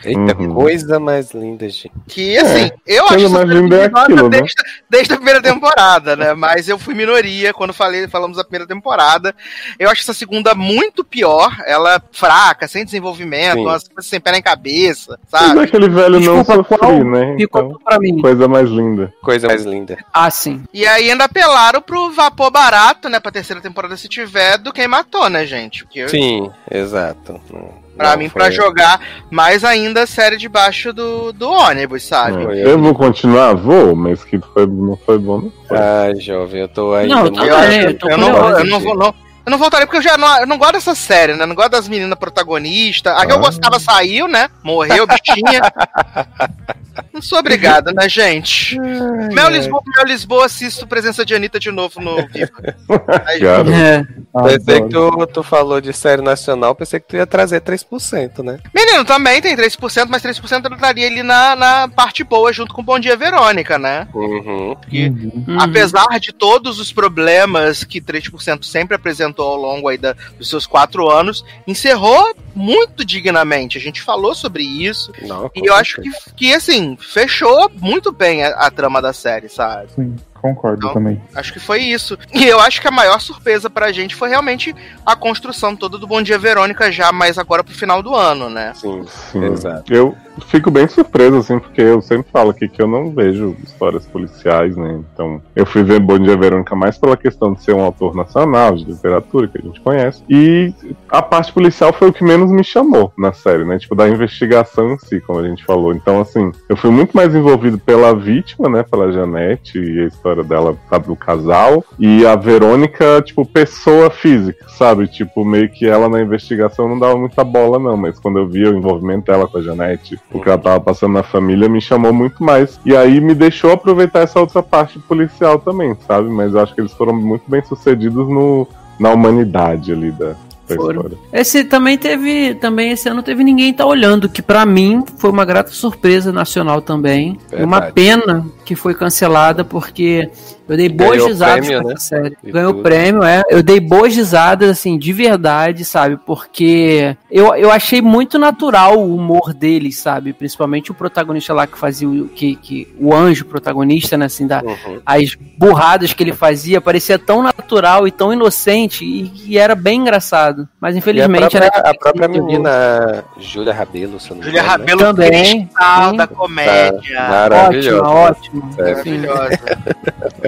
Eita, Uhum. coisa mais linda, gente. Que, assim, eu coisa acho mais linda é aquilo, né? desde, desde a primeira temporada, né? Mas eu fui minoria quando falei, falamos da primeira temporada. Eu acho essa segunda muito pior. Ela é fraca, sem desenvolvimento, Sim. umas coisas sem pé nem cabeça, Mas sabe? é aquele velho não Desculpa, sofri, qual né? Ficou Então, pra mim. coisa mais linda. Coisa mais linda. Ah, sim. E aí ainda apelaram pro vapor barato, né? Pra terceira temporada, se tiver, do quem matou, né, gente? Porque Sim, exato. Não- pra não mim, foi- pra jogar mais ainda a série debaixo do, do ônibus, sabe? É. Eu vou continuar? Vou, mas que foi, não foi bom, não foi. Ai, jovem, eu tô aí. Não, eu tô Eu, acho- eu tô eu não, eu não vou, não. Eu não voltaria porque eu já não, eu não gosto dessa série, né? Não gosto das meninas protagonistas. A que eu Ah. gostava saiu, né? Morreu, bichinha. não sou obrigado, né, gente? Mel Lisboa, Mel Lisboa, assisto presença de Anitta de novo no vivo. Aí, Cara, É. Pensei que tu, tu falou de série nacional, pensei que tu ia trazer 3%, né? Menino, também tem 3%, mas 3% eu estaria ali na, na parte boa, junto com Bom Dia Verônica, né? Uhum. Que, Uhum. Apesar de todos os problemas que 3% sempre apresentou ao longo aí da- dos seus quatro anos, encerrou muito dignamente. A gente falou sobre isso. Não, E eu acho que, que, assim, fechou muito bem a, a trama da série, sabe? Sim, concordo Não. também. Acho que foi isso. E eu acho que a maior surpresa pra gente foi realmente a construção toda do Bom Dia Verônica, já mais agora pro final do ano, né? Sim, Sim. exato. Eu fico bem surpreso, assim, porque eu sempre falo aqui que eu não vejo histórias policiais, né? Então, eu fui ver Bom Dia Verônica mais pela questão de ser um autor nacional, de literatura, que a gente conhece. E a parte policial foi o que menos me chamou na série, né? Tipo, da investigação em si, como a gente falou. Então, assim, eu fui muito mais envolvido pela vítima, né? Pela Janete e a história dela, sabe, do casal. E a Verônica, tipo, pessoa física, sabe? Tipo, meio que ela na investigação não dava muita bola, não. Mas quando eu vi o envolvimento dela com a Janete, o que ela tava passando na família, me chamou muito mais. E aí me deixou aproveitar essa outra parte policial também, sabe? Mas eu acho que eles foram muito bem sucedidos no, na humanidade ali da, Foram. Esse também teve, também esse ano teve ninguém tá olhando, que pra mim foi uma grata surpresa nacional também. E uma Verdade. pena que foi cancelada porque eu dei boas Ganhou risadas prêmio, com né? essa série. E Ganhou tudo. prêmio, é. Eu dei boas risadas assim, de verdade, sabe? Porque eu, eu achei muito natural o humor deles, sabe? Principalmente o protagonista lá que fazia o que, que o anjo protagonista, né, assim, da, Uhum. as burradas que ele fazia parecia tão natural e tão inocente e, e era bem engraçado. Mas E a infelizmente própria, era a própria menina Júlia Rabelo, se eu não engano, né? Rabelo Também, cristal sim. da comédia. ótima, Maravilhosa. ótima. É. Enfim. Maravilhosa.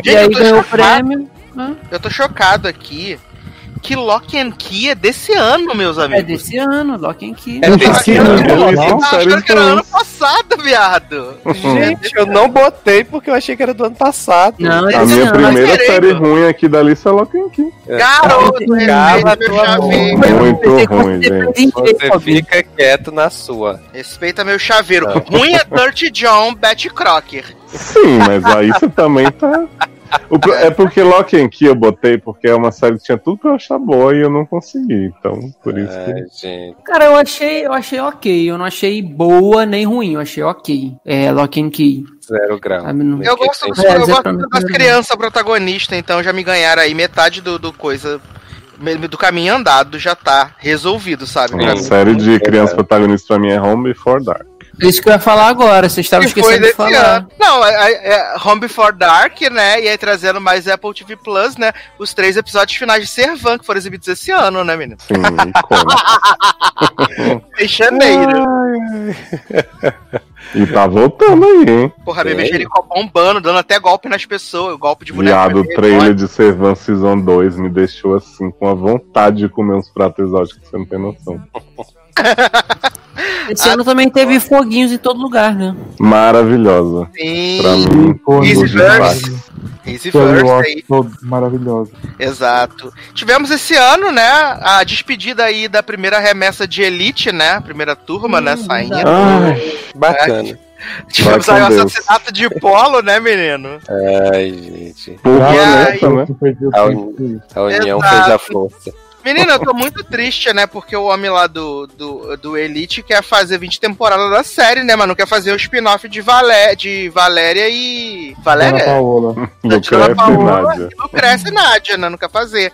E Gente, aí eu tô ganhou o chocado. prêmio. né? Eu tô chocado aqui que Lock and Key é desse ano, meus É amigos. desse ano, Lock and Key. É desse ano. isso- Eu achando que era ano passado, viado. Gente, eu não botei porque eu achei que era do ano passado. Não, é A minha ano. primeira querendo. série ruim aqui da lista é Lock and Key. Garoto, Cala respeita meu tua chaveiro. boca. Muito ruim, gente. Você fica quieto na sua. Respeita meu chaveiro. Ruim é Dirty John, Betty Crocker. Sim, mas aí você também tá. Pro- é porque Lock and Key eu botei porque é uma série que tinha tudo pra eu achar boa e eu não consegui. Então, por isso que. Ai, gente. Cara, eu achei, eu achei ok. Eu não achei boa nem ruim. Eu achei ok. É, Lock and Key. Zero grau. Não- Eu gosto, dos- É, eu gosto das crianças protagonistas, então já me ganharam aí metade do, do coisa. Do caminho andado já tá resolvido, sabe? Uma mim. série de crianças protagonistas pra mim é Home Before Dark. É Isso que eu ia falar agora. Vocês estavam esquecendo de desse falar. ano. Não, é, é- é Home Before Dark, né? E aí trazendo mais Apple TV Plus, né? Os três episódios finais de Servan que foram exibidos esse ano, né, menino? Sim, icônico. Em janeiro. E tá voltando aí, hein? Porra, bebê É. Jericó bombando, dando até golpe nas pessoas, golpe de boneco. Viado, o trailer de Servan Season 2 me deixou assim, com a vontade de comer uns pratos exóticos, você não tem noção. Esse ano também teve foguinhos em todo lugar, né? Maravilhosa. Sim. Pra mim, Easy demais. Verse. Easy Cherry Verse Walk, aí. todo maravilhosa. Exato. Tivemos esse ano, né, a despedida aí da primeira remessa de Elite, né? Primeira turma, né, saindo. Ai, Bacana. Tivemos aí o assassinato de Polo, né, menino? Ai, gente. porra E aí? né? Ah, tempo. A união Exato. fez a força. Menino, eu tô muito triste, né? Porque o homem lá do, do, do Elite quer fazer 20 temporadas da série, né? Mas não quer fazer o spin-off de, Valé, de Valéria e. Ana Valéria? Paola. Lucrece Ana e Paola Nádia. e Lucrece e Nádia, né? Não quer fazer.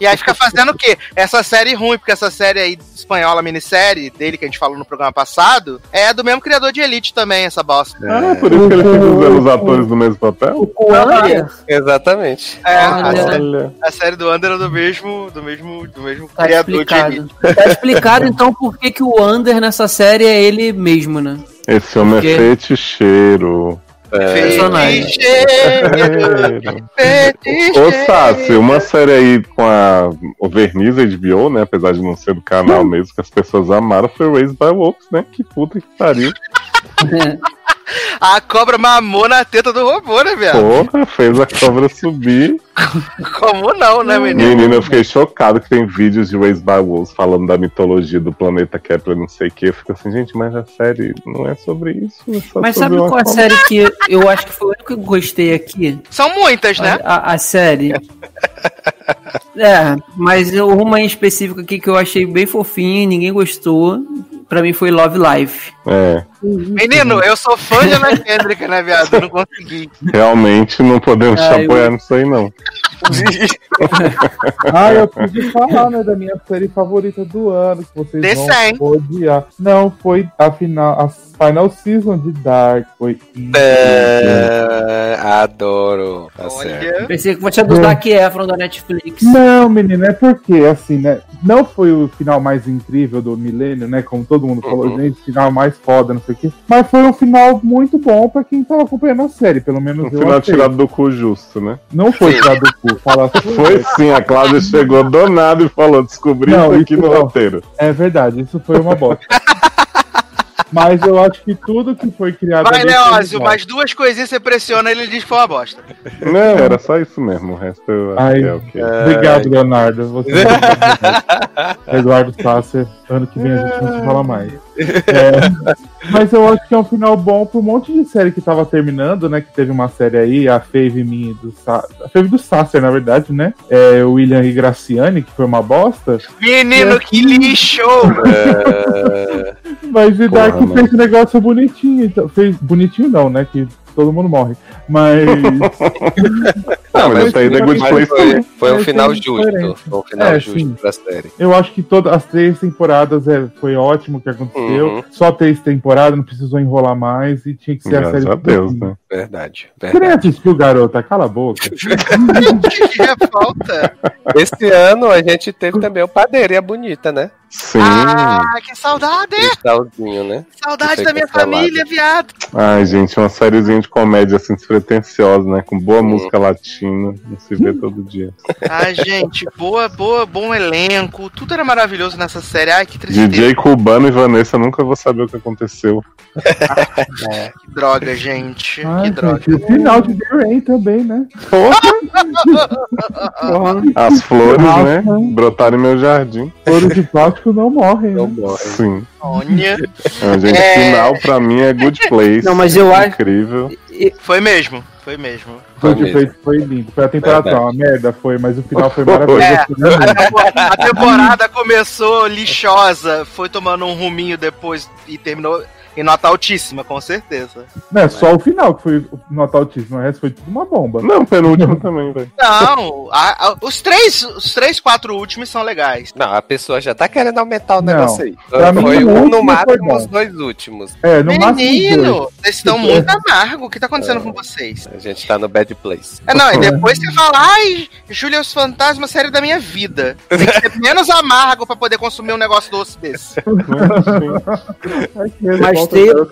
E aí fica fazendo o quê? Essa série ruim, porque essa série aí espanhola, minissérie dele, que a gente falou no programa passado, é do mesmo criador de Elite também, essa bosta. Ah, por isso que ele fica usando os atores do mesmo papel? O Wander Exatamente. É, a, Olha. sé- Olha. a série do Under é do mesmo, do mesmo, do mesmo tá criador de Elite. explicado. Tá explicado então por que, que o Wander nessa série é ele mesmo, né? Esse homem Porque- é feticheiro. É, Personagem. Feticheiro, feticheiro. Ô, Sassi, uma série aí com a o Verniz HBO, né? Apesar de não ser do canal mesmo, que as pessoas amaram, foi Raised by Wolves, né? Que puta que pariu. A cobra mamou na teta do robô, né, viado? Porra, fez a cobra subir. Como não, né, menino? Menina, eu fiquei chocado que tem vídeos de Raised by Wolves falando da mitologia do planeta Kepler, não sei o que. Eu fico assim, gente, mas a série não é sobre isso. é só Mas sobre sabe qual a série que eu acho que foi a única que eu gostei aqui? São muitas, né? A, a série. É, mas uma em específico aqui que eu achei bem fofinho e ninguém gostou, pra mim foi Love Life. É, Menino, eu sou fã de Ana Kendrick, né, viado? Eu não consegui. realmente não podemos Ah, te apoiar nisso aí, não. Ah, eu preciso falar, né, da minha série favorita do ano, que vocês The vão odiar. Não, foi a final, a final season de Dark. Foi incrível. É, adoro. Tá certo. Olha. Pensei que fosse a do É. Zac Efron da Netflix. Não, menino, é porque, assim, né? Não foi o final mais incrível do milênio, né? Como todo mundo falou, Uhum. gente, final mais foda, não sei o quê. Mas foi um final muito bom pra quem tava acompanhando a série, pelo menos Um eu final achei. tirado do cu justo, né? Não foi tirado do cu, fala Foi sim, a Cláudia chegou do nada e falou: descobri Não, isso aqui isso no não. roteiro. É verdade, isso foi uma bosta. Mas eu acho que tudo que foi criado. Vai, Leózio, mais duas coisinhas você pressiona ele diz que foi uma bosta. Não, era só isso mesmo. O resto eu acho Ai, que é o quê? Obrigado, Leonardo. Você é Eduardo Sasser. Ano que vem a gente não se fala mais. É, mas eu acho que é um final bom pra um monte de série que tava terminando, né? Que teve uma série aí, a Fave minha do Sa a Fave do Sasser, na verdade, né? É, o William e Graciane, que foi uma bosta. Menino, que lixo! É, Mas o Dark Porra, fez um negócio bonitinho. Então, fez bonitinho não, né? Que todo mundo morre. Mas. Não, mas isso aí The Good Place foi, foi um É, final justo. Foi um final É, justo sim. pra série. Eu acho que todas as três temporadas é, foi ótimo o que aconteceu. Uhum. Só três temporadas, não precisou enrolar mais e tinha que ser a Graças série. a Deus, né? Verdade. Verdade. assistiu, garota? Cala a boca. que é falta? Esse ano a gente teve também o Padeirinha Bonita, né? Sim. Ah, que saudade! Cristalzinho, né? Saudade da minha que é família, viado. Ai, gente, uma sériezinha de comédia assim despretensiosa, né? Com boa Hum. música latina. Não se vê todo dia. Ai, gente, boa, boa, bom elenco. Tudo era maravilhoso nessa série. Ai, que tristeza. DJ Cubano e Vanessa nunca vou saber o que aconteceu. Que droga, gente. Ai, que droga. gente, e o final de The Rain também, né? As flores, né? Brotaram em meu jardim. Ouro de plástico não morrem, Não né? morre. Sim. Olha. Ah, gente, É. final pra mim é Good Place. Não, mas eu acho- Incrível. Foi mesmo, foi mesmo. Foi, Foi foi, foi lindo. Foi a temporada Verdade. uma merda, foi, mas o final foi maravilhoso. É. Mesmo. A temporada começou lixosa, foi tomando um ruminho depois e terminou em nota altíssima, com certeza. Não, é só o final que foi nota altíssima, o resto foi tudo uma bomba. Não, penúltimo também, velho. Não, a- a- os três, os três, quatro últimos são legais. Não, a pessoa já tá querendo aumentar o Não. negócio aí. Pra mim, foi o um último no foi máximo os dois últimos. É, no Menino, vocês estão muito amargos. O que tá acontecendo com vocês? A gente tá no bad place. É, não, e depois você fala, ai, Júlia os Fantasmas, série da minha vida. Tem que ser menos amargo pra poder consumir um negócio doce desse. Que Mas Taylor.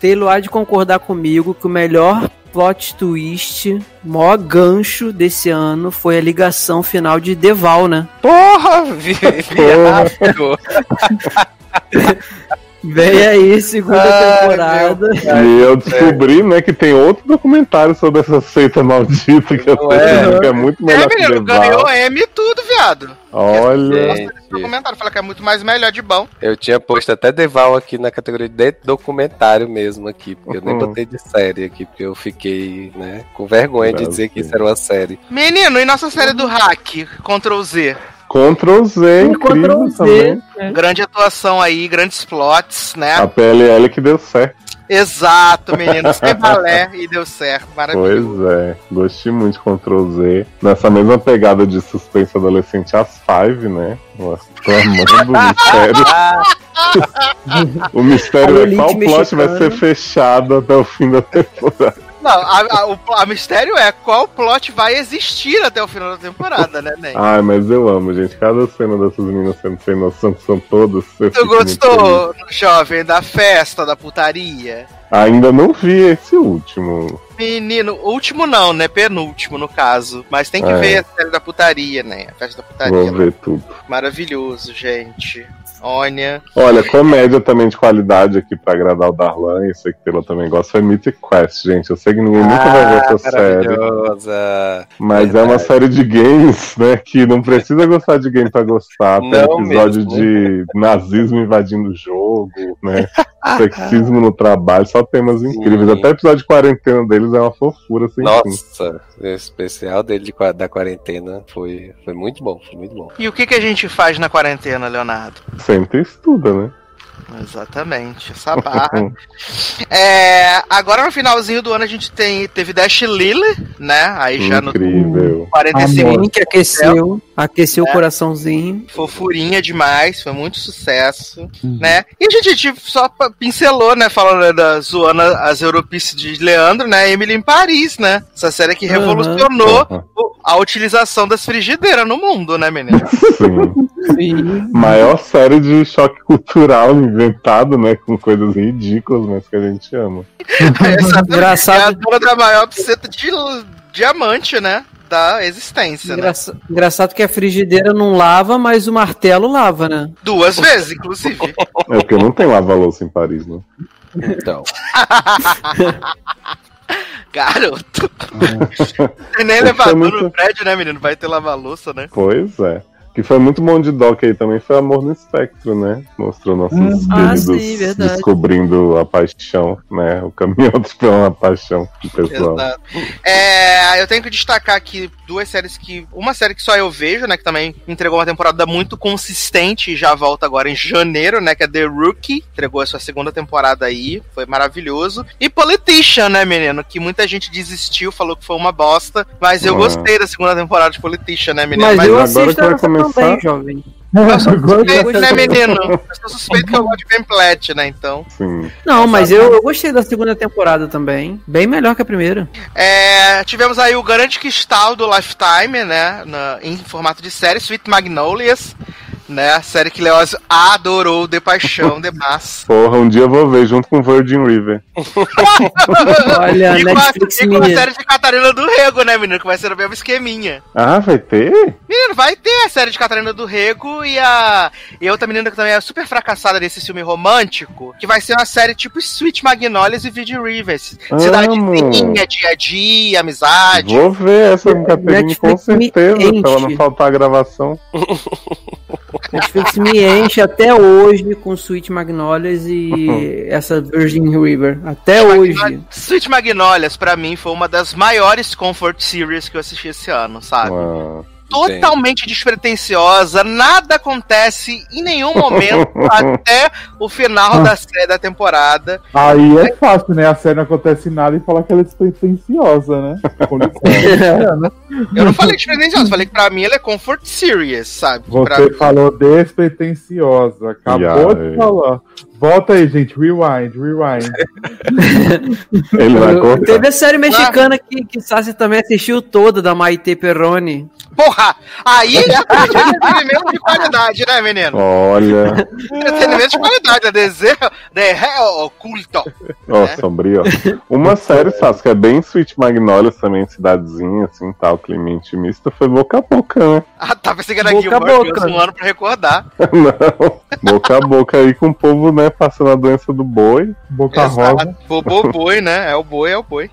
Taylor, há de concordar comigo que o melhor plot twist, maior gancho desse ano foi a ligação final de Deval, né? Porra, vi- viado. Vem aí, segunda Ai, temporada. E eu descobri, né, que tem outro documentário sobre essa seita maldita que eu tô Não é? que é muito melhor É, que menino, ganhou M e tudo, viado. Olha, Gente, Documentário, fala que é muito mais melhor de bom. eu tinha posto até Deval aqui na categoria de documentário mesmo aqui, porque eu nem Uhum. botei de série aqui, porque eu fiquei, né, com vergonha de dizer que isso era uma série. Menino, e nossa série do hack, Ctrl Z? Ctrl Z, incrível Ctrl Z. também. Grande atuação aí, grandes plots, né? A PLL que deu certo. Exato, menino. Sem balé e deu certo. Maravilhoso. Pois é, gostei muito de Ctrl Z. Nessa mesma pegada de suspense adolescente, as Five, né? Nossa, tô amando o mistério. o mistério é qual plot vai mexicano. ser fechado até o fim da temporada. Não, a, a- o a mistério é qual plot vai existir até o final da temporada, né, Nen? Ai, mas eu amo, gente. Cada cena dessas meninas sendo sem noção, que são todas. Tu gostou, jovem, da festa, da putaria? Ainda não vi esse último. Menino, último não, né? Penúltimo, no caso. Mas tem que É. ver a série da putaria, né? A festa da putaria. Vou ver tudo. Maravilhoso, gente. Olha. Olha, comédia também de qualidade aqui pra agradar o Darlan. Isso aqui que ela também gosta. Foi Mythic Quest, gente. Eu sei que ninguém nunca vai ver essa série. maravilhosa. Mas é uma Verdade. série de games, né? Que não precisa gostar de game pra gostar. Tem Não episódio mesmo. de nazismo invadindo o jogo, né? Sexismo no trabalho, só temas incríveis. Sim. Até o episódio de quarentena deles é uma fofura, assim. Nossa, o especial dele de da quarentena foi, foi muito bom, foi muito bom. E o que, que a gente faz na quarentena, Leonardo? Sempre estuda, né? Exatamente, essa barra. É, agora no finalzinho do ano a gente tem, teve Dash Lily, né? Aí já no Incrível. 45 Sim, que aqueceu, aqueceu o coraçãozinho. fofurinha demais, foi muito sucesso, né? E a gente tipo, só pincelou, né, falando da zoando as europices de Leandro, né? Emily em Paris, né? Essa série que revolucionou o- a utilização das frigideiras no mundo, né, menino? Sim. Sim. Maior série de choque cultural inventado, né? Com coisas ridículas, mas que a gente ama. Essa Engraçado. é a dona da maior pseta de diamante, né? Da existência, né? Engraça- Engraçado que a frigideira não lava, mas o martelo lava, né? Duas vezes, inclusive. É porque não tem lava-louça em Paris, né? Então, Garoto. Tem nem Foi elevador muito- no prédio, né, menino? Vai ter lava-louça, né? Pois é. Que foi muito bom de doc aí também foi Amor no Espectro, né? Mostrou nossos Ah, queridos sim, verdade. descobrindo a paixão, né? O caminho atropelando a paixão do pessoal. Exato. É, eu tenho que destacar aqui duas séries que. Uma série que só eu vejo, né? Que também entregou uma temporada muito consistente e já volta agora em janeiro, né? Que é The Rookie. Entregou a sua segunda temporada aí. Foi maravilhoso. E Politician, né, menino? Que muita gente desistiu, falou que foi uma bosta. Mas eu Ah. gostei da segunda temporada de Politician, né, menino? Mas, eu agora assisto que vai essa começar- também, jovem. Eu sou suspeito, né, menino? Eu sou suspeito que eu gosto de template, né? Então. Sim. Não, mas eu, eu gostei da segunda temporada também. Bem melhor que a primeira. É, tivemos aí o Grande Cristal do Lifetime, né? na- em formato de série, Sweet Magnolias, né? A série que Leózio adorou de paixão demais. Porra, um dia eu vou ver junto com Virgin River. Olha, e com, a, e com a série de Catarina do Rego, né, menino? Que vai ser o mesmo esqueminha. Ah, vai ter? Menino, vai ter a série de Catarina do Rego e a. E outra menina que também é super fracassada nesse filme romântico, que vai ser uma série tipo Sweet Magnolias e Virgin Rivers. Cidadezinha, dia a dia, amizade. Vou ver essa Caterine com certeza, pra ela não faltar a gravação. Netflix me enche até hoje com Sweet Magnolias e essa Virgin River. Até hoje. Sweet Magnolias, pra mim, foi uma das maiores comfort series que eu assisti esse ano, sabe? Totalmente despretensiosa, nada acontece em nenhum momento até o final da série da temporada. Aí é fácil, né? A série não acontece nada e falar que ela é despretensiosa, né? Eu não falei despretensiosa, falei que pra mim ela é comfort series, sabe? Pra Você mim- falou despretensiosa. Acabou E de falar. Volta aí, gente. Rewind, rewind. ele vai cortar. Teve a série mexicana que, que Sassi também assistiu toda, da Maite Perrone. Porra! Aí é entretenimento de qualidade, né, menino? Olha, Entretenimento de qualidade, é desejo de réu oculto. ó, É. sombrio. ó. Uma série, Sassi, que é bem Sweet Magnolias também, cidadezinha, assim, tal, clima intimista, foi Boca a Boca, né? Ah, tá pensando que era Boca a Gilmore boca. Um ano pra recordar. Não, boca a boca aí com o povo, né, passando a doença do boi. Boca rosa. Bobo boi, né? É o boi, é o boi.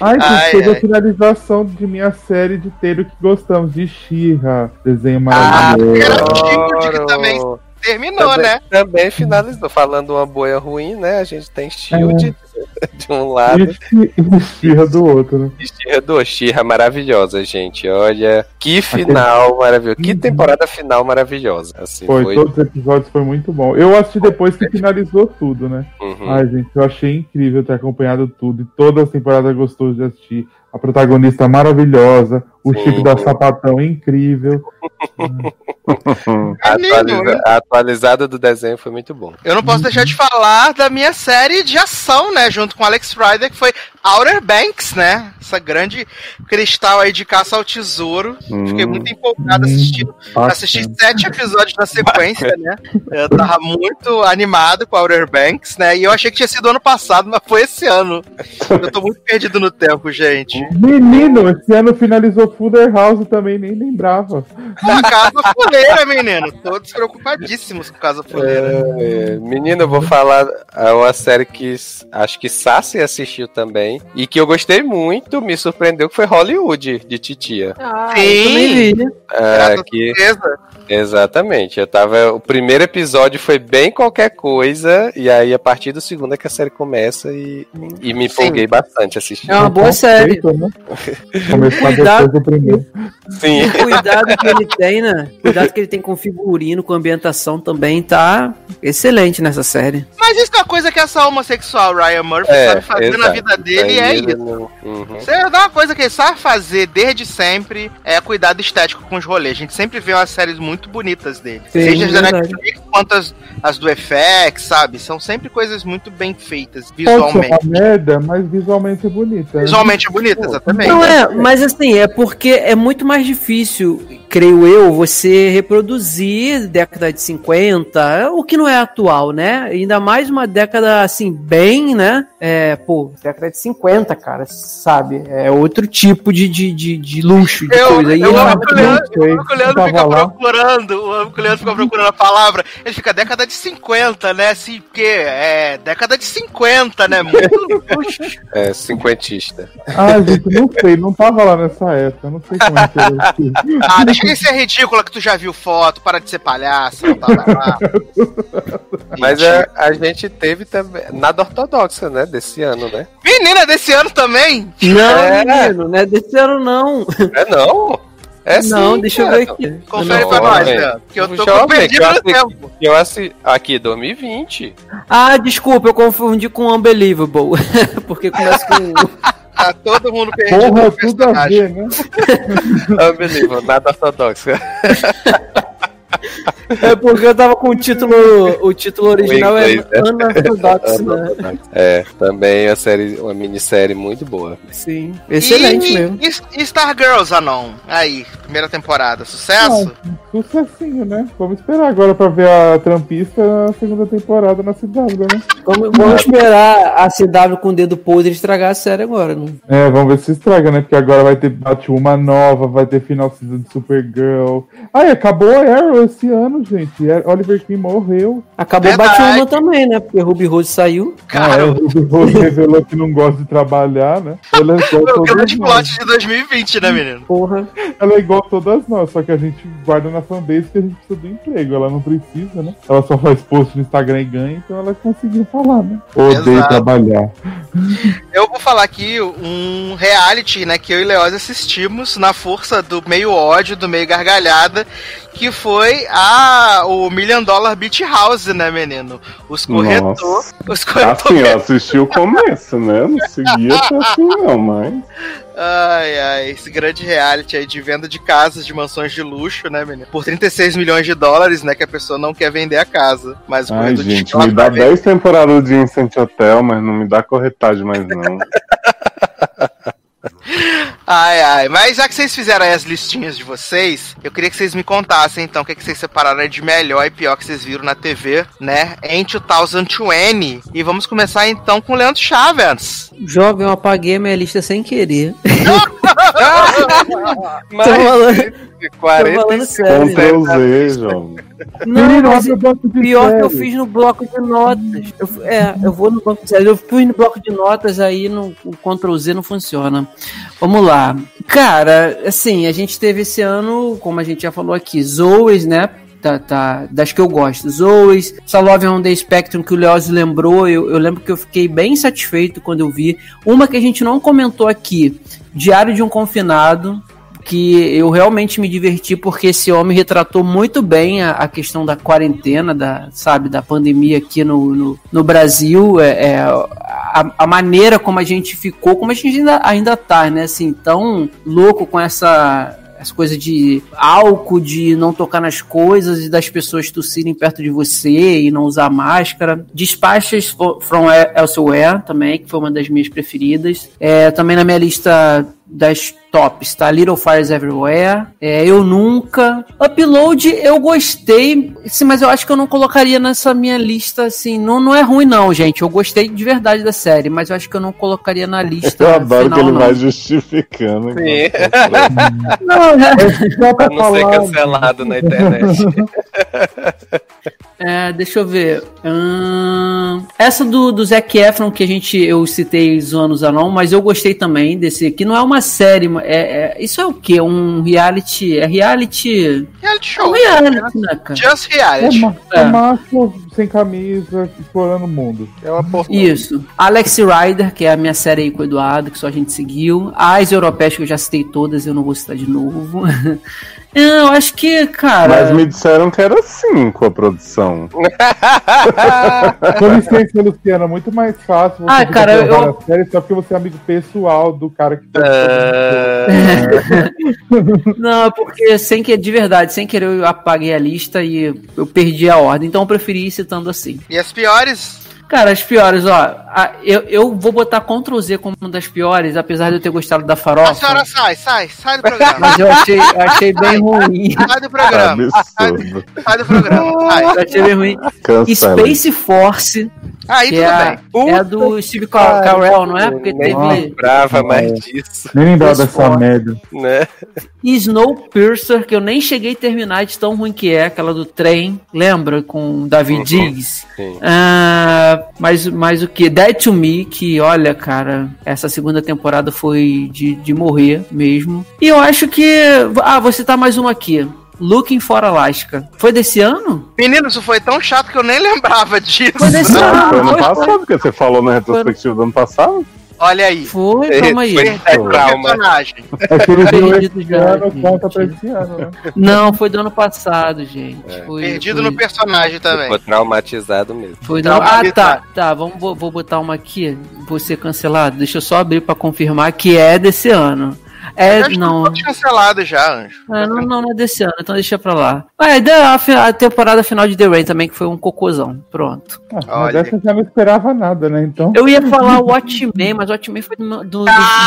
Ai, gente, Ai, teve ai. a finalização de minha série de Taylor que gostamos, de She-Ra. Desenho Ah, maravilhoso. que também terminou, também, né? também finalizou. Falando uma boia ruim, né? A gente tem Shield de um lado E She-Ra do outro, né? Shira do Shira maravilhosa, gente. Olha, que final maravilhoso. Que temporada final maravilhosa. Assim, Foi, foi. todos os episódios foi muito bom. Eu assisti depois que finalizou tudo, né? Uhum. Ai, gente, eu achei incrível ter acompanhado tudo. E toda a temporada gostoso de assistir. A protagonista maravilhosa. O Sim. Chico da Sapatão incrível. Atualiza- a atualizada do desenho foi muito bom. Eu não posso deixar de falar da minha série de ação, né? Junto com Alex Rider, que foi Outer Banks, né? Essa grande cristal aí de caça ao tesouro. Fiquei Hum. muito empolgado assistindo. Assisti sete episódios na sequência, né? Eu tava muito animado com Outer Banks, né? E eu achei que tinha sido ano passado, mas foi esse ano. Eu tô muito perdido no tempo, gente. Menino, esse ano finalizou Fuller House também, nem lembrava. A Casa Fuleira, menino. Todos preocupadíssimos com Casa Fuleira. É, menino, eu vou falar é uma série que acho que Sassi assistiu também. E que eu gostei muito, me surpreendeu, que foi Hollywood, de Titia. Ah, Sim. né? É, Com que, certeza. exatamente. Eu tava. O primeiro episódio foi bem qualquer coisa, e aí a partir do segundo é que a série começa e, e me empolguei bastante assistindo. É uma boa série. Né? Começar Cuidado. depois do primeiro. Sim. O cuidado que ele tem, né? O cuidado que ele tem com figurino, com ambientação também tá excelente nessa série. Mas isso é uma coisa que essa homossexual Ryan Murphy É, sabe fazer na exato. vida dele é isso. Uhum. Você é uma coisa que ele sabe fazer desde sempre é cuidado estético com os rolês. A gente sempre vê umas séries muito bonitas dele. Sim, Seja as da verdade. Netflix quanto as, as do FX, sabe? São sempre coisas muito bem feitas Pode ser visualmente. uma merda, mas visualmente é bonita. né? Visualmente é bonita, exatamente. Não é, mas assim, é porque é muito mais difícil, creio eu, você reproduzir década de 50, o que não é atual, né? Ainda mais uma década assim, bem, né? É, pô, década de 50, cara, sabe? É outro tipo de, de, de, de luxo, de Eu, coisa. E eu amo que o Leandro, sei, eu amo que o Leandro fica lá. procurando, eu amo que o Leandro fica procurando a palavra. Ele fica década de 50, né? Assim, porque é década de 50, né? Muito luxo. É, cinquentista. Ah, gente, não sei, não tava lá nessa época, não sei como é que era. Ah, deixa de ser ridícula que tu já viu foto, para de ser palhaço, não tava lá. Mas a, a gente teve também. Nada ortodoxa, né? Desse ano, né? Menina desse ano também. Não, É. menino, não é desse ano, não. É não? É sim. não, deixa eu ver aqui. Confere Não, pra nós, né? Que eu tô Jovem, perdido eu no tempo. Eu assi... Aqui, 2020. Ah, desculpa, eu confundi com Unbelievable. Porque começa com. Tá todo mundo perdido Porra, no tudo a personagem. ver, né? Unbelievable, nada ortodoxo. É porque eu tava com o título. O título original é inglês, né? Unorthodox, né? É, também a série, uma minissérie muito boa. Sim. Excelente e, mesmo. E, e Star Girls, Anon? Aí, primeira temporada, sucesso? Sucessinho, né? Vamos esperar agora pra ver a Trampista na segunda temporada na cidade, né? Vamos, vamos esperar a CW com o dedo podre estragar a série agora, né? É, vamos ver se estraga, né? Porque agora vai ter Batwoman nova, vai ter final season de Supergirl. Ai, acabou a Arrow esse ano, gente. É, Oliver Queen morreu. Acabou o Verdade. Batwoman também, né? Porque Ruby Rose saiu. Cara, ah, é, o Ruby Rose revelou que não gosta de trabalhar, né? Ela é igual todas grande nós. plot de 2020, né, menino? Porra. Ela é igual todas nós, só que a gente guarda na fanbase que a gente precisa do emprego. Ela não precisa, né? Ela só faz post no Instagram e ganha, então ela conseguiu falar, né? Odeio Exato. trabalhar. Eu vou falar aqui um reality, né, que eu e Leoz assistimos na força do meio ódio, do meio gargalhada, que foi a o Million Dollar Beach House, né, menino? Os corretor, Nossa. os corretor. Assim, eu assisti o começo, né? Eu não seguia até assim, não, mas. Ai, ai, esse grande reality aí de venda de casas, de mansões de luxo, né, menino? Por 36 milhões de dólares, né, que a pessoa não quer vender a casa. Mas o Ai, gente, me dá vai vender. 10 temporadas de Incent Hotel, mas não me dá corretagem mais, não. Ai, ai. Mas já que vocês fizeram aí as listinhas de vocês, eu queria que vocês me contassem, então, o que, é que vocês separaram de melhor e pior que vocês viram na TV, né? Em 2020. E vamos começar, então, com o Leandro Chaves. Jovem, eu apaguei a minha lista sem querer. Mas, Tô falando- Tô 40 falando sério. Ctrl Z, João. Não, mas de pior que eu fiz no bloco de notas. Eu, é, eu vou no banco de séries. Eu fui no bloco de notas, aí no, o Ctrl Z não funciona. Vamos lá. Cara, assim, a gente teve esse ano, como a gente já falou aqui, Zoes, né? Tá, tá, das que eu gosto. Zoes, essa Love on the Spectrum que o Leoz lembrou, eu, eu lembro que eu fiquei bem satisfeito quando eu vi. Uma que a gente não comentou aqui, Diário de um Confinado, que eu realmente me diverti porque esse homem retratou muito bem a, a questão da quarentena, da, sabe, da pandemia aqui no, no, no Brasil, é, é, a, a maneira como a gente ficou, como a gente ainda, ainda tá, né, assim, tão louco com essa as coisas de álcool, de não tocar nas coisas e das pessoas tossirem perto de você e não usar máscara. Dispatches from Elsewhere também, que foi uma das minhas preferidas. É, também na minha lista das tops, tá? Little Fires Everywhere, é, Eu Nunca. Upload eu gostei, sim, mas eu acho que eu não colocaria nessa minha lista, assim, não, não é ruim não, gente, eu gostei de verdade da série, mas eu acho que eu não colocaria na lista Eu adoro final, que ele não. vai justificando. Sim. Não, é- pra Pra não ser cancelado na internet. É, deixa eu ver. Ahn, essa do, do Zac Efron que a gente eu citei zoando Zanon, mas eu gostei também desse aqui. Não é uma série, é, é- isso é o quê? Um reality? É reality? Reality É um show. reality, né, cara? Just É, reality. ma É. é macho sem camisa, explorando o mundo. É uma porra. Isso. Alex Rider, que é a minha série aí com o Eduardo, que só a gente seguiu. As europeias que eu já citei todas, eu não vou citar de novo. É, eu acho que, cara. Mas me disseram que era cinco a produção. Com licença, Luciana, muito mais fácil você Ah, cara, eu- série só porque você é amigo pessoal do cara que tá. É, Não, é porque sem que de verdade, sem querer eu apaguei a lista e eu perdi a ordem, então eu preferi ir citando assim. E as piores? Cara, as piores, ó, a- eu, eu vou botar Ctrl Z como uma das piores, apesar de eu ter gostado da A farofa. senhora sai, sai, sai do programa. Mas eu achei, eu achei bem ruim. Sai do programa. Sai, Absurdo. sai do programa. Sai. Eu achei bem ruim. Cancela. Space Force, Aí que tudo é, a, bem. é a do Steve Car- Carell, não é? Porque nem teve lembrava mais disso, Nem lembrava dessa merda. né? Snowpiercer, que eu nem cheguei a terminar de tão ruim que é, aquela do trem, lembra? Com David Uhum. Diggs. Sim. Ah, mas, mas o que? Dead to Me, que olha, cara, essa segunda temporada foi de, de morrer mesmo. E eu acho que. Ah, vou citar mais uma aqui. Looking for Alaska. Foi desse ano? Menino, isso foi tão chato que eu nem lembrava disso. Foi desse Foi ano. ano Foi, passado, porque você falou na retrospectiva do ano passado? Olha aí. foi, calma aí. Foi É personagem. É Perdido esse já, ano, gente. conta pra esse ano, né? Não, foi do ano passado, gente. Foi, Perdido foi- no personagem também. Ficou traumatizado mesmo. Foi Tá, do... Ah, tá. tá. Tá, vamos, vou, vou botar uma aqui. Vou ser cancelado. Deixa eu só abrir pra confirmar que é desse ano. É, não. todos cancelados já, Anjo. É, não, não, não é desse ano, então deixa pra lá. Ah, é da- a, a temporada final de The Rain também, que foi um cocôzão. Pronto. Ah, mas Olha. dessa eu já não esperava nada, né? Então. Eu ia falar o Watchmen, mas o Watchmen foi do, do-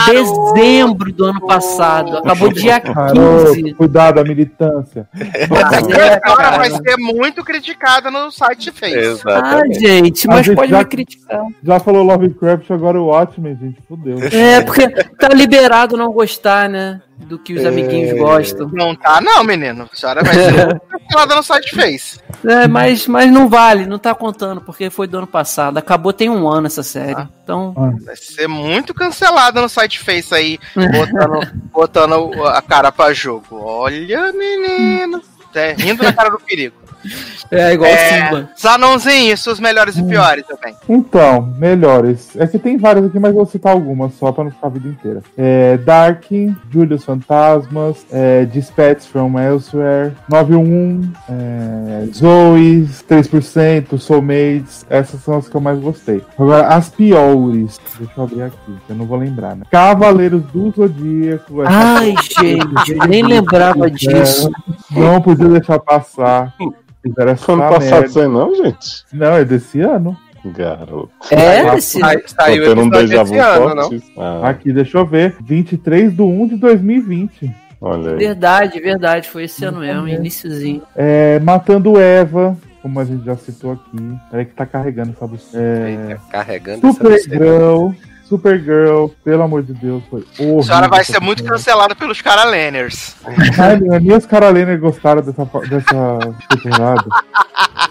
dezembro do ano passado. Acabou dia 15. Garoto, cuidado, a militância. É, Agora cara. vai ser muito criticada no site Face. Ah, gente, mas gente pode já- me criticar. Já falou Lovecraft, agora o Watchmen, gente. Fudeu. É, porque tá liberado não gostar, né? Do que os amiguinhos gostam. Não tá, não, menino. A senhora vai ser cancelada no site Face. É, mas, mas não vale, não tá contando, porque foi do ano passado. Acabou tem um ano essa série. Então, Vai ser muito cancelada no site Face aí, botando, botando a cara pra jogo. Olha, menino. É, rindo na cara do perigo. É igual É, Simba. Zanãozinho, suas melhores e piores também. Então, melhores. É que tem várias aqui, mas vou citar algumas só pra não ficar a vida inteira. É, Dark, Julius Fantasmas, é, Dispatch from Elsewhere, 91, é, Zoe, 3%, Soulmates. Essas são as que eu mais gostei. Agora, as piores. Deixa eu abrir aqui, que eu não vou lembrar, né? Cavaleiros do Zodíaco. Ai, gente, eu nem lembrava disso. Não podia deixar passar. Fizeram essa ano passado merda. isso aí, não, gente? Não, é desse ano. Garoto. É, esse. Sai- Tô Saiu tendo um déjà vu ano, forte. Ah, Aqui, deixa eu ver. 23 de 1 de 2020. olha aí. Verdade, verdade, foi esse ano mesmo, iníciozinho. É, Matando Eva, como a gente já citou aqui. Peraí que tá carregando, sabe? É, Carregando essa Supergirl. Supergirl, pelo amor de Deus, foi horrível. A senhora vai ser muito cancelada pelos meu, nem os Carolina gostaram dessa, dessa temporada.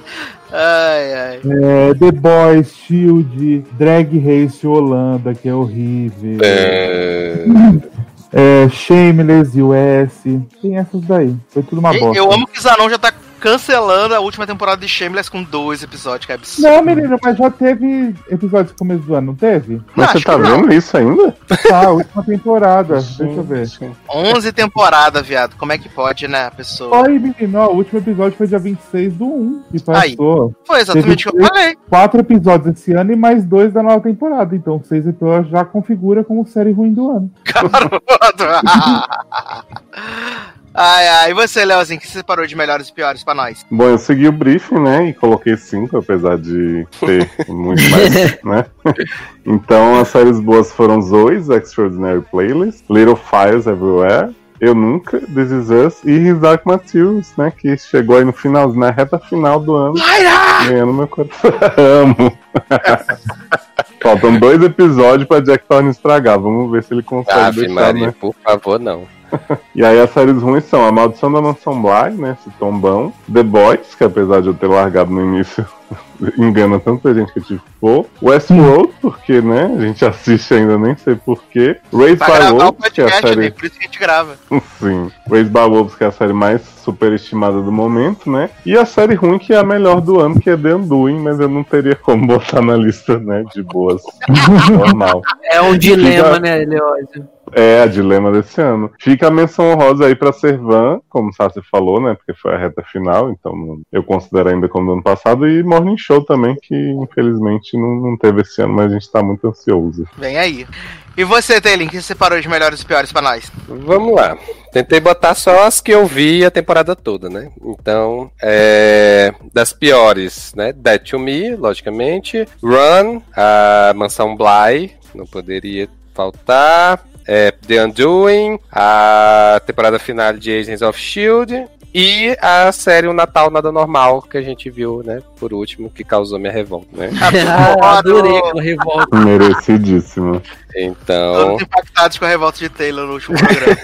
Ai, ai. É, The Boys, Shield, Drag Race Holanda, que é horrível. É... É, Shameless US. Tem essas daí. Foi tudo uma bosta. Eu amo que Zanon já tá cancelando a última temporada de Shameless com dois episódios, que é absurdo. Não, menino, mas já teve episódio no começo do ano, não teve? Mas você tá vendo isso ainda? Tá, a última temporada. Deixa eu ver. 11 temporadas, viado. Como é que pode, né, a pessoa? Oi, menino, ó, o último episódio foi dia 26 do 1. Que passou. Foi exatamente o que eu falei. Quatro episódios esse ano e mais dois da nova temporada. Então, seis episódios já configura como série ruim do ano. Garoto. Ai, ai. E você, Leozinho, que você separou de melhores e piores pra nós? Bom, eu segui o briefing, né? E coloquei cinco, apesar de ter muito mais, né? Então, as séries boas foram Zoe's Extraordinary Playlist, Little Fires Everywhere, Eu Nunca, This Is Us e His Dark Materials, né? Que chegou aí no final, na reta final do ano, ganhando meu coração. Amo! Faltam dois episódios pra Jack Thorne estragar. Vamos ver se ele consegue Ave deixar, Maria, né? por favor, não. E aí as séries ruins são A Maldição da Mansão Bly, né? Esse tombão. The Boys, que apesar de eu ter largado no início, engana tanta gente que eu tive que pôr. Westworld, porque, né? A gente assiste ainda, nem sei porquê. Raised Pra by Wolves, que é a né? série... Por isso que a gente grava. Sim. Raised by Wolves, que é a série mais superestimada do momento, né? E a série ruim, que é a melhor do ano, que é The Undoing, mas eu não teria como botar na lista, né? De boas. Normal. É um dilema, Fica- né, Leózio? É, a dilema desse ano. Fica a menção honrosa aí pra Servan, como o Sassi falou, né? Porque foi a reta final, então eu considero ainda como do ano passado. E Morning Show também, que infelizmente não, não teve esse ano, mas a gente tá muito ansioso. Vem aí. E você, Taylor, que você separou de melhores e piores pra nós? Vamos lá. Tentei botar só as que eu vi a temporada toda, né? Então, é... das piores, né? Dead to Me, logicamente. Run, a Mansão Bly, não poderia faltar. É, The Undoing, a temporada final de Agents of S.H.I.E.L.D. E a série O Natal Nada Normal, que a gente viu, né? Por último, que causou minha revolta, né? Ah, adorei aquela revolta. Merecidíssimo. Então... Todos impactados com a revolta de Taylor no último programa.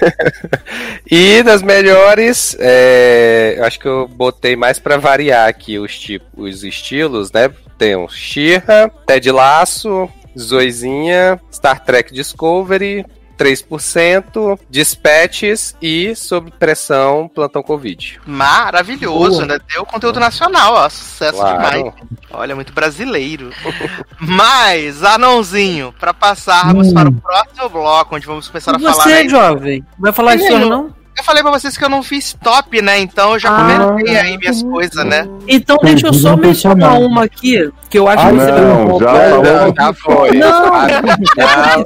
E das melhores, é, eu acho que eu botei mais pra variar aqui os, tipos, os estilos, né? Tem o She-Ra, Ted Laço, Zoizinha, Star Trek Discovery, 3%, Dispatches e Sob Pressão Plantão Covid. Maravilhoso, Boa. né? Deu conteúdo nacional, ó. Sucesso Claro. demais. Olha, muito brasileiro. Mas, anãozinho, pra passarmos Hum. para o próximo bloco, onde vamos começar a E falar. você, jovem? Vai falar isso não? Eu falei pra vocês que eu não fiz top, né? Então eu já Ah. comentei aí minhas coisas, né? Então deixa eu só Não mencionar uma aqui, que eu acho Ah, que você vai não, concordar. já falou. Já, já foi. Não. Ah, não,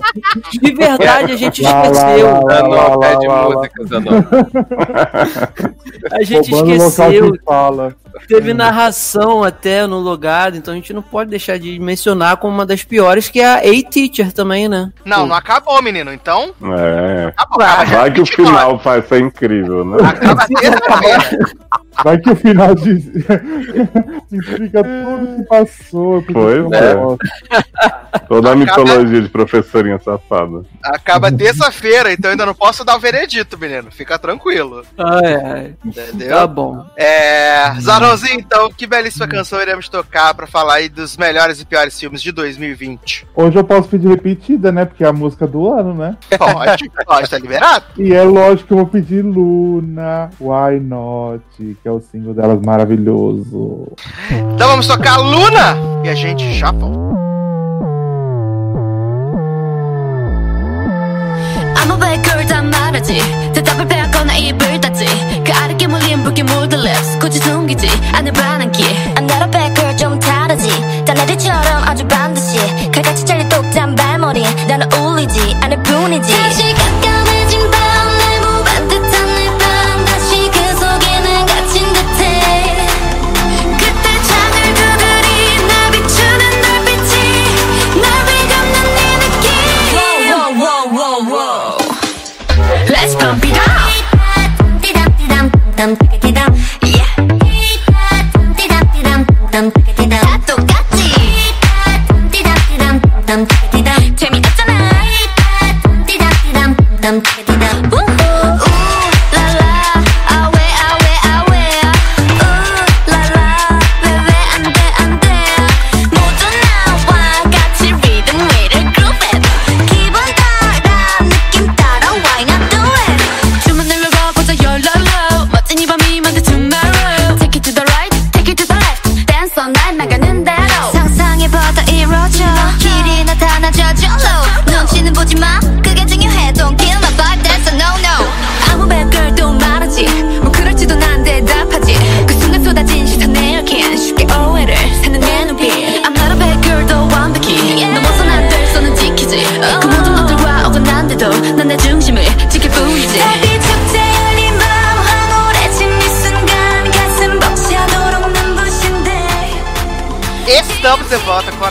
De verdade, a gente Lá, lá, esqueceu. lá, lá. Zanó, pede lá, lá. música, Zanó. A gente esqueceu. Teve narração até no logado, então a gente não pode deixar de mencionar como uma das piores, que é a A-Teacher também, né? Não, não acabou, menino. Então, É. acabou. Vai que o 29. final vai ser incrível, né? Terça-feira. Vai que o final de... explica tudo que passou. Pois é. Toda a Acaba- mitologia de professorinha safada. Acaba terça-feira, então ainda não posso dar o veredito, menino. Fica tranquilo. Ai, ai. Entendeu? Tá bom. É. Zanãozinho, então, que belíssima canção iremos tocar pra falar aí dos melhores e piores filmes de 2020? Hoje eu posso pedir repetida, né? Porque é a música do ano, né? Pode, pode, tá liberado? E é lógico que eu vou pedir Luna, Why Not, que é o single delas maravilhoso. Então vamos tocar Luna e a gente já volta. 아무 발걸 다 말하지 대답을 빼앗거나 입을 닫지 그 아랫게 물린 붉게 물든 lips 굳이 숨기지 않을 반항기 나로 발걸 좀 다르지 달라리처럼 아주 반드시 칼같이 잘린 똑단 발머리 나는 울리지 않을 뿐이지 다시 가까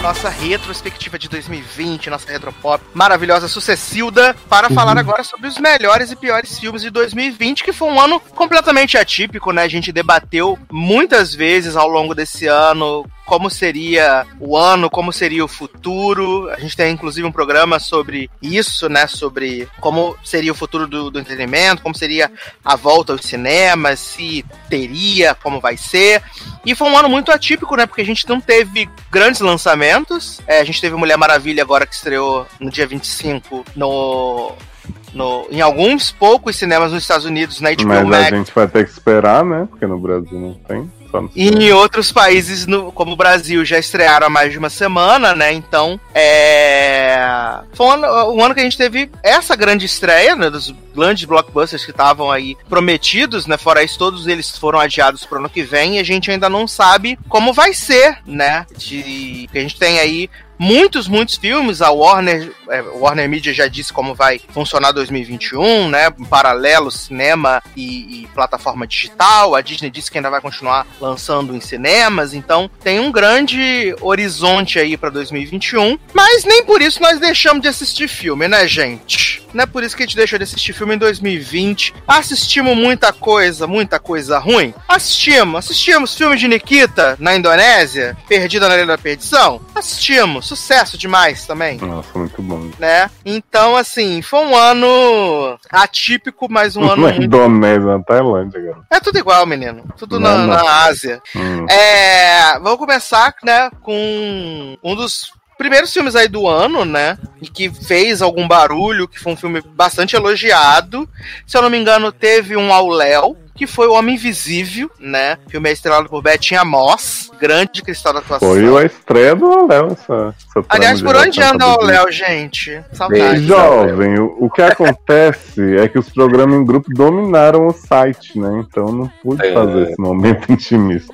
Nossa retrospectiva de 2020, nossa retropop maravilhosa Sucessilda, para falar agora sobre os melhores e piores filmes de 2020, que foi um ano completamente atípico, né? A gente debateu muitas vezes ao longo desse ano como seria o ano, como seria o futuro. A gente tem inclusive um programa sobre isso, né? Sobre como seria o futuro do, do entretenimento, como seria a volta aos cinemas, se teria, como vai ser. E foi um ano muito atípico, né? Porque a gente não teve grandes lançamentos. É, a gente teve Mulher Maravilha agora que estreou no dia 25 no. No, em alguns poucos cinemas nos Estados Unidos, na HBO Mas Max. a gente vai ter que esperar, né? Porque no Brasil não tem. E em outros países, no- como o Brasil, já estrearam há mais de uma semana, né? Então, é. Foi um ano, um ano que a gente teve essa grande estreia, né? Dos grandes blockbusters que estavam aí prometidos, né? Fora isso, todos eles foram adiados pro ano que vem e a gente ainda não sabe como vai ser, né? De... que a gente tem aí muitos, muitos filmes. A Warner, é, Warner Media já disse como vai funcionar 2021, né? Em paralelo, cinema e, e plataforma digital. A Disney disse que ainda vai continuar lançando em cinemas. Então tem um grande horizonte aí pra 2021. Mas nem por isso nós deixamos de assistir filme, né, gente? Não é por isso que a gente deixou de assistir filme em 2020. Assistimos muita coisa, muita coisa ruim. Assistimos. Assistimos filme de Nikita na Indonésia, Perdida na Ilha da Perdição. Assistimos. Sucesso demais também Nossa, muito bom. né? Então, assim, foi um ano atípico, mas um ano Na muito... Indonésia, na Tailândia, cara. É tudo igual, menino. Tudo na, não. na Ásia. Hum. É, vamos começar, né, com um dos primeiros filmes aí do ano, né? E que fez algum barulho, que foi um filme bastante elogiado. Se eu não me engano, teve um ao Léo, que foi O Homem Invisível, né? Filme é estrelado por Bettinha Moss, grande cristal da atuação. Foi a estreia do Léo, essa, essa Aliás, por de onde anda o Léo, gente? Saudade. Jovem, o, o que acontece é que os programas em grupo dominaram o site, né? Então não pude É. fazer esse momento intimista.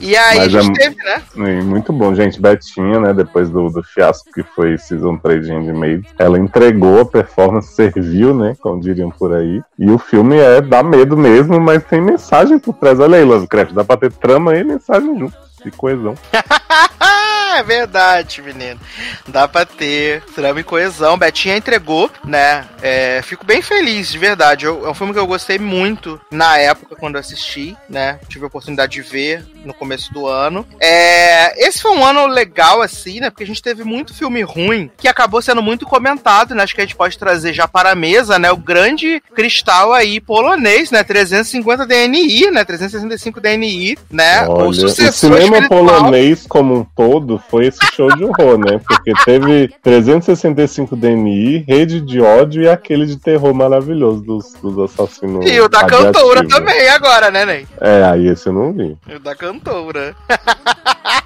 E aí Mas a gente é- teve, né? Muito bom, gente. Betinha, né? Depois do, do fiasco que foi Season 3 de Handmaid, ela entregou a performance, serviu, né? Como diriam por aí. E o filme é dá medo mesmo, mas tem mensagem por trás. Olha aí, Lovecraft, dá pra ter trama e mensagem junto. E coesão. é verdade, menino. Dá pra ter trama e coesão. Betinha entregou, né? É, fico bem feliz, de verdade. Eu- é um filme que eu gostei muito na época quando eu assisti, né? Tive a oportunidade de ver no começo do ano. É, esse foi um ano legal, assim, né? Porque a gente teve muito filme ruim que acabou sendo muito comentado, né? Acho que a gente pode trazer já para a mesa, né? O grande cristal aí polonês, né? 350 DNI, né? 365 DNI, né? Olha, o sucessor cinema espiritual. polonês como um todo foi esse show de horror, né? Porque teve 365 DNI, Rede de Ódio e aquele de terror maravilhoso dos, dos assassinos. E o da cantora radiativos. também agora, né, Ney? É, aí esse eu não vi. E o da cantora.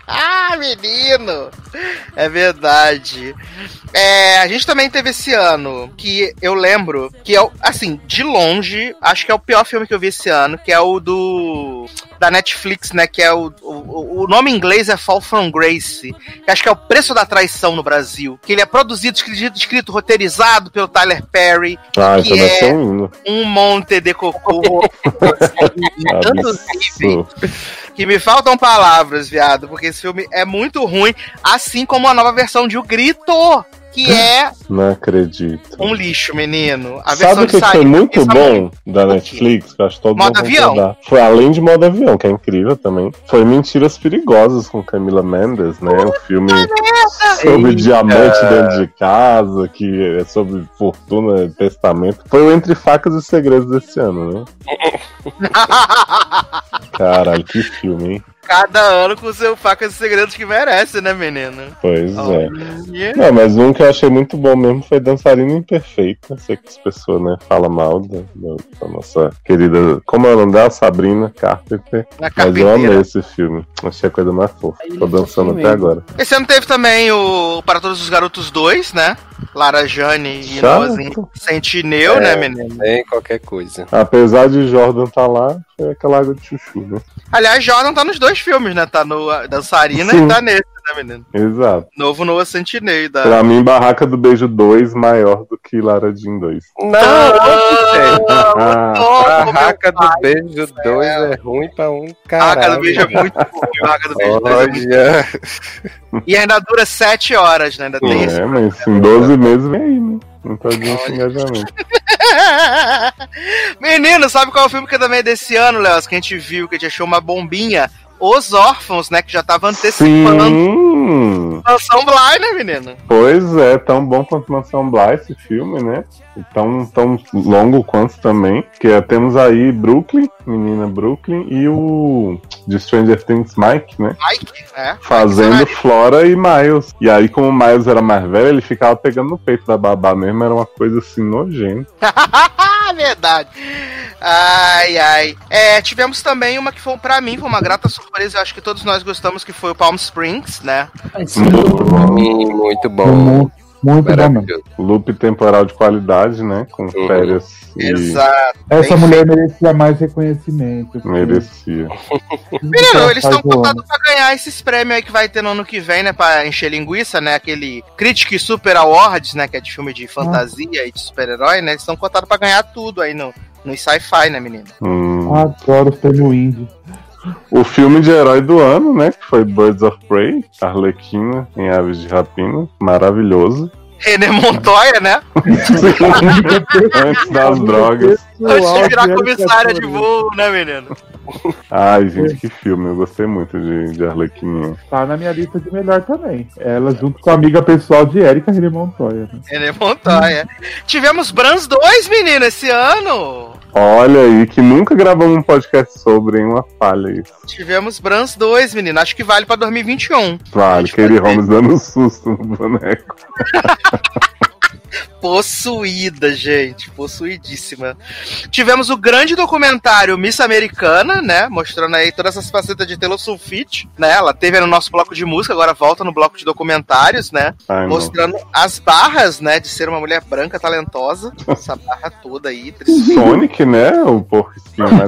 Ah, menino! É verdade. É, a gente também teve esse ano que eu lembro que é, o- assim, de longe, acho que é o pior filme que eu vi esse ano, que é o do. Da Netflix, né? Que é o. O, o nome em inglês é Fall from Grace. Que acho que é o preço da traição no Brasil. Que ele é produzido, escrito, escrito roteirizado pelo Tyler Perry. Ah, Que então é- um monte de cocô. Tantos níveis Absurdo. que me faltam palavras, viado, porque esse filme é muito ruim, assim como a nova versão de O Grito, que é Não acredito. um lixo, menino. A Sabe o que, que foi muito bom da Netflix? Que eu acho todo Modo avião? Foi além de modo avião, que é incrível também. Foi Mentiras Perigosas com Camila Mendes, né? Um filme sobre Eita. diamante dentro de casa, que é sobre fortuna e testamento. Foi o Entre Facas e Segredos desse ano, né? Caralho, que filme, hein? Cada ano com o seu facas e segredos que merece, né, menino? Pois é. Olha. Não, mas um que eu achei muito bom mesmo foi Dançarina Imperfeita. Sei que as pessoas, né, falam mal da, da- nossa querida. Como é o nome dela? Sabrina Carpenter. Na Mas eu amei esse filme. Achei a coisa mais fofa. Aí Tô dançando até mesmo. agora. Esse ano teve também o Para Todos os Garotos 2, né? Lara Jane e Chato. Noazinha Sentinel, É. né, menino? Nem qualquer coisa. Apesar de Jordan tá lá, foi aquela água de chuchu, né? Aliás, Jordan tá nos dois filmes, né? Tá no ah, Dançarina Sim. e tá nesse né, menino? Exato. Novo Noah Centineo da. Pra mim, Barraca do Beijo 2 maior do que Lara Jean 2. Não, gente. Ah, Barraca do Beijo 2 é ruim pra um caralho. Barraca do Beijo é muito ruim. Barraca do Beijo 2 é muito... Olha. E ainda dura 7 horas, né? Ainda tem esse. é, mas em 12 meses vem aí, né? Não tá de engajamento. Menino, sabe qual é o filme que também é desse ano, Léo? Que a gente viu, que a gente achou uma bombinha? Os Órfãos, né? Que já tava antecipando Sim! Mansão Bly, né, menino? Pois é, tão bom quanto Mansão Bly esse filme, né? E tão, tão longo quanto também. Que é, temos aí Brooklyn, menina Brooklyn, e o de Stranger Things Mike, né? Mike, é. Fazendo Mike Flora e Miles. E aí, como o Miles era mais velho, ele ficava pegando no peito da babá mesmo, era uma coisa assim nojenta. Verdade. Ai, ai. É, tivemos também uma que foi, pra mim, foi uma grata surpresa. Eu acho que todos nós gostamos, que foi o Palm Springs, né? Assim, Sim, muito bom. Muito, muito bom. Maravilhoso. Loop temporal de qualidade, né? Com férias. E Exato. Essa Bem mulher merecia mais reconhecimento. merecia. Menino, eles estão contados pra ganhar esses prêmios aí que vai ter no ano que vem, né? Pra encher linguiça, né? Aquele Critic Super Awards, né? Que é de filme de fantasia e de super-herói, né? Eles estão contados pra ganhar tudo aí no, no sci-fi, né, menino? Hum. Adoro o prêmio indie. O filme de herói do ano, né? Que foi Birds of Prey, Arlequina em Aves de Rapina. Maravilhoso. René Montoya, né? Antes das drogas. Antes de virar comissária de voo, né, menino? Ai, gente, que filme. Eu gostei muito de, de Arlequininha. Tá na minha lista de melhor também. Ela junto com a amiga pessoal de Erika René Montoya. né? René Montoya. Tivemos Brans 2, menino, esse ano. Olha aí, que nunca gravamos um podcast sobre, hein? Uma falha isso. Tivemos Brans 2, menino. Acho que vale pra 2021. Vale, Katie. Holmes dando um susto no boneco. Possuída, gente. Possuidíssima. Tivemos o grande documentário Miss Americana, né? Mostrando aí todas essas facetas de Taylor Swift, né? Ela teve no nosso bloco de música, agora volta no bloco de documentários, né? Ai, não. Mostrando as barras, né? De ser uma mulher branca talentosa. Essa barra toda aí. triste. Sonic, né? O porco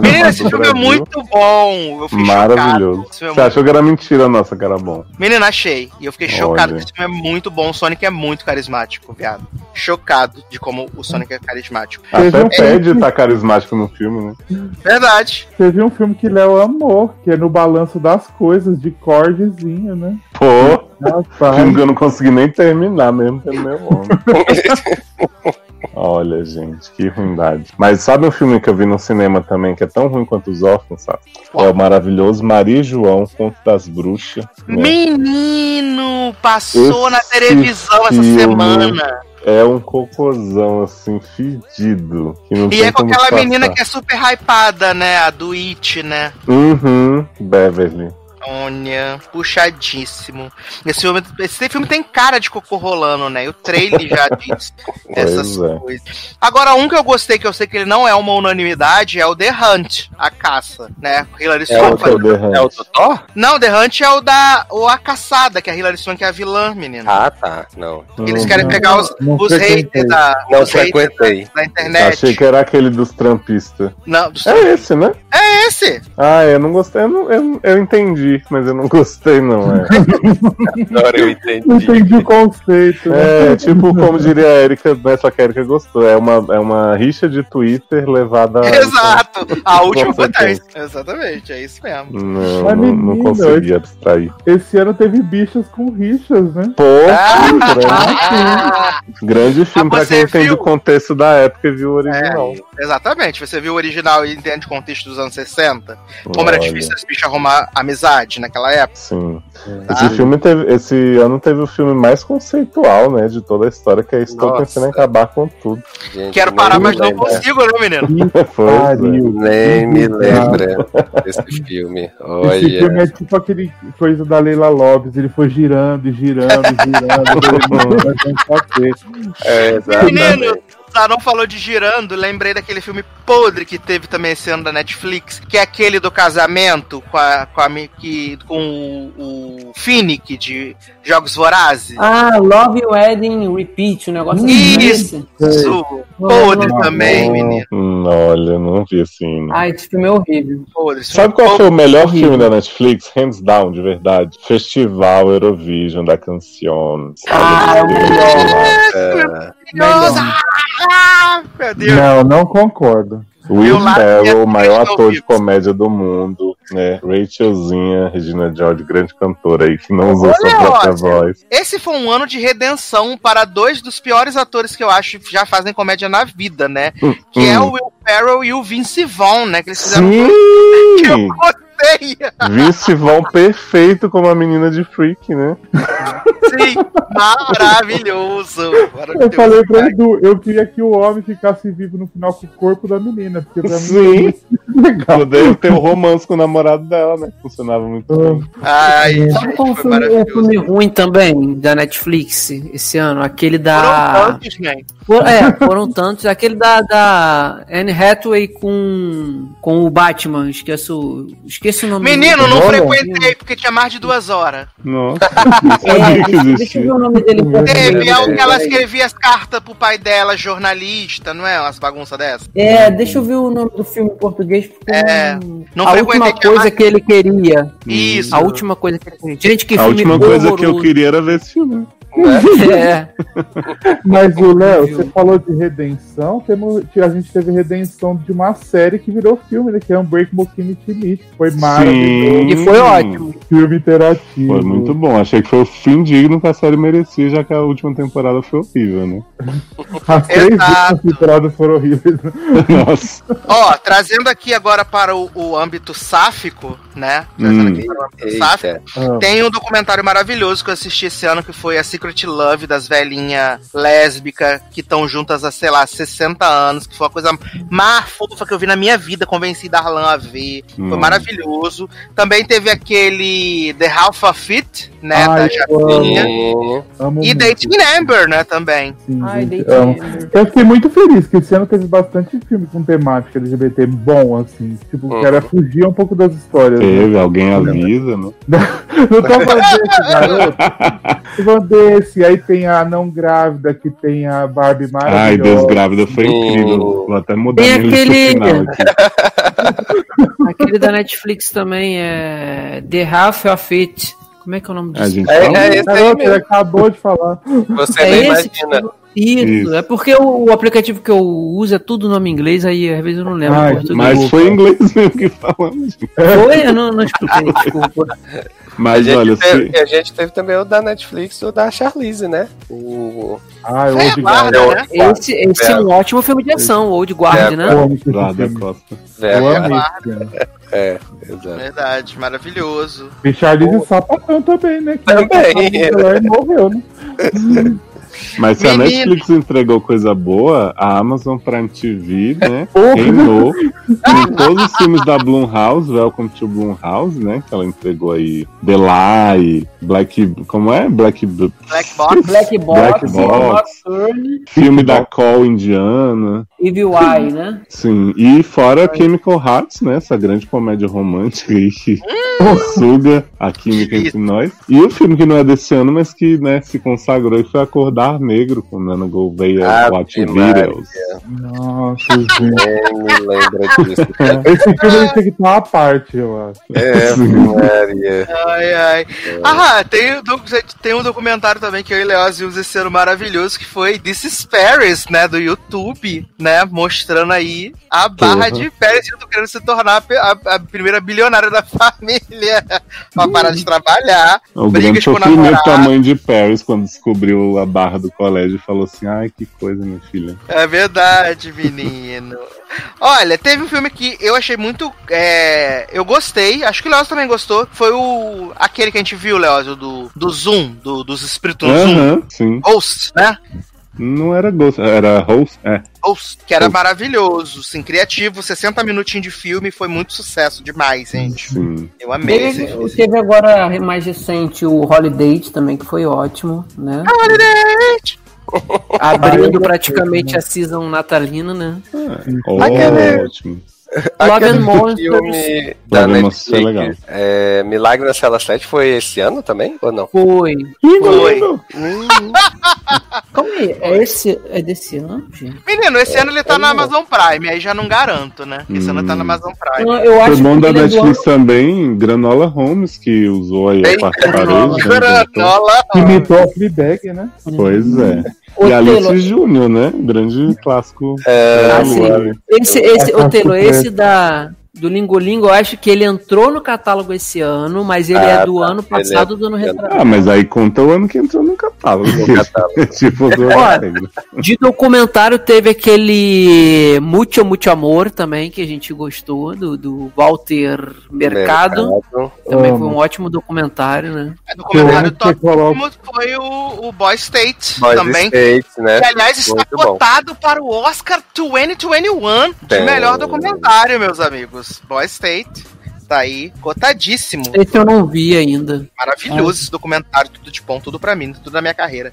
Menina, esse filme é muito bom. Eu fiquei Maravilhoso. chocado. É Você muito achou que era mentira nossa, que era bom? Menina, achei. E eu fiquei chocado Olha. que esse filme é muito bom. O Sonic é muito carismático, viado. Chocado de como o Sonic é carismático. Teve Até um pede filme- tá carismático no filme, né? Verdade. Teve um filme que Léo amou, que é no balanço das coisas, de cordezinho, né? Pô, Rapaz, filme que eu não consegui nem terminar mesmo pelo meu nome. Olha, gente, que ruindade. Mas sabe um filme que eu vi no cinema também que é tão ruim quanto os órfãos, sabe? É o maravilhoso Maria e João, Conto das Bruxas. né? Menino, passou Esse na televisão essa filme semana. É um cocôzão, assim, fedido. E é com aquela passar. menina que é super hypada, né? A do It, né? Uhum, Beverly. Olha, puxadíssimo. Esse filme, esse filme tem cara de cocô rolando, né? E o trailer já diz essas é. coisas. Agora, um que eu gostei, que eu sei que ele não é uma unanimidade, é o The Hunt, a caça, né? Hilary É o Swank. É o The Hunt? É o do Thor? Não, The Hunt é o da o A Caçada, que a Hilary Swank é a vilã, menino. Ah, tá. Não. Eles Não, querem não, pegar os, não os haters da, Não os haters da, da internet. Achei que era aquele dos trampistas. Não, dos- É esse, né? é esse. Ah, eu não gostei. Eu, não- eu, eu entendi, mas eu não gostei, não. É, Agora eu não entendi. entendi o conceito. né? é tipo, como diria a Erika, né? Só que a Erika gostou. É uma, é uma rixa de Twitter levada a. Exato. A última Consequência. potência. Exatamente, é isso mesmo. Não, Mas, não, não menino, consegui abstrair. Esse ano teve bichas com rixas, né? Pô, Ah, grande, grande filme Ah, pra quem entende viu? o contexto da época e viu o original. exatamente. Você viu o original e entende o contexto dos anos 60? Como era Olha, difícil as bichas arrumar amizade naquela época. Sim. Tá? Esse filme teve. Esse ano teve o filme mais conceitual, né? De toda a história, que é Estou Nossa. pensando em acabar com tudo. Gente, Quero parar, mas não consigo, né, menino? Pois é. Pariu. Nem me lembra desse filme. Esse filme Olha. é tipo aquele coisa da Leila Lopes, ele foi girando, e girando, e girando. vai saber. É, Menino, exatamente. Zanon falou de girando, lembrei daquele filme podre que teve também esse ano da Netflix, que é aquele do casamento com a, com, a, que, com o, o Finnick de Jogos Vorazes. Ah, Love Wedding Repeat, o negócio Isso. desse. Isso, podre Não, também, menino. Hum, olha, não vi assim. Ah, esse filme é horrível. Podre. Sabe qual foi o melhor horrível. filme da Netflix? Hands down, de verdade. Festival Eurovision da Canção. Ah, é o podre. Maravilhoso. Ah, meu Deus. Não, não concordo. Will Ferrell, o maior ator de comédia do mundo, né? Rachelzinha, Regina George, grande cantora aí, que não usou Olha, sua própria voz. Esse foi um ano de redenção para dois dos piores atores que eu acho que já fazem comédia na vida, né? Que é Hum. o Will Ferrell e o Vince Vaughn, né? Que eles fizeram filme que eu Vince Vaughn perfeito como a menina de Freak, né? Sim, maravilhoso. Eu falei pra Edu, eu queria que o homem ficasse vivo no final com o corpo da menina, porque pra mim Sim. é muito legal. Poderia ter o romance com o namorado dela, né? Funcionava muito bem. Ai, Sabe qual foi filme, um filme ruim também da Netflix esse ano? Aquele Foram da. tantos, né? For- é, foram tantos. Aquele da, da Anne Hathaway com, com o Batman. Esqueço, esqueço o nome Menino, não frequentei porque tinha mais de duas horas. Nossa, É, que deixa, eu ver o nome dele. em português. Teve, é, algo que ela escrevia as cartas pro pai dela, jornalista, não é? Umas bagunças dessas. É, deixa eu ver o nome do filme em português. porque É, não a frequentei última tinha coisa mais- que ele queria. Isso. A última coisa que ele queria. Gente, que A filme última coisa que eu horroroso. queria era ver esse filme. É. Mas o Léo, você falou de redenção, temos, a gente teve redenção de uma série que virou filme, né? Que é Unbreakable Kimmy Schmidt. que Foi maravilhoso. E foi ótimo. Filme interativo. Foi muito bom. Achei que foi o fim digno que a série merecia, já que a última temporada foi horrível, né? As três últimas temporadas foram horríveis. Nossa. Ó, trazendo aqui agora para o, o âmbito sáfico, né? Trazendo Hum. aqui para o âmbito sáfico. Ah, Tem um documentário maravilhoso que eu assisti esse ano, que foi a Secret Love das velhinhas lésbicas que estão juntas há, sei lá, 60 anos, que foi a coisa mais fofa que eu vi na minha vida, convenci Darlan a ver. Foi Hum. Maravilhoso. Também teve aquele The Half of It, né? Ai, da amo E Dating Amber, né, também. sim, Ai, gente, amo. Eu fiquei muito feliz que esse ano teve bastante filme com temática LGBT bom, assim. Tipo, que era fugir um pouco das histórias. né? Teve, alguém avisa, né? Não tô falando desse, garoto. Tô falando desse. Aí tem a não grávida, que tem a Barbie maravilhosa. Ai, Deus grávida foi incrível. Vou até mudar Tem minha lista aquele- final aqui. Aquele da Netflix também é The Half of It. Como é que é o nome disso? gente É, fala? é esse aí Garoto, ele mesmo. acabou de falar. Você É nem esse imagina. Isso, Isso. é porque o, o aplicativo que eu uso é tudo nome inglês, aí às vezes eu não lembro Ai. Mas foi em inglês mesmo que falamos. Foi? Eu não, não escutei, desculpa. A Mas gente, olha, teve, se... a gente teve também o da Netflix, o da Charlize, né? O Ai, É, hoje guarda, garoto. né? Esse, esse é um ótimo filme de ação, Old Guard, É, né? Eu amo esse lá da filme. Costa. Eu velho. amo esse filme. É, exato. Verdade, maravilhoso. E Charlize Sapatão também, né? Que Também. ela morreu, né? Mas se a Menino. Netflix entregou coisa boa, a Amazon Prime TV, né? Reinou. Com todos os filmes da Blumhouse, Welcome to Blumhouse, né? Que ela entregou aí The Lie, Black. Como é? Black. Black Box. Black Box, Black Box. Filme da Call Indiana. Evil Eye, né? Sim. E fora Chemical Hearts, né? Essa grande comédia romântica aí que Hum. suga a química entre nós. E o filme que não é desse ano, mas que né, se consagrou e foi Acordar Negro com Nana Gouveia, Ah, Watch. Videos. Nossa, gente. Nem me lembra disso. Esse filme tem que estar à parte, eu acho. É, Maria. Ai, ai. Ah, tem, tem um documentário também que eu e Leoz vimos esse ano maravilhoso, que foi This is Paris, né, do YouTube, né, mostrando aí a barra Porra. de Paris, eu tô querendo se tornar a, a- a primeira bilionária da família, pra parar de trabalhar, O grande com o sofrimento namorado. da mãe de Paris quando descobriu a barra do colégio e falou assim: ai, que coisa, minha filha. É verdade, menino. Olha, teve um filme que eu achei muito. é, eu gostei, acho que o Leoz também gostou. Foi o. aquele que a gente viu, Leoz, do, do Zoom, do- dos espíritos no Zoom. Sim. Né? Não era Ghost, era Host. É. Host, que era Host. maravilhoso, assim, criativo, 60 minutinhos de filme, foi muito sucesso demais, gente. Sim. Eu amei esse Teve, filme. teve agora mais recente o Holiday também, que foi ótimo, né? Abrindo praticamente a season natalina, né? Ótimo. Love Monsters. filme da é legal. Netflix, é, Milagre na Cela 7 foi esse ano também? Ou não? Foi. Foi. Calma aí, é, esse, é desse ano, gente? Menino, esse ano ele tá na Amazon Prime, aí já não garanto, né? Esse ano ele tá na Hum. Amazon Prime. Não, eu acho Foi bom que da é Netflix ano- também, Granola Holmes, que usou aí a Eita, quarta Granola. parede. né. Granola. Imitou a Fleabag, né? Pois é. Ô, E Alice Taylor, Júnior, né? Grande clássico. É, Ah, É, sim. Luar. Esse, esse, É, é. esse da, do Lingolingo, eu acho que ele entrou no catálogo esse ano, mas ele Ah, é do tá. ano Ele é- passado do ano retrasado. Ah, mas aí conta o ano que entrou no catálogo. catálogo. tipo, do. De documentário teve aquele Mucho Mucho Amor também, que a gente gostou, do, do Walter Mercado. Mercado. Também Amo. foi um ótimo documentário, né? O documentário top foi o, o Boy State Boys também. States, né? Que, aliás, está Muito bom. cotado para o Oscar 2021 de Tem. melhor documentário, meus amigos. Boy State tá aí, cotadíssimo. Esse eu não vi ainda. Maravilhoso esse documentário, tudo de bom, tudo pra mim, tudo da minha carreira.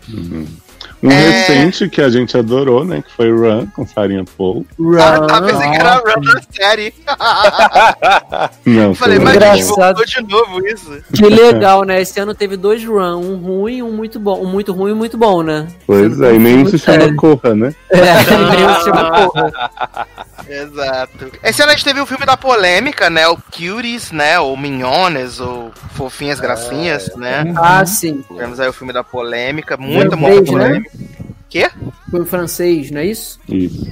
Um É. recente que a gente adorou, né? Que foi Run, com Farinha Paul. Ah, tá, pensei que era Run da série. Não, Falei, mas gente. Engraçado. voltou de novo isso. Que legal, né? Esse ano teve dois run, um ruim e um muito bom. Um muito ruim e um muito bom, né? Pois é, e nenhum Muito se chama sério. Corra, né? É, meio chama porra. Exato. Esse ano a gente teve o filme da polêmica, né? O Cuties, né? Ou Minhones, ou Fofinhas Gracinhas, né? Ah, sim. Tivemos aí o filme da polêmica, muita, muita né? Quê? Foi em francês, não é isso? Isso.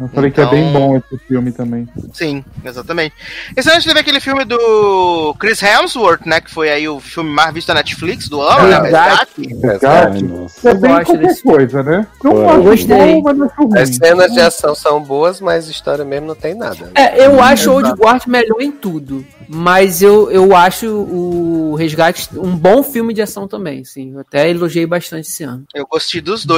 Eu falei que é bem Então- bom esse filme também. Sim, exatamente. Esse ano a gente teve aquele filme do Chris Hemsworth, né? Que foi aí o filme mais visto da Netflix do ano, né? Resgate. Resgate. Nossa. É bem qualquer desse- coisa, né? Não acho gostei. bom, mas não acho ruim. As cenas de ação são boas, mas história mesmo não tem nada. É, eu acho o Old Guard melhor em tudo. Mas eu, eu acho o Resgate um bom filme de ação também, sim. Eu até elogiei bastante esse ano. Eu gostei dos dois.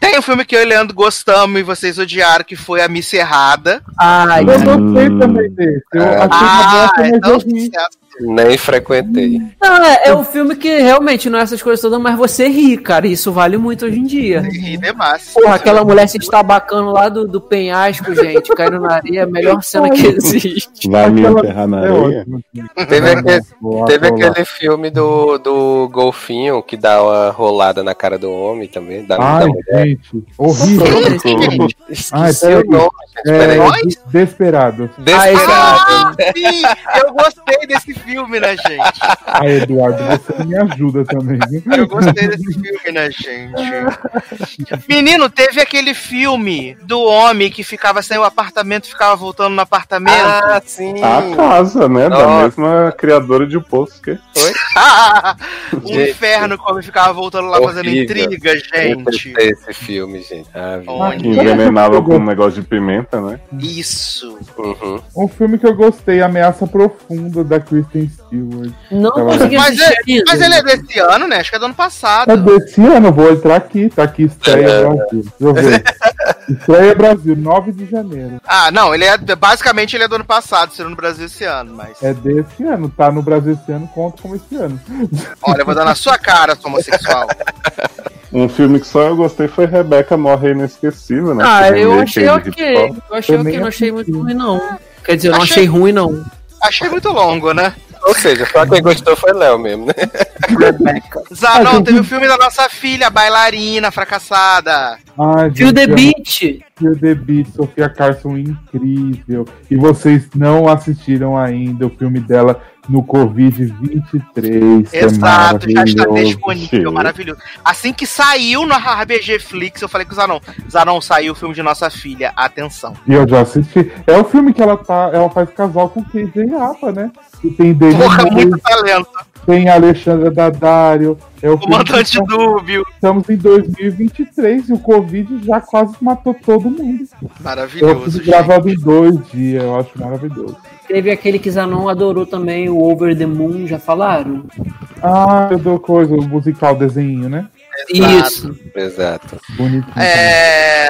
Tem um filme que eu e o Leandro gostamos e vocês odiaram, que foi A Missa Errada. Ah, Eu gostei também desse. Eu É. achei uma Ah, bosta, mas então eu ri. Nem frequentei. Não, é, um filme que realmente não é essas coisas todas, mas você ri, cara. e Isso vale muito hoje em dia. Ri demais. Porra, aquela mulher se estabacando lá do, do penhasco, gente, caindo na areia, é a melhor cena que existe. Vai me enterrar na É areia? Teve, aquele, teve aquele filme do, do golfinho que dá uma rolada na cara do homem também. Da, da Ai, mulher. gente. Horrível. Esqueci Ai, o nome. É? Desperado. Desperado. Ah, sim! Eu gostei desse filme, né, gente? Ai, Eduardo, você me ajuda também. viu? Eu gostei desse filme, né, gente? Menino, teve aquele filme do homem que ficava sem o apartamento, ficava voltando no apartamento. Ah, sim. A casa, né? Da Nossa. mesma criadora de Poço que o Gente. inferno, como ficava voltando lá fazendo Horrível. intriga, Eu gente. esse filme, gente. Ah. Olha. que envenenava com um negócio de pimenta, né? Isso. Uhum. Um filme que eu gostei, Ameaça Profunda, da Kristen Stewart. Não consegui Mas, é, mas ele é desse ano, né? Acho que é do ano É passado. desse ano, vou entrar aqui, tá aqui, estreia É. Brasil. Deixa eu ver. estreia Brasil, 9 de janeiro. Ah, não, ele é. Basicamente ele é do ano passado, sendo no Brasil esse ano, mas. É desse ano, tá no Brasil esse ano, conta como esse ano. Olha, eu vou dar na sua cara, sua homossexual. Um filme que só eu gostei foi Rebeca Morre Inesquecível, né? Ah, Esse eu achei aí de ok. hip-hop. Eu achei ok, não achei muito ruim, não. Quer dizer, eu não Achei- achei ruim, não. Achei muito longo, né? Ou seja, só quem gostou foi Léo mesmo, né? Zanon, Ah, teve o filme da nossa filha, bailarina fracassada. Ai, Fio The Beat. Feel the Beat, Sofia Carson incrível. E vocês não assistiram ainda o filme dela no Covid-23. que é Exato, já está maravilhoso. disponível, Sim. maravilhoso. Assim que saiu no RBG Flix, eu falei com o Zanon, Zanon, saiu o filme de nossa filha, atenção. E eu já assisti. É o filme que ela tá. Ela faz casal com KJ Apa, né? E tem David Porra, muito talento. Tem Alexandra Daddario. É o Comandante nós Dúbio. Estamos em 2023 e o Covid já quase matou todo mundo. Maravilhoso, gente. gravado em dois dias, eu acho maravilhoso. Teve aquele que Zanon adorou também, o Over the Moon, já falaram? Ah, eu dou coisa, o musical desenho, né? Isso. Exato. Bonitinho. É.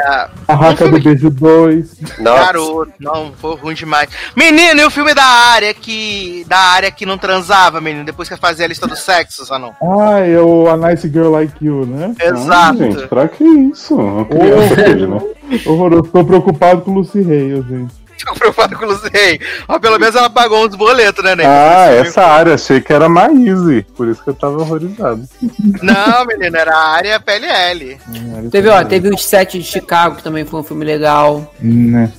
A Raca um filme do Beijo 2. Nossa, Garoto, não, foi ruim demais. Menino, e o filme da área que. Da área que não transava, menino, depois que fazia a lista do sexo, só não. Ah, é o A Nice Girl Like You, né? Ah, Exato. gente, pra que isso? Uma criança aquele, né? Horroroso. Tô preocupado com o Lucy Hale, gente. Fico preocupado com o Luciei. Mas pelo menos ela pagou uns boletos, né, Ney? Ah, essa área, achei que era Maíse, por isso que eu tava horrorizado. Não, menino, era a área PLL. Teve, ó, teve os Sete de Chicago, que também foi um filme legal. Né?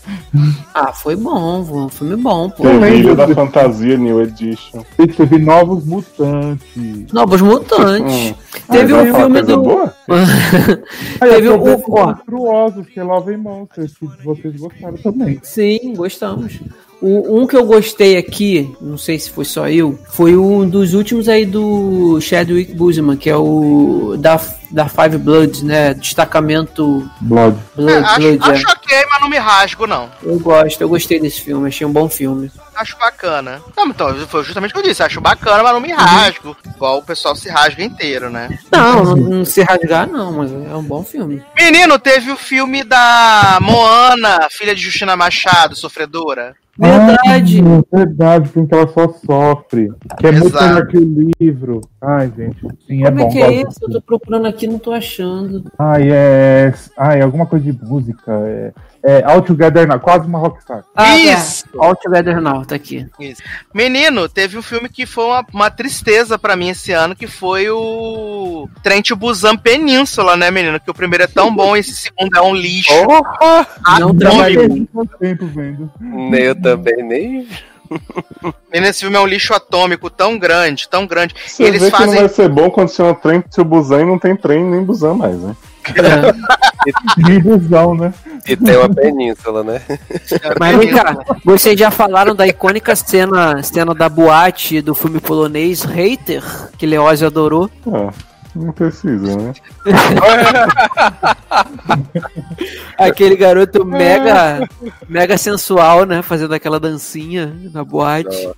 Ah, foi bom, foi um filme bom, pô. Teve Ilha da Fantasia New Edition. E teve Novos Mutantes. Novos Mutantes. Hum. Teve Ah, um filme do. boa? Aí Teve o. ó, Monstruosos, que é Love and Monsters, que vocês gostaram também. Sim, gostamos. O, um que eu gostei aqui, não sei se foi só eu, foi um dos últimos aí do Chadwick Boseman, que é o da, da Five Bloods, né? Destacamento Blood. Blood, É, acho, Blood, é. acho ok, mas não me rasgo, não. Eu gosto, eu gostei desse filme, achei um bom filme. Acho bacana. Não, então, foi justamente o que eu disse. Acho bacana, mas não me rasgo. Igual o pessoal se rasga inteiro, né? Não, não, não se rasgar não, mas é um bom filme. Menino, teve o filme da Moana, filha de Justina Machado, sofredora. Verdade. Ah, verdade, filme que ela só sofre. Que é muito Exato. melhor que o livro. Ai, gente. Sim, é Como bom. é que é esse? Eu tô procurando aqui, não tô achando. Ai, é. Ai, alguma coisa de música. É, é All Together Now, quase uma rockstar. Ah, Isso. tá. All Together Now, tá aqui. Menino, teve um filme que foi uma, uma tristeza pra mim esse ano, que foi o Trent Busan Península, né, menino? Que o primeiro é tão bom e esse segundo é um lixo. Porra! Não Atômico. trabalhei. Muito tempo vendo. Eu também nem. Menino, esse filme é um lixo atômico tão grande, tão grande. Você Eles vê que não fazem- vai ser bom quando chama trem to Busan e não tem trem nem Busan mais, né? Nem busão, né? E tem uma península, né? Mas vem cá, vocês já falaram da icônica cena, cena da boate do filme polonês Hater, que Leózio adorou. Ah, não precisa, né? Aquele garoto mega, mega sensual, né? Fazendo aquela dancinha na boate.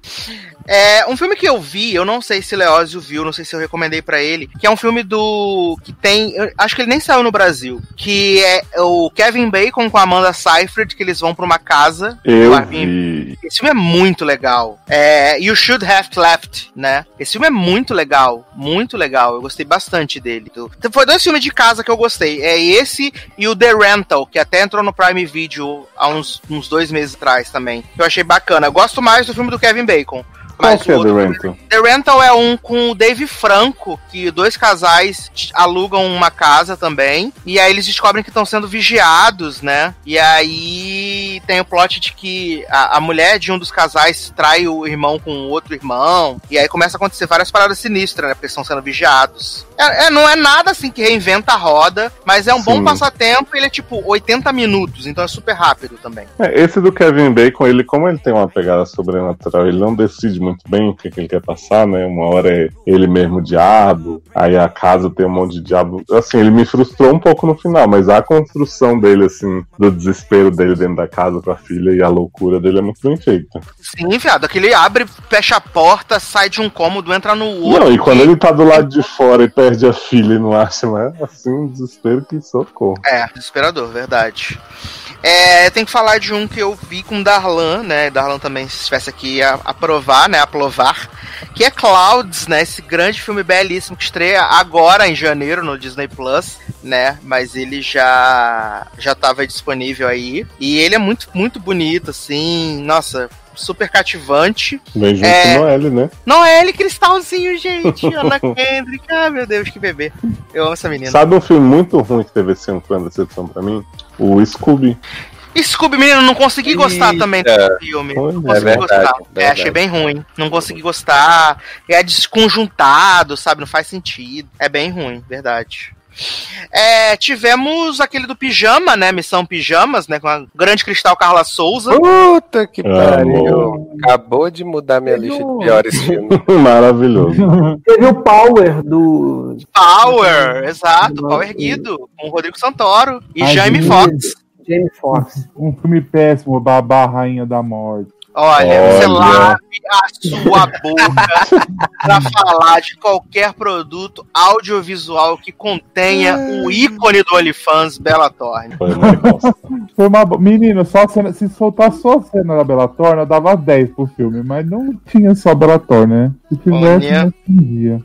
É, um filme que eu vi, eu não sei se Leózio viu, não sei se eu recomendei pra ele, que é um filme do. que tem. acho que ele nem saiu no Brasil. Que é o Kevin Bacon com a Amanda Seyfried, que eles vão pra uma casa. Eu vi. Esse filme é muito legal. É, You Should Have Left, né? Esse filme é muito legal. Muito legal. Eu gostei bastante dele. Então, foi dois filmes de casa que eu gostei. É esse e o The Rental, que até entrou no Prime Video há uns, uns dois meses atrás também. Que eu achei bacana. Eu gosto mais do filme do Kevin Bacon. Qual Mas que é o The Rental? The Rental é um com o Dave Franco, que dois casais alugam uma casa também. E aí eles descobrem que estão sendo vigiados, né? E aí tem o plot de que a, a mulher de um dos casais trai o irmão com o outro irmão. E aí começa a acontecer várias paradas sinistras, né? Porque estão sendo vigiados. É, é- não é nada assim que reinventa a roda, mas é um bom Sim. passatempo. Ele é tipo 80 minutos, então é super rápido também. É, esse do Kevin Bacon, ele, como ele tem uma pegada sobrenatural, ele não decide muito bem o que, que ele quer passar, né? Uma hora é ele mesmo diabo, aí a casa tem um monte de diabo. Assim, ele me frustrou um pouco no final, mas a construção dele, assim, do desespero dele dentro da casa com a filha e a loucura dele é muito bem feita. Sim, viado. Aquele abre, fecha a porta, sai de um cômodo, entra no outro. Não, e quando ele tá do lado de fora e perde a filha e não acha mais, assim, um desespero que socorro. É, desesperador, verdade. É, tem que falar de um que eu vi com Darlan, né? Darlan também, se estivesse aqui, a aprovar, né? Aprovar. Que é Clouds, né? Esse grande filme belíssimo que estreia agora em janeiro no Disney Plus, né? Mas ele já já estava disponível aí. E ele é muito, muito bonito, assim. Nossa, super cativante. Vem junto É. Noelle, né? Noelle Cristalzinho, gente. Ana Kendrick. Ah, meu Deus, que bebê. Eu amo essa menina. Sabe um filme muito ruim que teve esse ano que foi uma decepção pra mim? O Scooby. Scooby, menino, não consegui gostar Eita. também desse filme. Não Olha, consegui é verdade, gostar. É, verdade. achei bem ruim. Não consegui gostar. É desconjuntado, sabe? Não faz sentido. É bem ruim, verdade. É, tivemos aquele do pijama, né? Missão Pijamas, né? Com a grande cristal Carla Souza. Puta que pariu. Acabou de mudar minha lista de piores filmes. Maravilhoso. Teve o Power do. Power, exato. Power erguido. Com o Rodrigo Santoro e Ai, Jaime. Foxx. Jamie Foxx. Um filme péssimo, Babá, Rainha da Morte. Olha, Olha. você lave a sua boca pra falar de qualquer produto audiovisual que contenha o ícone do OnlyFans Bela Thorne. Foi uma. Foi uma. Menino, só cena, se soltar só a cena da Bellator, eu dava 10 pro filme, mas não tinha só Bellator, né? Se tivesse, Olha. não tinha.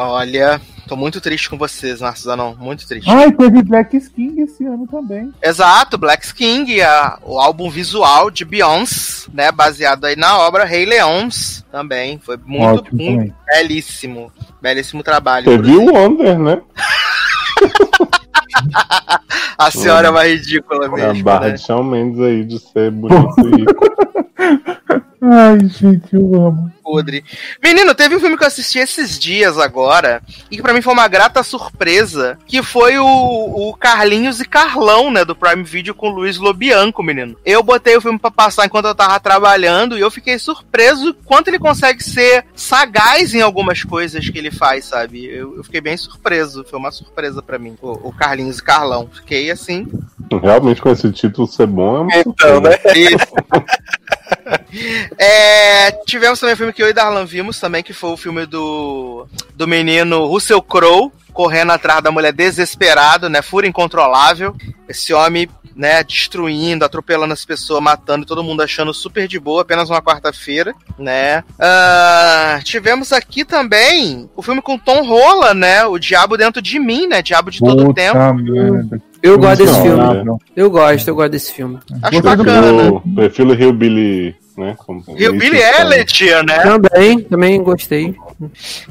Olha, tô muito triste com vocês, Marcos Zanon, muito triste. Ai, teve Black Skin esse ano também. Exato, Black King, a- o álbum visual de Beyoncé, né, baseado aí na obra Rei Leões, também, foi muito, Ótimo muito também. belíssimo, belíssimo trabalho. Teve o Wonder, né? A senhora é uma ridícula A mesmo, barra né? de Shawn Mendes aí de ser bonito e rico. Ai, gente, eu amo. podre. Menino, teve um filme que eu assisti esses dias agora, e que pra mim foi uma grata surpresa, que foi o, o Carlinhos e Carlão, né, do Prime Video com o Luiz Lobianco, menino. Eu botei o filme pra passar enquanto eu tava trabalhando, e eu fiquei surpreso quanto ele consegue ser sagaz em algumas coisas que ele faz, sabe? Eu, eu fiquei bem surpreso, foi uma surpresa pra mim, o, o Carlinhos e Carlão. Fiquei assim, Realmente, com esse título ser bom, é uma Então, né? É, tivemos também o filme que eu e Darlan vimos também, que foi o filme do, do menino Russell Crowe, correndo atrás da mulher desesperado, né? Fúria incontrolável. Esse homem, né, destruindo, atropelando as pessoas, matando, todo mundo achando super de boa, apenas uma quarta-feira, né? Ah, tivemos aqui também o filme com Tom Holland, né? O Diabo Dentro de Mim, né? Diabo de Todo o Puta Tempo. merda. Eu gosto desse Não, filme. né? Eu gosto, eu gosto desse filme. Acho bacana. Prefiro, prefiro Hillbilly, né? Como, E o Billy Elliot, né? Também, também gostei.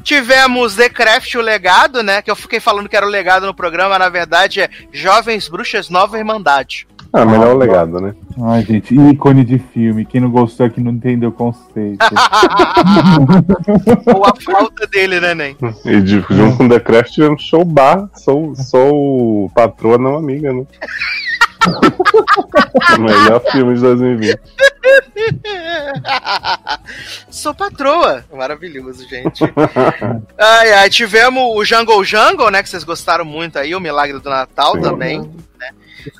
Tivemos The Craft, o legado, né? Que eu fiquei falando que era o legado no programa, na verdade é Jovens Bruxas Nova Irmandade. Ah, melhor o legado, né? Ai, gente, ícone de filme. Quem não gostou é que não entendeu o conceito. Ou a falta dele, né, Nen? E de, junto com The Craft tivemos show bar. Sou, sou patroa, não amiga, né? melhor filme de 2020. Sou patroa. Maravilhoso, gente. ai, ai, tivemos o Jungle Jungle, né? Que vocês gostaram muito aí, o Milagre do Natal Sim. também.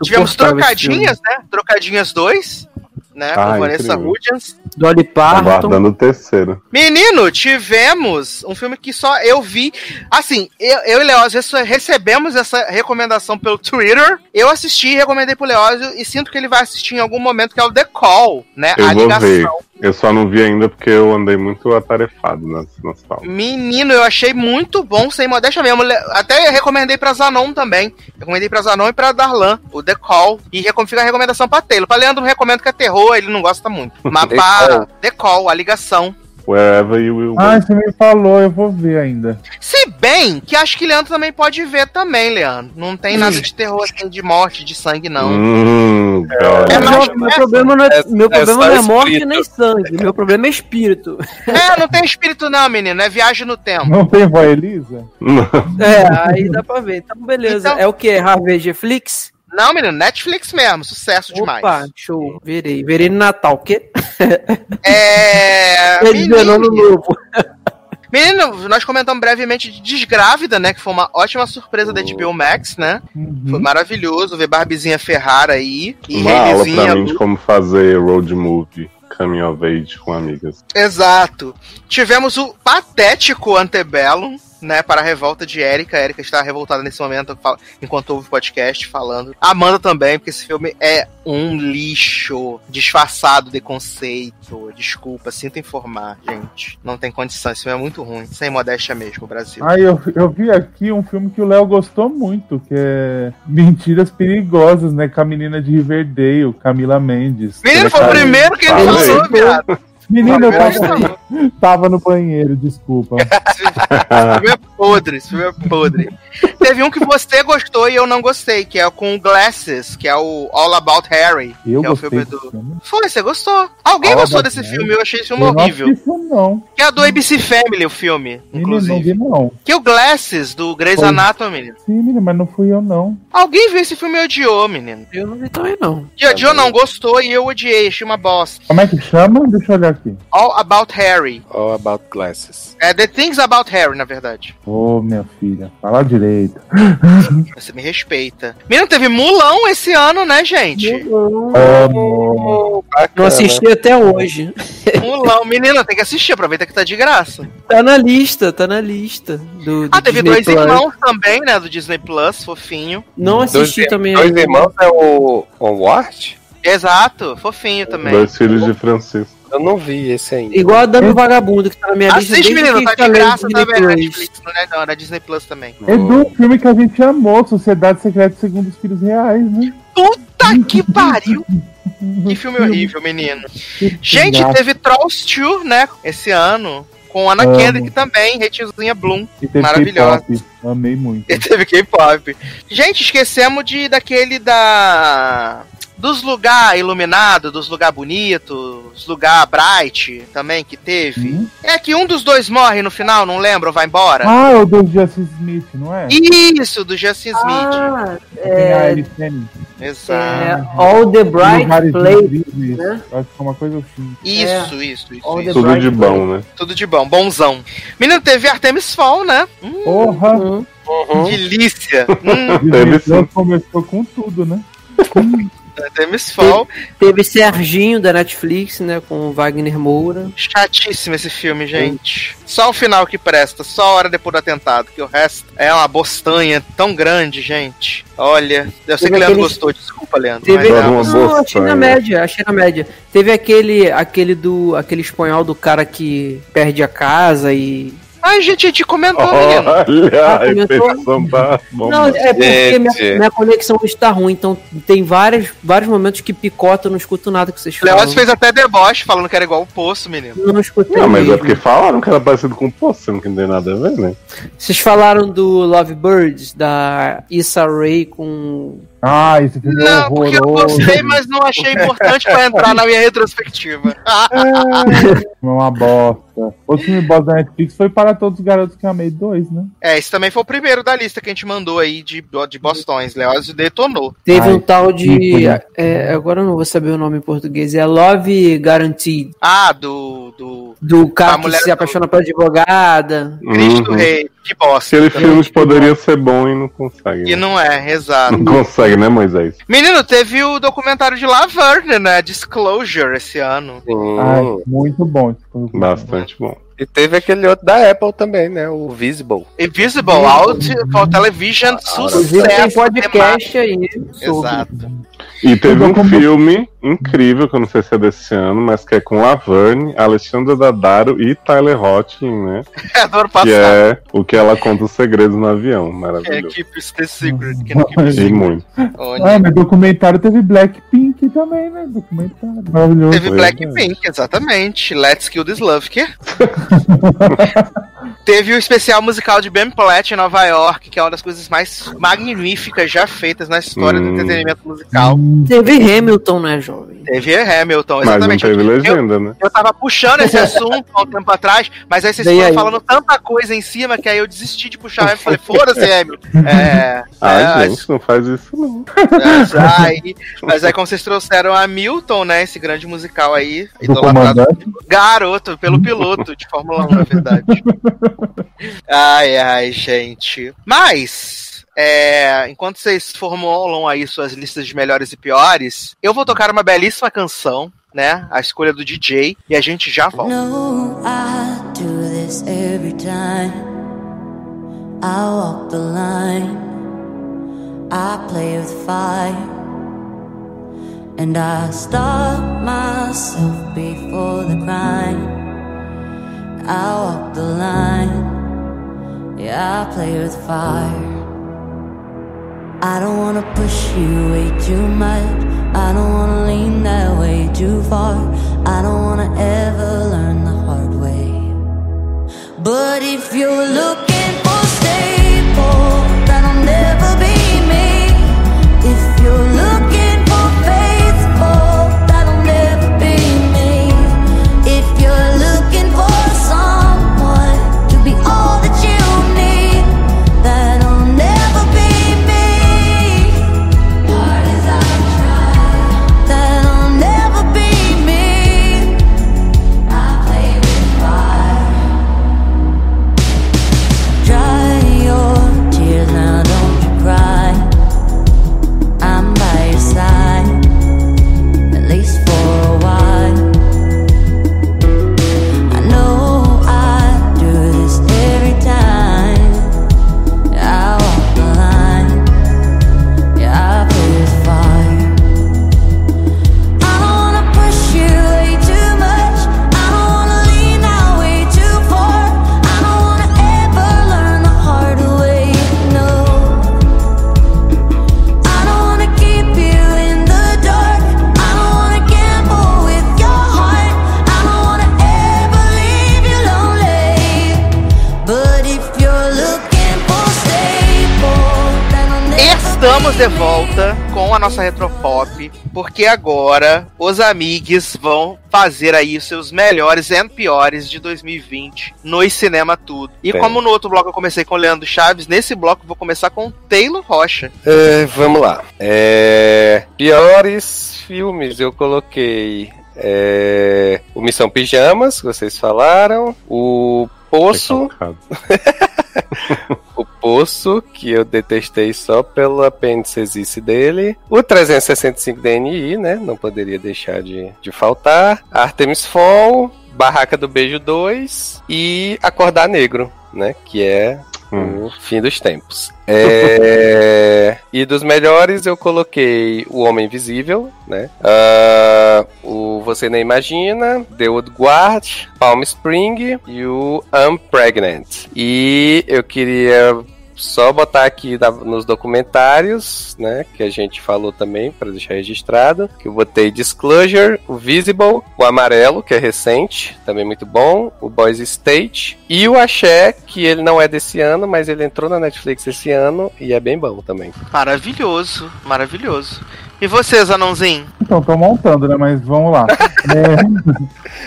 Tivemos esse filme. Trocadinhas, né? Trocadinhas 2, né? Com Ah, Vanessa incrível. Hudgens. Dolly Parton. Aguardando o terceiro. Menino, tivemos um filme que só eu vi. Assim, eu, eu e Leózio rece- recebemos essa recomendação pelo Twitter. Eu assisti, recomendei pro Leózio e sinto que ele vai assistir em algum momento, que é o The Call, né? Eu a vou ligação. ver. Eu só não vi ainda porque eu andei muito atarefado nas, nas pautas. Menino, eu achei muito bom, sem modéstia mesmo. Até recomendei pra Zanon também. Recomendei pra Zanon e pra Darlan, o The Call. E recom- fica a recomendação pra Taylor. Pra Leandro, não recomendo que é terror, ele não gosta muito. Mas Call. The Call, a ligação. Wherever you will go. você me falou, eu vou ver ainda. Se bem que acho que Leandro também pode ver também, Leandro. Não tem nada de terror assim, de morte, de sangue, não. Hum. É mais- Meu, problema não é, É- meu é problema não é morte espírito. nem sangue. Meu problema é espírito. É, não tem espírito não, menino. É viagem no tempo. Não tem vó Elisa? É, aí dá pra ver. Então, beleza. Então- É o que? Harvey Flix? Não, menino. Netflix mesmo. Sucesso demais. Opa, show. Verei. Verei no Natal. O quê? É... Quer dizer, no ano Menino, novo. menino, nós comentamos brevemente de Desgrávida, né? Que foi uma ótima surpresa da HBO Max, né? Foi Uhum. maravilhoso ver Barbizinha Ferrara aí. E Uma aula pra mim de como fazer road movie, coming of age com amigas. Exato. Tivemos o patético Antebellum, né, para a revolta de Erika. A Erika está revoltada nesse momento, fala- enquanto ouve o podcast falando. Amanda também, porque esse filme é um lixo, disfarçado de conceito. Desculpa, sinto informar, gente. Não tem condição, esse filme é muito ruim. Sem modéstia mesmo, Brasil. Ai, eu, eu vi aqui um filme que o Léo gostou muito, que é Mentiras Perigosas, né? Com a menina de Riverdale, Camila Mendes. Menino, foi o Cara, primeiro que ele falou, viado. Menino, eu Esse tava, tava no banheiro, desculpa. filme é podre, esse filme é podre. Teve um que você gostou e eu não gostei, que é com o Glasses, que é o All About Harry. Eu que é o gostei filme do. filme. Foi, você gostou? Alguém All gostou desse Harry? filme? Eu achei esse filme Eu não horrível. assisti isso, não. Que é do ABC Family, o filme, Menino, não inclusive. vi, não. Que é o Glasses, do Grey's Foi. Anatomy. Sim, menino, mas não fui eu, não. Alguém viu esse filme e odiou, menino. Eu não vi também, não. E odiou não, gostou e eu odiei, achei uma bosta. Como é que chama? Deixa eu olhar All About Harry. All About Glasses. É The Things About Harry, na verdade. Ô, minha filha, fala direito. Você me respeita. Menino, teve Mulão esse ano, né, gente? Amor. Não assisti até hoje. Mulão. Menino, tem que assistir, aproveita que tá de graça. Tá na lista, tá na lista. Do, do Ah, teve Disney dois Plus. irmãos também, né, do Disney Plus, fofinho. Não assisti dois, também. Dois irmãos é o Onward? Exato, fofinho também. Dois filhos de Francisco. Eu não vi esse ainda. Igual a Dama Vagabundo, que tá na minha lista Assiste, menino, tá de graça também na Plus. Netflix, não é não, na Disney Plus também. Edu, um filme que a gente amou, Sociedade Secreta Segundo os Filhos Reais, né? Puta que pariu! Que filme horrível, menino. Gente, Graça. teve Trolls 2, né, esse ano. Com Ana Amo. Kendrick também, Retinzinha Bloom. Maravilhosa. Amei muito. E teve K-pop. Gente, esquecemos de daquele da. Dos lugar iluminado, dos lugar bonito, dos lugar bright também que teve. Hum? É que um dos dois morre no final, não lembro, vai embora. Ah, é o do Justin Smith, não é? Isso, do Justin Smith. Ah, a é. Exato. é All the Bright Place. Né? Acho que é uma coisa assim. Isso, isso, isso, All isso. the Tudo Bright de bom, né? Tudo de bom, bonzão. Menino, teve Artemis Fall, né? Hum, Porra! Uhum. delícia. Hum, sim. começou com tudo, né? Artemis Fall. Teve Serginho da Netflix, né? Com o Wagner Moura. Chatíssimo esse filme, gente. Só o final que presta, só a hora depois do atentado, que o resto é uma bostanha tão grande, gente. Olha, eu sei Teve que o Leandro aquele- gostou, desculpa, Leandro. Teve. mas é Não, achei na média, achei na média. Teve aquele, aquele do. aquele espanhol do cara que perde a casa e. Ai, gente, a gente comentou, menino. Olha, a tá bom. Não, é porque minha, minha conexão está ruim, então tem vários, vários momentos que picota, eu não escuto nada que vocês falam. Leoz fez até deboche falando que era igual o poço, menino. Não escutei Não, mas é mesmo. porque falaram que era parecido com o Poço, sendo que não tem nada a ver, né? Vocês falaram do Lovebirds, da Issa Rae com... Ah, esse filme é Não, porque eu horroroso. gostei, mas não achei importante pra entrar na minha retrospectiva. É uma bosta. Outro filme bosta da Netflix foi Para Todos os Garotos que Amei 2, né? É, esse também foi o primeiro da lista que a gente mandou aí de, de bostões. Leoz detonou. Teve Ai, um tal de... é, agora eu não vou saber o nome em português, é Love Guaranteed, Ah, do. do do cara A que mulher se do- apaixona pela advogada. Cristo Uhum. Rei. Que bosta. Aquele filme que poderia ser bom e não consegue. E né? não é, exato. Não consegue, né, Moisés? Menino, teve o documentário de Laverne, né? Disclosure esse ano. Ai, muito bom. esse filme. Bastante bom. E teve aquele outro da Apple também, né? O Visible. Invisible Out for Television tem Sucesso. podcast aí sobre. Exato. E teve um filme incrível, que eu não sei se é desse ano, mas que é com Laverne, Alexandra Daddario e Tyler Hoechlin, né? É do ano Que passado. é o que ela conta os segredos no avião. É, Maravilhoso. Keep the Secret. Que não keep E secret. muito. Onde Ah, mas documentário teve Blackpink também, né? Documentário. Maravilhoso. Teve Foi Blackpink, exatamente. Let's Kill This Love. Que? 哈哈哈哈哈 Teve o especial musical de Ben Platt em Nova York, que é uma das coisas mais magníficas já feitas na história do Hum. entretenimento musical. Teve Hamilton, né, jovem? Teve Hamilton, Mas não exatamente. teve Eu- legenda, né? Eu tava puxando esse assunto há um tempo atrás, mas aí vocês foram aí. falando tanta coisa em cima que aí eu desisti de puxar. Eu falei, foda-se, Hamilton. É, Ai, é, gente, não faz isso não. é, aí, mas aí como vocês trouxeram a Milton, né, esse grande musical aí, Do idolatrado garoto, pelo piloto de Fórmula 1, na verdade. Ai, ai, gente. Mas, é, enquanto vocês formulam aí suas listas de melhores e piores, eu vou tocar uma belíssima canção, né? A escolha do DJ, e a gente já volta. No, I do this every time. I walk the line. I play with fire. And I stop myself before the crime. I walk the line. Yeah, I play with fire. I don't wanna push you way too much. I don't wanna lean that way too far. I don't wanna ever learn the hard way. But if you're looking for stable, that'll never be nossa Retropop, porque agora os amigos vão fazer aí os seus melhores e piores de 2020 no cinema tudo. E Bem. como no outro bloco eu comecei com o Leandro Chaves, nesse bloco eu vou começar com o Taylor Rocha. É, vamos lá. É, piores filmes eu coloquei é, o Missão Pijamas, que vocês falaram, o Poço, o Poço, que eu detestei só pelo apêndice dele, o 365 DNI, né? Não poderia deixar de, de faltar, Artemis Fall, Barraca do Beijo 2 e Acordar Negro, né? Que é Hum. o fim dos tempos. É, E dos melhores eu coloquei O Homem Invisível, né? Ah, o Você Nem Imagina, The Wood Guard, Palm Spring e o I'm Pregnant. E eu queria só botar aqui na- nos documentários, né, que a gente falou também para deixar registrado, que eu botei Disclosure, o Visible, o Amarelo, que é recente, também muito bom, o Boys State e o Axé, que ele não é desse ano, mas ele entrou na Netflix esse ano e é bem bom também. Maravilhoso, maravilhoso. E vocês, anãozinho? Então, tô montando, né? Mas vamos lá.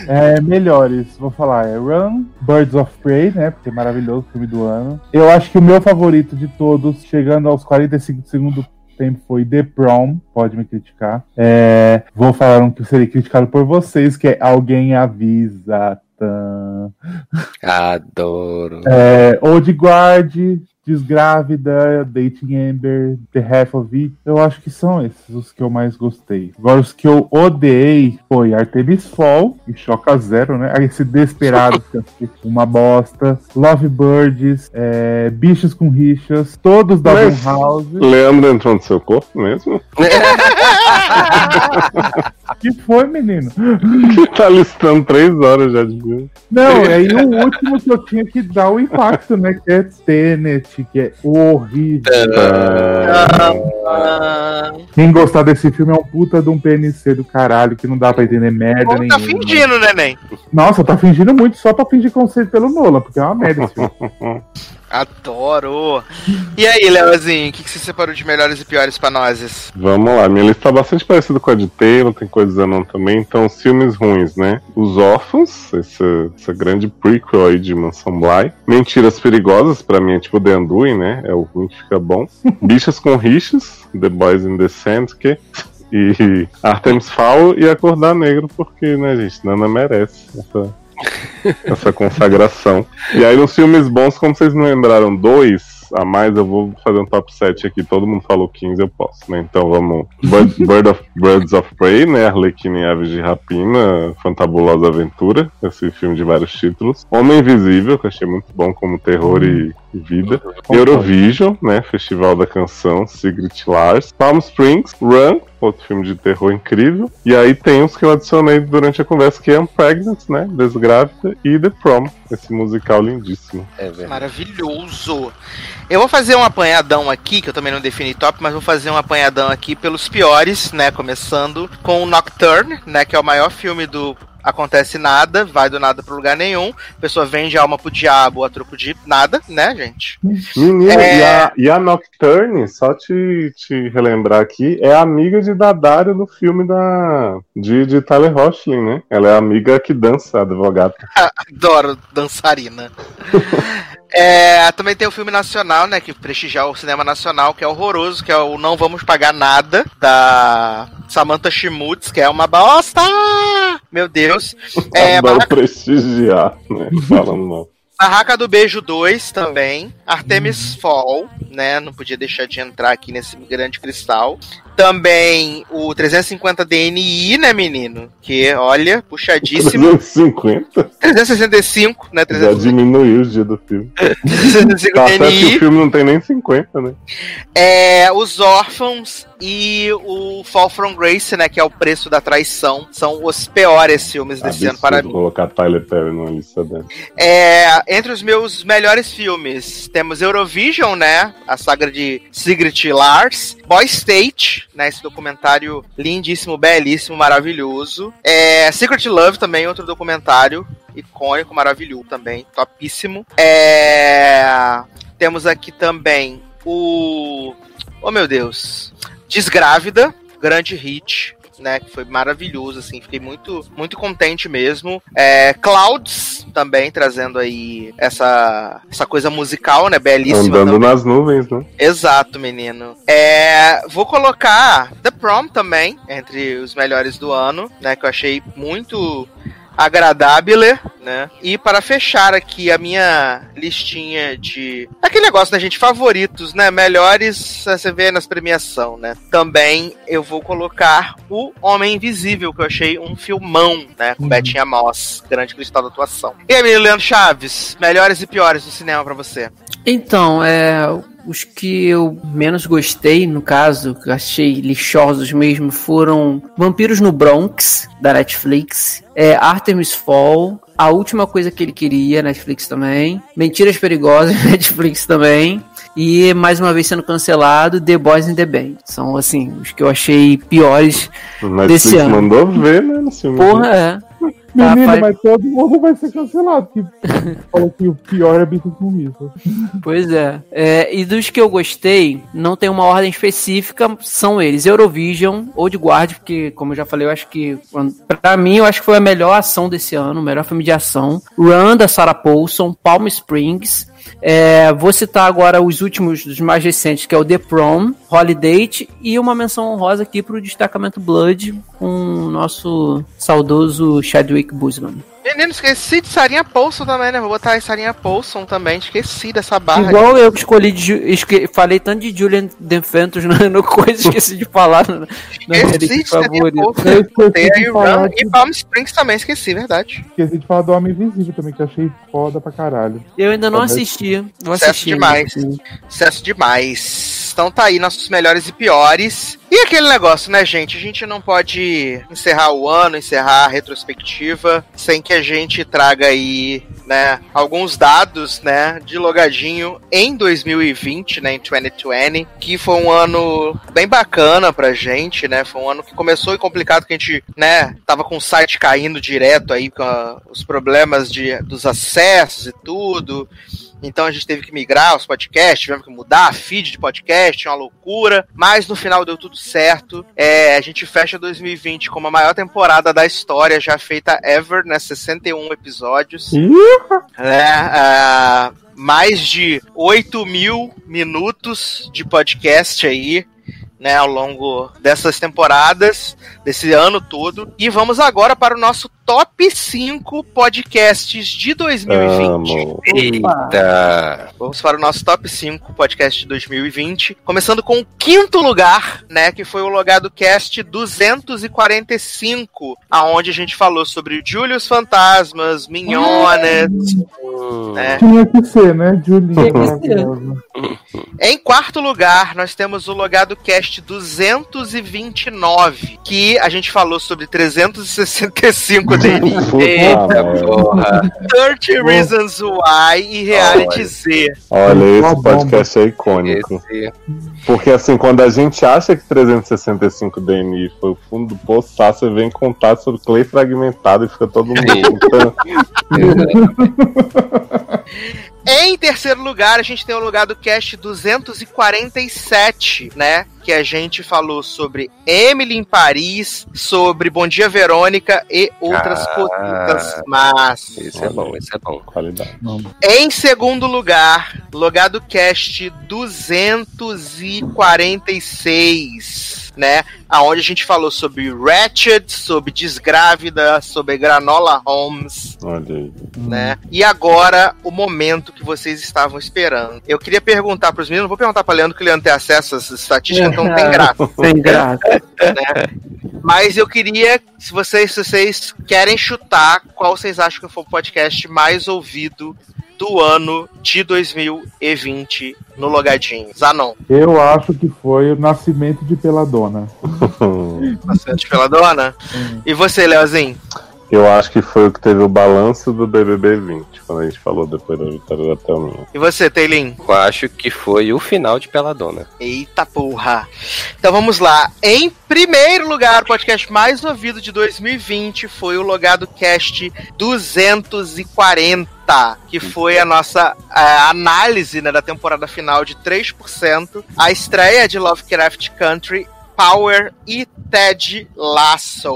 É, é, melhores, vou falar, é Run, Birds of Prey, né? Porque é maravilhoso, filme do ano. Eu acho que o meu favorito de todos, chegando aos 45 segundos tempo, foi The Prom. Pode me criticar. É, vou falar um que seria criticado por vocês, que é Alguém Avisa. Tan. Adoro. É, Old Guard, Desgrávida, Dating Amber, The Half of It. Eu acho que são esses os que eu mais gostei. Agora, os que eu odiei foi Artemis Fall e Choca Zero, né? Esse Desperado, que achei uma bosta. Love Birds, é, Bichos com Rixas, todos da Blumhouse. Leandro entrou no seu corpo mesmo? que foi, menino? Que tá listando três horas já de filme. Não, aí o último que eu tinha que dar o impacto, né? Que é Tenet, que é horrível. Ah, Quem gostar desse filme é um puta de um PNC do caralho, que não dá pra entender merda Ou nenhuma. tá fingindo, neném? Nossa, tá fingindo muito só pra fingir conceito pelo Nolan, porque é uma merda esse filme. Adoro. E aí, Leozinho, o que, que você separou de melhores e piores pra nós? Vamos lá, minha lista tá bastante parecida com a de Taylor, tem coisas não também. Então, os filmes ruins, né? Os Órfãos, essa, essa grande prequel aí de Mansão Bly. Mentiras Perigosas, pra mim é tipo The Undoing, né? É o ruim que fica bom. Bichas com Rixas, The Boys in the Sand, que... E Artemis Fowl e Acordar Negro, porque, né, gente, Nana merece essa, essa consagração. E aí, nos filmes bons, como vocês não lembraram, dois a mais, eu vou fazer um top 7 aqui. Todo mundo falou 15, eu posso, né? Então vamos. Bird, Bird of, Birds of Prey, né? Arlequina e Aves de Rapina, Fantabulosa Aventura, esse filme de vários títulos. Homem Invisível, que eu achei muito bom como terror e, vida. Eurovision, né? Festival da Canção, Secret Lars. Palm Springs, Run, outro filme de terror incrível. E aí tem os que eu adicionei durante a conversa, que é Pregnant, né? Desgrávida, e The Prom, esse musical lindíssimo. É verdade. Maravilhoso. Eu vou fazer um apanhadão aqui, que eu também não defini top, mas vou fazer um apanhadão aqui pelos piores, né? Começando com o Nocturne, né? Que é o maior filme do Acontece Nada, vai do nada pro lugar nenhum. A pessoa vende a alma pro diabo a troco de nada, né, gente? Menino, É. e, a, e a Nocturne, só te, te relembrar aqui, é amiga de Dadário no filme da, de, de Tyler Hoechlin, né? Ela é amiga que dança, advogada. Adoro dançarina. É, também tem o filme nacional, né? Que prestigiar o cinema nacional, que é horroroso, que é o Não Vamos Pagar Nada, da Samantha Schmutz, que é uma bosta! Meu Deus. É, Adoro Barraca, prestigiar, né? Falando mal. Barraca do Beijo 2 também. Artemis Fall, né? Não podia deixar de entrar aqui nesse grande cristal. Também o 350 DNI, né, menino? Que, olha, puxadíssimo. 350? 365, né? Já 365 diminuiu o dia do filme. 365 Tá certo que DNI. o filme não tem nem 50, né? É, os órfãos e o Fall from Grace, né? Que é o preço da traição. São os piores filmes desse ano para mim. colocar Tyler Perry numa lista dela. É, entre os meus melhores filmes, temos Eurovision, né? A saga de Sigrid Lars, Boy State, né? Esse documentário lindíssimo, belíssimo, maravilhoso. É, Secret Love também, outro documentário icônico, maravilhoso também, topíssimo. É, temos aqui também o oh meu Deus, Desgrávida, grande hit. Né, que foi maravilhoso, assim, fiquei muito, muito contente mesmo. É, Clouds também trazendo aí essa, essa coisa musical, né, belíssima. Andando também. nas nuvens, né? Exato, menino. É, vou colocar The Prom também, entre os melhores do ano, né? Que eu achei muito agradável, né? E para fechar aqui a minha listinha de aquele negócio da gente favoritos, né? Melhores você vê nas premiação, né? Também eu vou colocar o Homem Invisível, que eu achei um filmão, né? Com Betinha Moss, grande cristal da atuação. E aí, Leandro Chaves, melhores e piores do cinema para você? Então, é, os que eu menos gostei, no caso, que eu achei lixosos mesmo, foram Vampiros no Bronx, da Netflix, é, Artemis Fall, A Última Coisa Que Ele Queria, Netflix também, Mentiras Perigosas, Netflix também, e mais uma vez sendo cancelado, The Boys in the Band. São, assim, os que eu achei piores Netflix Desse ano. mandou ver, né? Porra, é. Menino, faz- mas todo mundo vai ser cancelado. Que falou que o pior é bicho com isso. Pois é. É, E dos que eu gostei, não tem uma ordem específica, são eles. Eurovision, Old Guard, porque, como eu já falei, eu acho que, pra mim, eu acho que foi a melhor ação desse ano, o melhor filme de ação. Run, da Sarah Paulson, Palm Springs. É, vou citar agora os últimos, dos mais recentes, que é o The Prom, Holiday e uma menção honrosa aqui pro destacamento Blood, com o nosso saudoso Chadwick Boseman. Menino, esqueci de Sarinha Paulson também, né? Vou botar aí Sarinha Paulson também. Esqueci dessa barra. Igual eu que escolhi, de, esque- falei tanto de Julian Defentos no, no coisa, esqueci de falar minha Esqueci de lista Sarinha favorita. Paulson. Eu esqueci Tem aí de o falar Run que- e Palm Springs também, esqueci, verdade. Esqueci de falar do Homem Invisível também, que eu achei foda pra caralho. Eu ainda não Também. assisti. Vou Sucesso assistir. demais. Sucesso demais. Então tá aí nossos melhores e piores. E aquele negócio, né, gente? A gente não pode encerrar o ano, encerrar a retrospectiva, sem que a gente traga aí, né, alguns dados, né, de logadinho em 2020, né, em 2020, que foi um ano bem bacana pra gente, né? Foi um ano que começou e complicado que a gente, né, tava com o site caindo direto aí com a- os problemas de, dos acessos e tudo. Então a gente teve que migrar os podcasts, tivemos que mudar a feed de podcast, uma loucura. Mas no final deu tudo certo. É, a gente fecha 2020 com a maior temporada da história já feita ever, né? 61 episódios. né? Ah, mais de 8 mil minutos de podcast aí. Né, ao longo dessas temporadas, desse ano todo. E vamos agora para o nosso top 5 podcasts de 2020. Amo. Eita! Vamos para o nosso top 5 podcast de 2020. Começando com o quinto lugar, né? Que foi o Logado Cast 245, aonde a gente falou sobre Julius Fantasmas, Minhones. né? Tinha que ser, né, Julinho? Tinha que ser. Maravilhosa. Em quarto lugar, nós temos o Logado Cast 229, que a gente falou sobre 365 dele. Eita porra! 30 Reasons Why e Reality. Z. Olha, esse Uma podcast é icônico. Esse... Porque assim, quando a gente acha que 365 DNI foi o fundo do poço, tá, você vem contar sobre Clay fragmentado e fica todo mundo. Em terceiro lugar, a gente tem o lugar do cast 247, né? Que a gente falou sobre Emily em Paris, sobre Bom Dia Verônica e outras Ah. coisas más. esse é bom, esse é bom. qualidade. Em segundo lugar, Logado Cast 246, né? Aonde a gente falou sobre Ratchet, sobre Desgrávida, sobre Granola Holmes, Olha aí. né? E agora, o momento que vocês estavam esperando. Eu queria perguntar pros meninos, não vou perguntar pra Leandro, que o Leandro tem acesso essas estatísticas, então não tem graça. Sem graça. Mas eu queria, se vocês, se vocês querem chutar, qual vocês acham que foi o podcast mais ouvido do ano de 2020 no Logadinho? Zanon, Eu acho que foi o nascimento de Peladona. bastante pela dona. E você, Leozinho? Eu acho que foi o que teve o balanço do BBB 20, quando a gente falou depois da vitória da Thelminha. E você, Teilin? Eu acho que foi o final de Peladona. Eita porra. Então vamos lá. Em primeiro lugar, o podcast mais ouvido de 2020 foi o Logado Cast 240. Que foi a nossa é, análise né, da temporada final de 3%, a estreia de Lovecraft Country, Power e Ted Lasso.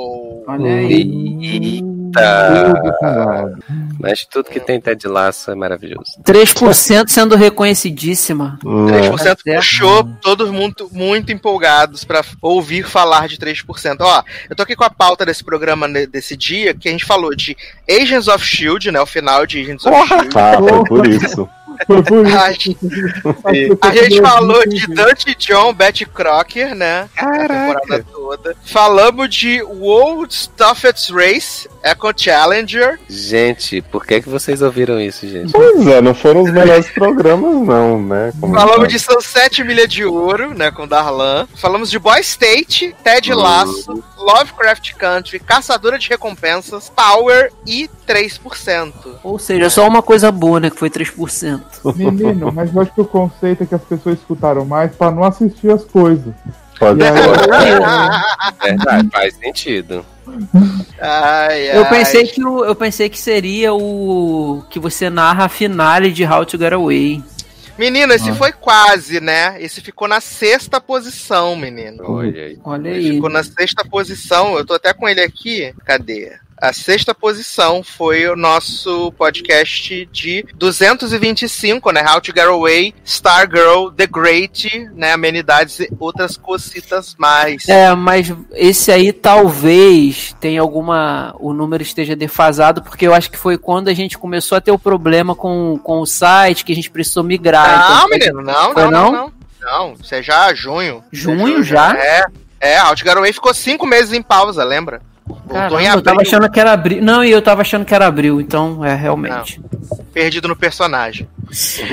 Olha aí. Eita! Mas tudo que tem Ted Lasso é maravilhoso. 3% sendo reconhecidíssima. Né? 3% certo. puxou todos muito, muito empolgados pra ouvir falar de 3%. Ó, eu tô aqui com a pauta desse programa desse dia, que a gente falou de Agents of Shield, né? O final de Agents of Shield. Ah, foi por isso. A gente, a gente falou de Dante John, Betty Crocker, né? A temporada toda. Falamos de World Stuffed Race, Echo Challenger. Gente, por que, que vocês ouviram isso, gente? Pois é, não foram os melhores programas, não, né? Como Falamos de São Sete Milha de Ouro, né, com Darlan. Falamos de Boy State, Ted Lasso, Lovecraft Country, Caçadora de Recompensas, Power e 3%. Ou seja, só uma coisa boa, né? Que foi 3%. Menino, mas eu acho que o conceito é que as pessoas escutaram mais pra não assistir as coisas. Pode ser. Verdade, faz sentido. Ai, ai. Eu pensei que o, eu pensei que seria o que você narra a finale de How to Get Away. Menino, esse Ah. foi quase, né? Esse ficou na sexta posição, menino. Olha aí. Olha aí. ficou na sexta posição. Eu tô até com ele aqui. Cadê? A sexta posição foi o nosso podcast de 225, né? How to Get Away, Stargirl, The Great, né? Amenidades e outras cositas mais. É, mas esse aí talvez tenha alguma. O número esteja defasado, porque eu acho que foi quando a gente começou a ter o problema com, com o site, que a gente precisou migrar. Não, Então, menino, não, não, não, não? não. Isso é já junho. Junho É já? É. É, How to Get Away ficou cinco meses em pausa, lembra? Caramba, em eu tava achando que era abril. Não, e eu tava achando que era abril, então é realmente. perdido no personagem.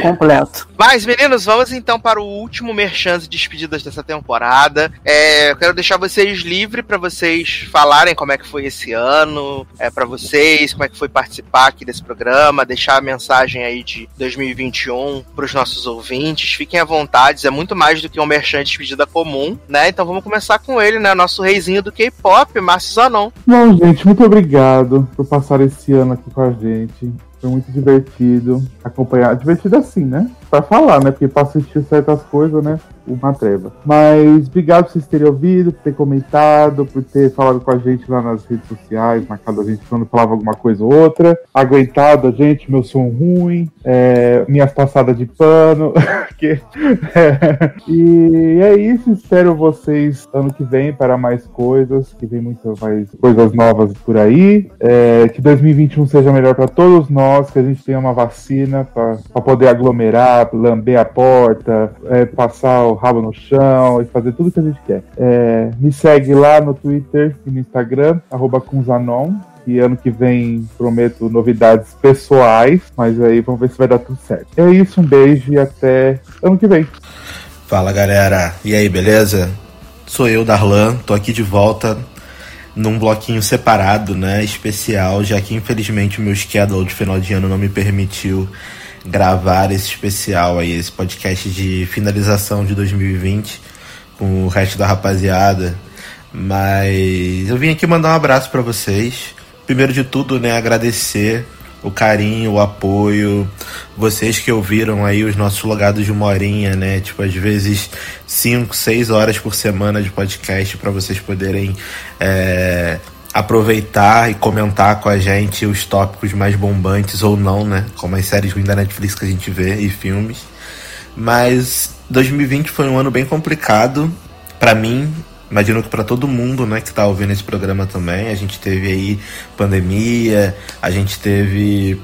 Completo. Mas, meninos, vamos então para o último merchan de despedidas dessa temporada. É, eu quero deixar vocês livres para vocês falarem como é que foi esse ano, é, para vocês, como é que foi participar aqui desse programa, deixar a mensagem aí de 2021 para os nossos ouvintes. Fiquem à vontade, é muito mais do que um merchan de despedida comum, né? Então vamos começar com ele, né? Nosso reizinho do K-pop, Márcio Zanon. Bom, gente, muito obrigado por passar esse ano aqui com a gente. Foi muito divertido acompanhar. Divertido assim, né? Pra falar, né? Porque pra assistir certas coisas, né? Uma treva. Mas obrigado por vocês terem ouvido, por ter comentado, por ter falado com a gente lá nas redes sociais, marcado a gente quando falava alguma coisa ou outra, aguentado a gente, meu som ruim, é, minhas passadas de pano. que- é. E é isso, espero vocês ano que vem para mais coisas, que vem muitas mais coisas novas por aí. É, que 2021 seja melhor para todos nós, que a gente tenha uma vacina para poder aglomerar, lamber a porta, é, passar o rabo no chão e fazer tudo que a gente quer. É, me segue lá no Twitter e no Instagram, Kunzanon. E ano que vem prometo novidades pessoais, mas aí vamos ver se vai dar tudo certo. É isso, um beijo e até ano que vem. Fala galera, e aí, beleza? Sou eu, Darlan, tô aqui de volta num bloquinho separado, né? Especial, já que infelizmente o meu schedule de final de ano não me permitiu gravar esse especial aí, esse podcast de finalização de 2020 com o resto da rapaziada. Mas eu vim aqui mandar um abraço pra vocês. Primeiro de tudo, né, agradecer o carinho, o apoio, vocês que ouviram aí os nossos logados de uma horinha, né? Tipo, às vezes 5, 6 horas por semana de podcast para vocês poderem é, aproveitar e comentar com a gente os tópicos mais bombantes ou não, né? Como as séries ruins da Netflix que a gente vê e filmes. Mas 2020 foi um ano bem complicado para mim, imagino que para todo mundo, né, que tá ouvindo esse programa também. A gente teve aí pandemia, a gente teve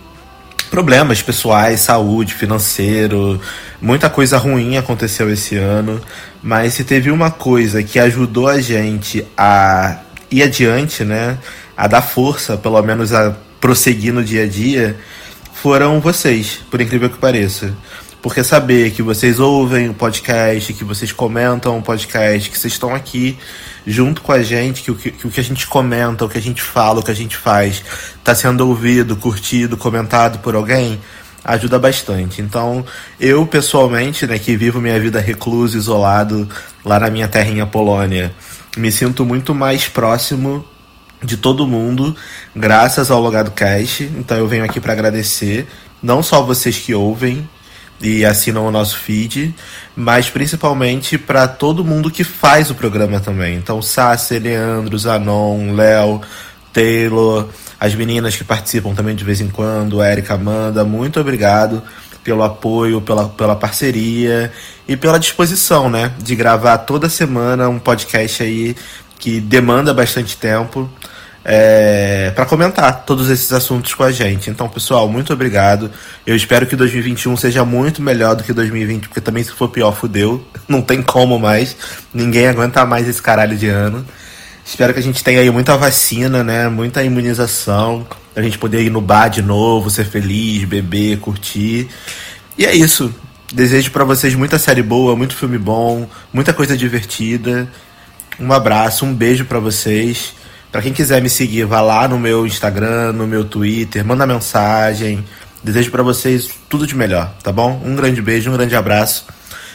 problemas pessoais, saúde, financeiro, muita coisa ruim aconteceu esse ano, mas se teve uma coisa que ajudou a gente a ir adiante, né, a dar força, pelo menos a prosseguir no dia a dia, foram vocês, por incrível que pareça. Porque saber que vocês ouvem o podcast, que vocês comentam o podcast, que vocês estão aqui junto com a gente, que o que, que o que a gente comenta, o que a gente fala, o que a gente faz, está sendo ouvido, curtido, comentado por alguém, ajuda bastante. Então, eu pessoalmente, né, que vivo minha vida recluso, isolado, lá na minha terrinha Polônia, me sinto muito mais próximo de todo mundo, graças ao Logado Cast. Então eu venho aqui para agradecer, não só vocês que ouvem e assinam o nosso feed, mas principalmente para todo mundo que faz o programa também. Então, Sassi, Leandro, Zanon, Léo, Taylor, as meninas que participam também de vez em quando, Erika, Amanda, muito obrigado pelo apoio, pela, pela parceria e pela disposição, né, de gravar toda semana um podcast aí que demanda bastante tempo é, para comentar todos esses assuntos com a gente. Então, pessoal, muito obrigado. Eu espero que 2021 seja muito melhor do que 2020, porque também se for pior, fudeu. Não tem como mais. Ninguém aguenta mais esse caralho de ano. Espero que a gente tenha aí muita vacina, né? Muita imunização. A gente poder ir no bar de novo, ser feliz, beber, curtir. E é isso. Desejo para vocês muita série boa, muito filme bom, muita coisa divertida. Um abraço, um beijo para vocês. Para quem quiser me seguir, vá lá no meu Instagram, no meu Twitter, manda mensagem. Desejo para vocês tudo de melhor, tá bom? Um grande beijo, um grande abraço.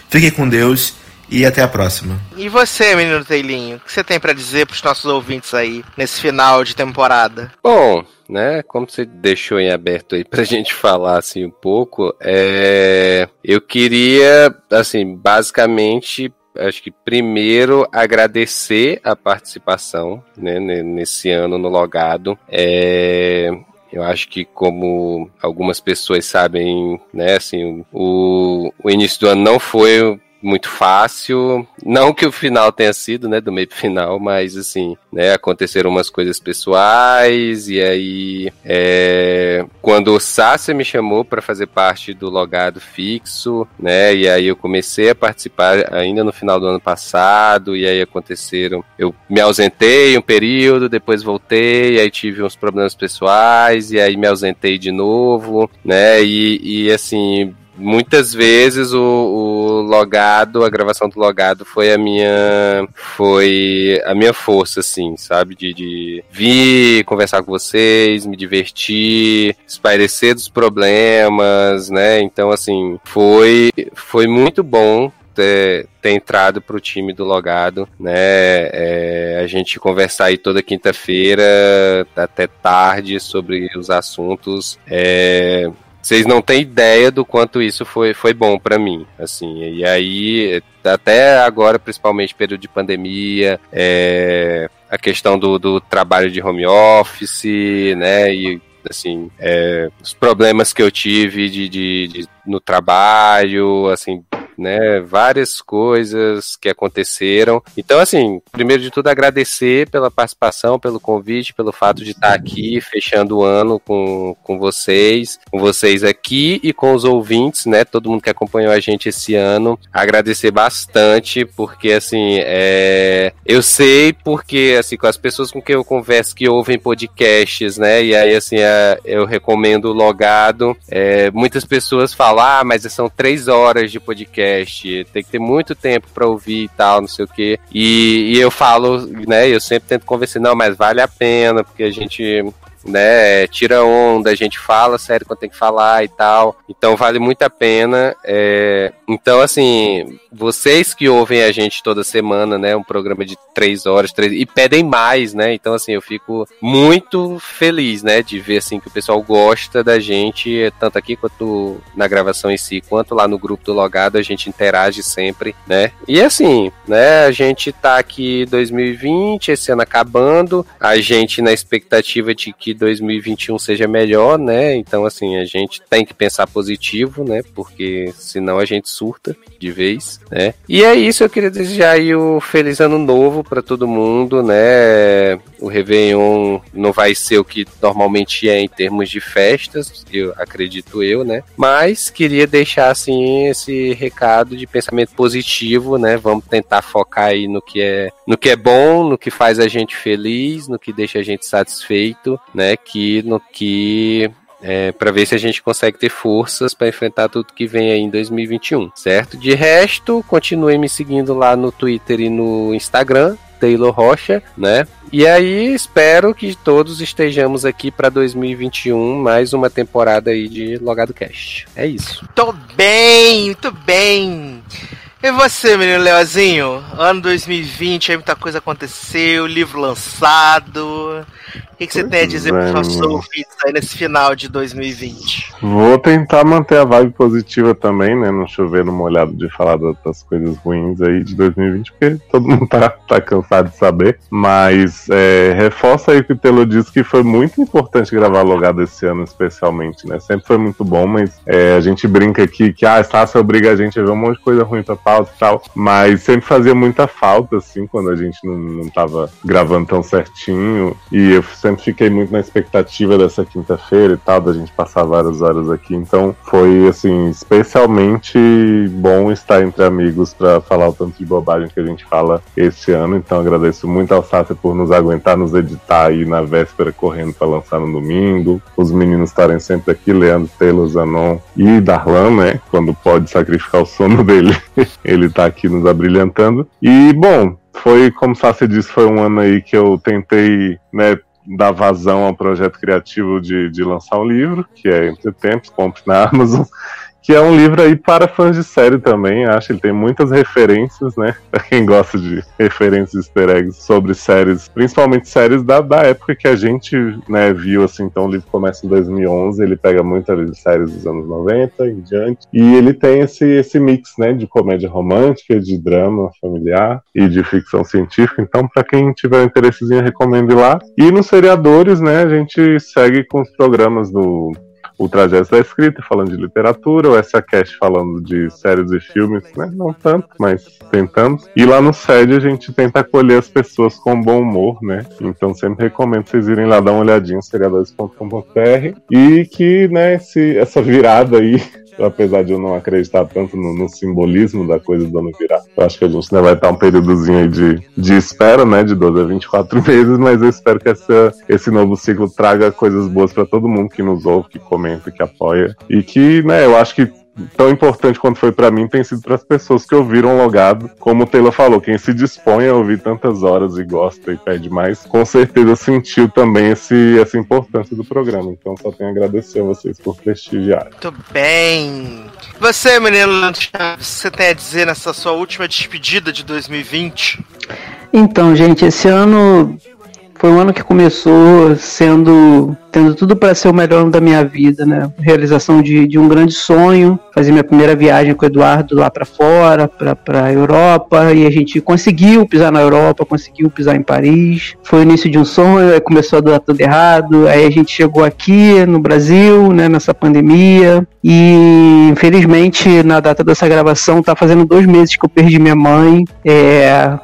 Fiquem com Deus e até a próxima. E você, menino Teilinho, o que você tem para dizer pros nossos ouvintes aí nesse final de temporada? Bom, né, como você deixou em aberto aí pra gente falar assim um pouco, é... eu queria, assim, basicamente acho que primeiro agradecer a participação né, nesse ano no Logado. É, eu acho que como algumas pessoas sabem, né, assim, o, o início do ano não foi muito fácil. Não que o final tenha sido, né, do meio final, mas assim, né, aconteceram umas coisas pessoais e aí é, quando o Sácia me chamou para fazer parte do logado fixo, né, e aí eu comecei a participar ainda no final do ano passado e aí aconteceram, eu me ausentei um período, depois voltei, aí tive uns problemas pessoais e aí me ausentei de novo, né, e, e assim muitas vezes o, o, logado, a gravação do logado foi a minha foi a minha força, assim, sabe? De, de vir conversar com vocês, me divertir, espairecer dos problemas, né? Então, assim, foi, foi muito bom ter, ter entrado para o time do Logado, né? É, a gente conversar aí toda quinta-feira até tarde sobre os assuntos. É, vocês não têm ideia do quanto isso foi, foi bom para mim, assim. E aí, até agora, principalmente período de pandemia, é, a questão do, do trabalho de home office, né? E assim, é, os problemas que eu tive de, de, de, no trabalho, assim, né? Várias coisas que aconteceram. Então, assim, primeiro de tudo, agradecer pela participação, pelo convite, pelo fato de estar aqui, fechando o ano com, com vocês, com vocês aqui e com os ouvintes, né? Todo mundo que acompanhou a gente esse ano. Agradecer bastante, porque, assim, é... eu sei porque, assim, com as pessoas com quem eu converso que ouvem podcasts, né? E aí, assim, é... eu recomendo logado. É... Muitas pessoas falam, ah, mas são três horas de podcast podcast, tem que ter muito tempo para ouvir e tal, não sei o quê. E, e eu falo, né, eu sempre tento convencer, não, mas vale a pena, porque a gente né? Tira onda, a gente fala sério quando tem que falar e tal. Então vale muito a pena. É... Então, assim, vocês que ouvem a gente toda semana, né? Um programa de três horas, três... e pedem mais, né? Então, assim, eu fico muito feliz, né? De ver, assim, que o pessoal gosta da gente, tanto aqui quanto na gravação em si, quanto lá no grupo do Logado, a gente interage sempre, né? E assim, né? A gente tá aqui 2020, esse ano acabando, a gente na expectativa de que 2021 seja melhor, né? Então, assim, a gente tem que pensar positivo, né? Porque senão a gente surta de vez, né? E é isso, eu queria desejar aí o feliz ano novo para todo mundo, né? O Réveillon não vai ser o que normalmente é em termos de festas, eu acredito eu, né? Mas queria deixar assim esse recado de pensamento positivo, né? Vamos tentar focar aí no que é, no que é bom, no que faz a gente feliz, no que deixa a gente satisfeito, né? Que no que é, para ver se a gente consegue ter forças para enfrentar tudo que vem aí em 2021, certo? De resto, continue me seguindo lá no Twitter e no Instagram, Taylor Rocha, né? E aí espero que todos estejamos aqui para 2021, mais uma temporada aí de Logado Cast. É isso. Tô bem, muito bem. E você, menino Leozinho? Ano 2020, aí muita coisa aconteceu, livro lançado. O que, que você tem a dizer para os é, ouvintes aí nesse final de 2020? Vou tentar manter a vibe positiva também, né? Não chover no molhado de falar da- das coisas ruins aí de 2020, porque todo mundo tá, tá cansado de saber. Mas é, reforça aí o que o Telo disse que foi muito importante gravar logado esse ano, especialmente, né? Sempre foi muito bom, mas é, a gente brinca aqui que ah, Sasha obriga a gente a ver um monte de coisa ruim pra pauta e tal. Mas sempre fazia muita falta, assim, quando a gente não, não tava gravando tão certinho. E eu sempre fiquei muito na expectativa dessa quinta-feira e tal, da gente passar várias horas aqui. Então foi, assim, especialmente bom estar entre amigos pra falar o tanto de bobagem que a gente fala esse ano. Então agradeço muito ao Sácia por nos aguentar, nos editar aí na véspera, correndo pra lançar no domingo. Os meninos estarem sempre aqui, Leandro, Taylor, Zanon e Darlan, né? Quando pode sacrificar o sono dele, ele tá aqui nos abrilhantando. E, bom, foi, como Sácia disse, foi um ano aí que eu tentei, né, dar vazão ao projeto criativo de, de lançar um livro, que é Entre Tempos, compre na Amazon, que é um livro aí para fãs de série também, acho. Ele tem muitas referências, né? Pra quem gosta de referências easter eggs sobre séries, principalmente séries da, da época que a gente né, viu, assim. Então o livro começa em 2011, ele pega muitas séries dos anos 90 em diante, e ele tem esse, esse mix, né, de comédia romântica, de drama familiar e de ficção científica. Então, para quem tiver interessezinho, recomendo ir lá. E nos seriadores, né, a gente segue com os programas do o Trajeto da Escrita, falando de literatura, o Essa Cast falando de séries e filmes, né? Não tanto, mas tentamos. E lá no SED a gente tenta acolher as pessoas com bom humor, né? Então sempre recomendo vocês irem lá dar uma olhadinha, seriadores.com.br e que, né, esse, essa virada aí apesar de eu não acreditar tanto no, no simbolismo da coisa do ano virar. Eu acho que a gente ainda vai estar um períodozinho aí de, de espera, né? De 12 a 24 meses, mas eu espero que essa, esse novo ciclo traga coisas boas para todo mundo que nos ouve, que comenta, que apoia. E que, né, eu acho que tão importante quanto foi pra mim tem sido para as pessoas que ouviram o logado. Como o Taylor falou, quem se dispõe a ouvir tantas horas e gosta e pede mais, com certeza sentiu também esse, essa importância do programa. Então só tenho a agradecer a vocês por prestigiar. Muito bem. Você, menino Chaves, o que você tem a dizer nessa sua última despedida de 2020? Então, gente, esse ano foi um ano que começou sendo tendo tudo para ser o melhor ano da minha vida, né? Realização de, de um grande sonho, fazer minha primeira viagem com o Eduardo lá para fora, para a Europa, e a gente conseguiu pisar na Europa, conseguiu pisar em Paris. Foi o início de um sonho, aí começou a dar tudo errado, aí a gente chegou aqui no Brasil, né, nessa pandemia, e infelizmente na data dessa gravação tá fazendo dois meses que eu perdi minha mãe. É,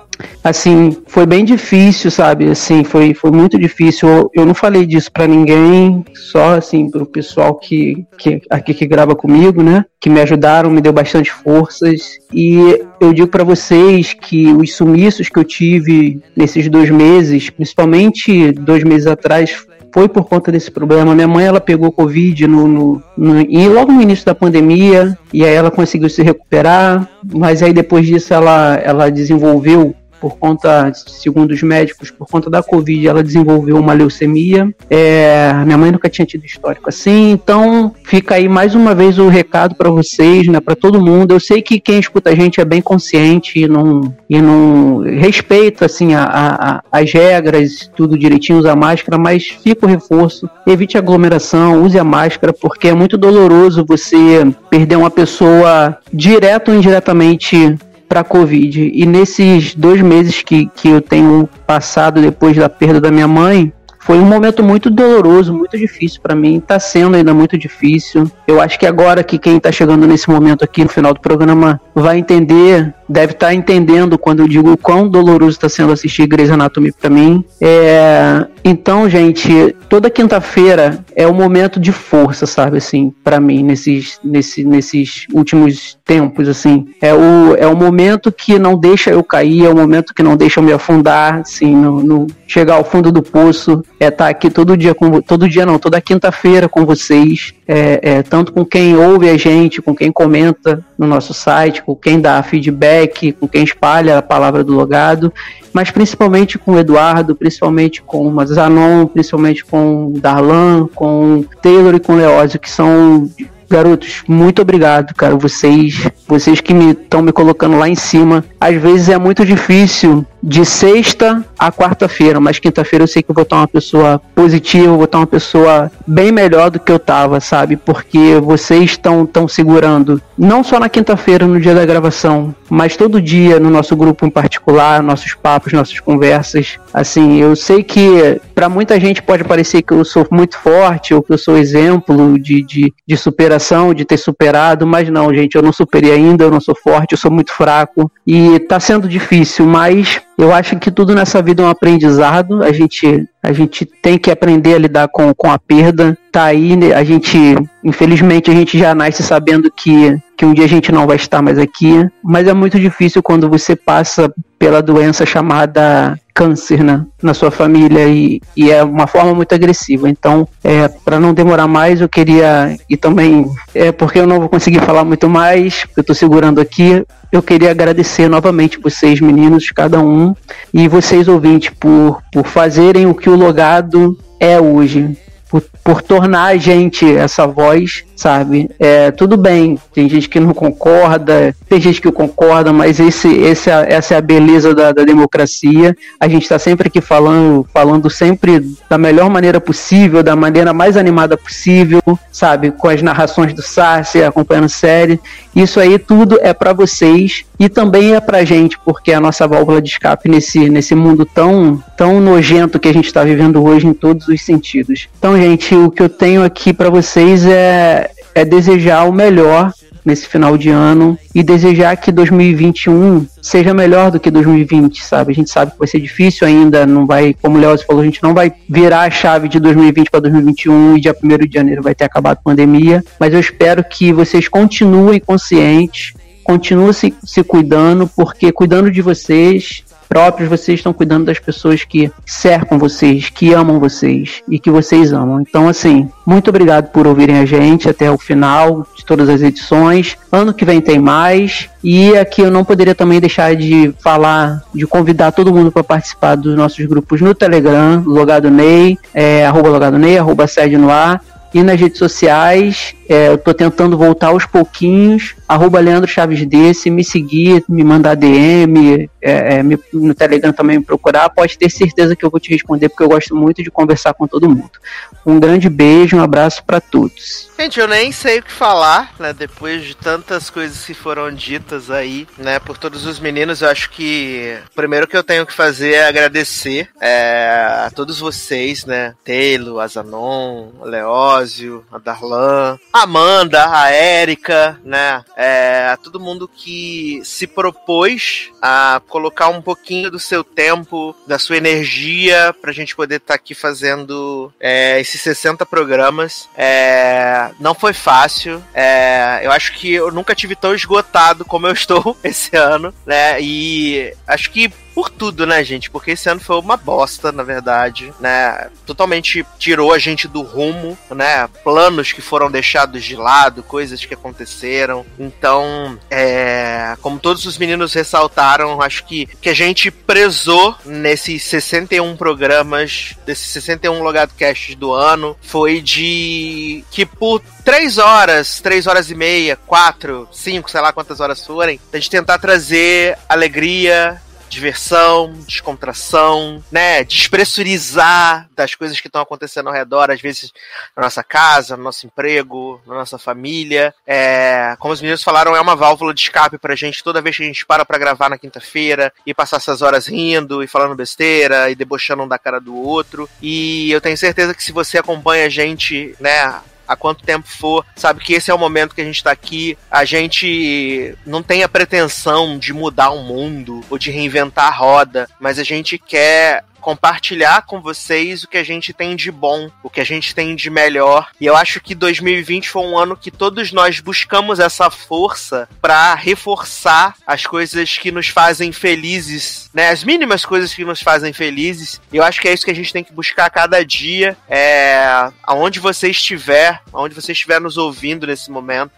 assim, foi bem difícil, sabe? Assim, foi, foi muito difícil. Eu, eu não falei disso pra ninguém, só assim pro pessoal que, que aqui que grava comigo, né? Que me ajudaram, me deu bastante forças. E eu digo pra vocês que os sumiços que eu tive nesses dois meses, principalmente dois meses atrás, foi por conta desse problema. Minha mãe ela pegou Covid no, no, no, e logo no início da pandemia, e aí ela conseguiu se recuperar, mas aí depois disso ela, ela desenvolveu por conta, segundo os médicos, por conta da Covid, ela desenvolveu uma leucemia. É, minha mãe nunca tinha tido histórico assim, então fica aí mais uma vez o recado para vocês, né, para todo mundo. Eu sei que quem escuta a gente é bem consciente e não, e não respeita assim a, a, as regras, tudo direitinho, usa máscara, mas fica o reforço, evite aglomeração, use a máscara, porque é muito doloroso você perder uma pessoa direto ou indiretamente para Covid. E nesses dois meses que, que eu tenho passado depois da perda da minha mãe, foi um momento muito doloroso, muito difícil para mim. Tá sendo ainda muito difícil. Eu acho que agora que quem tá chegando nesse momento aqui no final do programa vai entender, deve estar tá entendendo quando eu digo o quão doloroso está sendo assistir Grey's Anatomy para mim. É... Então, gente, toda quinta-feira é um momento de força, sabe, assim, para mim nesses, nesse, nesses últimos tempos, assim. É o, é o momento que não deixa eu cair, é o momento que não deixa eu me afundar, assim, no, no chegar ao fundo do poço. É estar tá aqui todo dia com todo dia não, toda quinta-feira com vocês. É, é, tanto com quem ouve a gente, com quem comenta no nosso site, com quem dá feedback, com quem espalha a palavra do logado, mas principalmente com o Eduardo, principalmente com o Zanon, principalmente com o Darlan, com o Taylor e com o Leózio, que são Garotos, muito obrigado, cara. Vocês, vocês que me estão me colocando lá em cima. Às vezes é muito difícil de sexta a quarta-feira, mas quinta-feira eu sei que eu vou estar uma pessoa positiva, vou estar uma pessoa bem melhor do que eu tava, sabe? Porque vocês estão tão segurando, não só na quinta-feira, no dia da gravação, mas todo dia no nosso grupo em particular, nossos papos, nossas conversas. Assim, eu sei que para muita gente pode parecer que eu sou muito forte ou que eu sou exemplo de, de, de superação, de ter superado, mas não, gente, eu não superei ainda, eu não sou forte, eu sou muito fraco e tá sendo difícil, mas eu acho que tudo nessa vida é um aprendizado. A gente, a gente tem que aprender a lidar com, com a perda. Tá aí, né? a gente, infelizmente, a gente já nasce sabendo que, que um dia a gente não vai estar mais aqui. Mas é muito difícil quando você passa pela doença chamada câncer né, na sua família e, e é uma forma muito agressiva. Então, é, para não demorar mais, eu queria e também é porque eu não vou conseguir falar muito mais, eu estou segurando aqui. Eu queria agradecer novamente vocês, meninos, cada um, e vocês, ouvintes, por, por fazerem o que o Logado é hoje. Por, por tornar a gente essa voz sabe? É, tudo bem, tem gente que não concorda, tem gente que concorda, mas esse, esse, é essa é a beleza da, da democracia. A gente está sempre aqui falando, falando sempre da melhor maneira possível, da maneira mais animada possível, sabe? Com as narrações do Sarce, acompanhando série. Isso aí tudo é para vocês e também é pra gente, porque é a nossa válvula de escape nesse, nesse mundo tão, tão nojento que a gente está vivendo hoje em todos os sentidos. Então, gente, o que eu tenho aqui para vocês é, é desejar o melhor nesse final de ano e desejar que 2021 seja melhor do que 2020, sabe? A gente sabe que vai ser difícil ainda, não vai, como o Leoz falou, a gente não vai virar a chave de 2020 para 2021 e dia 1 de janeiro vai ter acabado a pandemia, mas eu espero que vocês continuem conscientes, continuem se, se cuidando, porque cuidando de vocês próprios, vocês estão cuidando das pessoas que cercam vocês, que amam vocês e que vocês amam. Então, assim, muito obrigado por ouvirem a gente até o final de todas as edições. Ano que vem tem mais. E aqui eu não poderia também deixar de falar, de convidar todo mundo para participar dos nossos grupos no Telegram, Logado Ney, é, arroba Logado Ney, arroba Sede no Ar. E nas redes sociais, é, eu tô tentando voltar aos pouquinhos. Arroba Leandro Chaves Desse, me seguir, me mandar DM, é, é, me, no Telegram também me procurar. Pode ter certeza que eu vou te responder, porque eu gosto muito de conversar com todo mundo. Um grande beijo, um abraço para todos. Gente, eu nem sei o que falar, né? Depois de tantas coisas que foram ditas aí, né? Por todos os meninos, eu acho que o primeiro que eu tenho que fazer é agradecer é, a todos vocês, né? Taylor, Azanon, Leózio, a Darlan, Amanda, a Érica, né? É, a todo mundo que se propôs a colocar um pouquinho do seu tempo, da sua energia, pra gente poder estar tá aqui fazendo é, esses 60 programas. É, não foi fácil. É, eu acho que eu nunca tive tão esgotado como eu estou esse ano, né? E acho que por tudo, né, gente? Porque esse ano foi uma bosta, na verdade, né? Totalmente tirou a gente do rumo, né? Planos que foram deixados de lado, coisas que aconteceram. Então, é, como todos os meninos ressaltaram, acho que que a gente prezou nesses 61 programas, desses 61 logado casts do ano, foi de que por três horas, três horas e meia, quatro, cinco, sei lá quantas horas forem, a gente tentar trazer alegria, diversão, descontração, né? Despressurizar das coisas que estão acontecendo ao redor, às vezes na nossa casa, no nosso emprego, na nossa família. É, como os meninos falaram, é uma válvula de escape pra gente toda vez que a gente para pra gravar na quinta-feira e passar essas horas rindo e falando besteira e debochando um da cara do outro. E eu tenho certeza que se você acompanha a gente, né, há quanto tempo for, sabe que esse é o momento que a gente está aqui. A gente não tem a pretensão de mudar o mundo ou de reinventar a roda, mas a gente quer compartilhar com vocês o que a gente tem de bom, o que a gente tem de melhor. E eu acho que 2020 foi um ano que todos nós buscamos essa força para reforçar as coisas que nos fazem felizes, né? As mínimas coisas que nos fazem felizes. Eu acho que é isso que a gente tem que buscar a cada dia, é, aonde você estiver, aonde você estiver nos ouvindo nesse momento.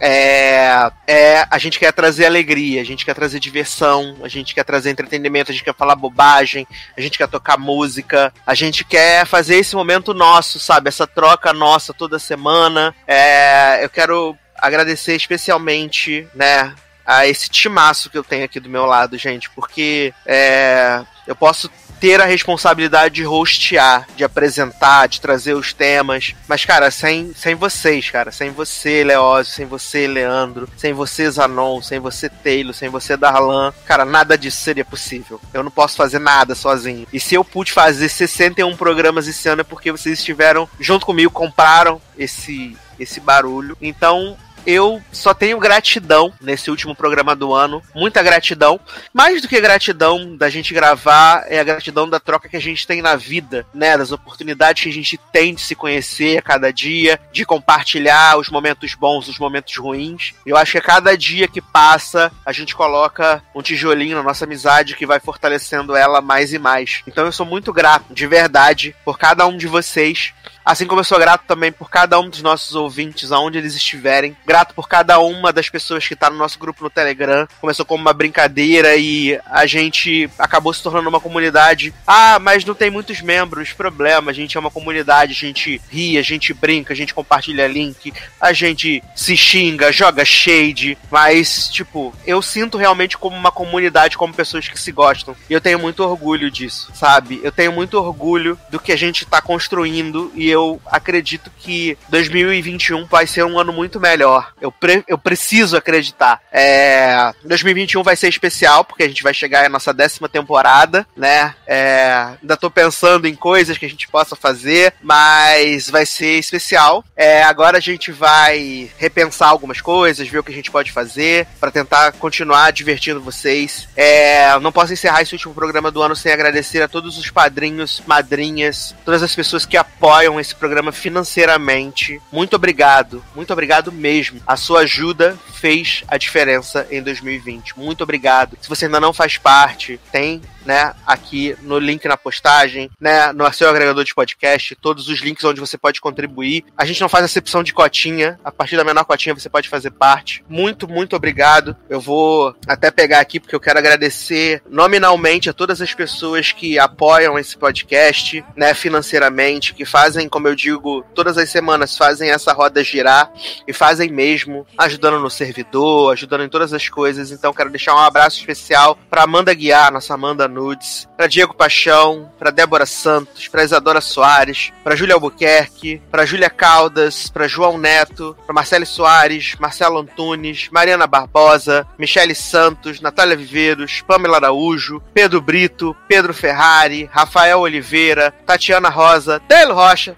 É, é, a gente quer trazer alegria, a gente quer trazer diversão, a gente quer trazer entretenimento, a gente quer falar bobagem, a gente quer tocar música, a gente quer fazer esse momento nosso, sabe? Essa troca nossa toda semana. É, eu quero agradecer especialmente, né, a esse timaço que eu tenho aqui do meu lado, gente, porque é, eu posso ter a responsabilidade de hostear, de apresentar, de trazer os temas. Mas, cara, sem, sem vocês, cara, sem você, Leózio, sem você, Leandro, sem você, Zanon, sem você, Taylor, sem você, Darlan, cara, nada disso seria possível. Eu não posso fazer nada sozinho. E se eu pude fazer 61 programas esse ano é porque vocês estiveram junto comigo, compraram esse, esse barulho. Então, eu só tenho gratidão nesse último programa do ano, muita gratidão. Mais do que gratidão da gente gravar, é a gratidão da troca que a gente tem na vida, né? Das oportunidades que a gente tem de se conhecer a cada dia, de compartilhar os momentos bons, os momentos ruins. Eu acho que a cada dia que passa, a gente coloca um tijolinho na nossa amizade que vai fortalecendo ela mais e mais. Então eu sou muito grato, de verdade, por cada um de vocês. Assim como eu sou grato também por cada um dos nossos ouvintes, aonde eles estiverem. Grato por cada uma das pessoas que está no nosso grupo no Telegram. Começou como uma brincadeira e a gente acabou se tornando uma comunidade. Ah, mas não tem muitos membros. Problema, a gente é uma comunidade, a gente ri, a gente brinca, a gente compartilha link, a gente se xinga, joga shade. Mas, tipo, eu sinto realmente como uma comunidade, como pessoas que se gostam. E eu tenho muito orgulho disso, sabe? Eu tenho muito orgulho do que a gente está construindo e eu acredito que 2021 vai ser um ano muito melhor. Eu, pre eu preciso acreditar. É, 2021 vai ser especial, porque a gente vai chegar à nossa décima temporada, né? É, ainda tô pensando em coisas que a gente possa fazer, mas vai ser especial. É, agora a gente vai repensar algumas coisas, ver o que a gente pode fazer para tentar continuar divertindo vocês. É, não posso encerrar esse último programa do ano sem agradecer a todos os padrinhos, madrinhas, todas as pessoas que apoiam esse programa financeiramente. Muito obrigado, muito obrigado mesmo. A sua ajuda fez a diferença em 2020. Muito obrigado. Se você ainda não faz parte, tem né, aqui no link na postagem, né, no seu agregador de podcast, todos os links onde você pode contribuir. A gente não faz acepção de cotinha, a partir da menor cotinha você pode fazer parte. Muito, muito obrigado. Eu vou até pegar aqui porque eu quero agradecer nominalmente a todas as pessoas que apoiam esse podcast, né, financeiramente, que fazem, como eu digo, todas as semanas fazem essa roda girar e fazem mesmo, ajudando no servidor, ajudando em todas as coisas. Então quero deixar um abraço especial para Amanda Guiar, nossa Amanda Nudes, para Diego Paixão, para Débora Santos, para Isadora Soares, para Júlia Albuquerque, para Júlia Caldas, para João Neto, para Marcele Soares, Marcelo Antunes, Mariana Barbosa, Michele Santos, Natália Viveiros, Pamela Araújo, Pedro Brito, Pedro Ferrari, Rafael Oliveira, Tatiana Rosa, Taylor Rocha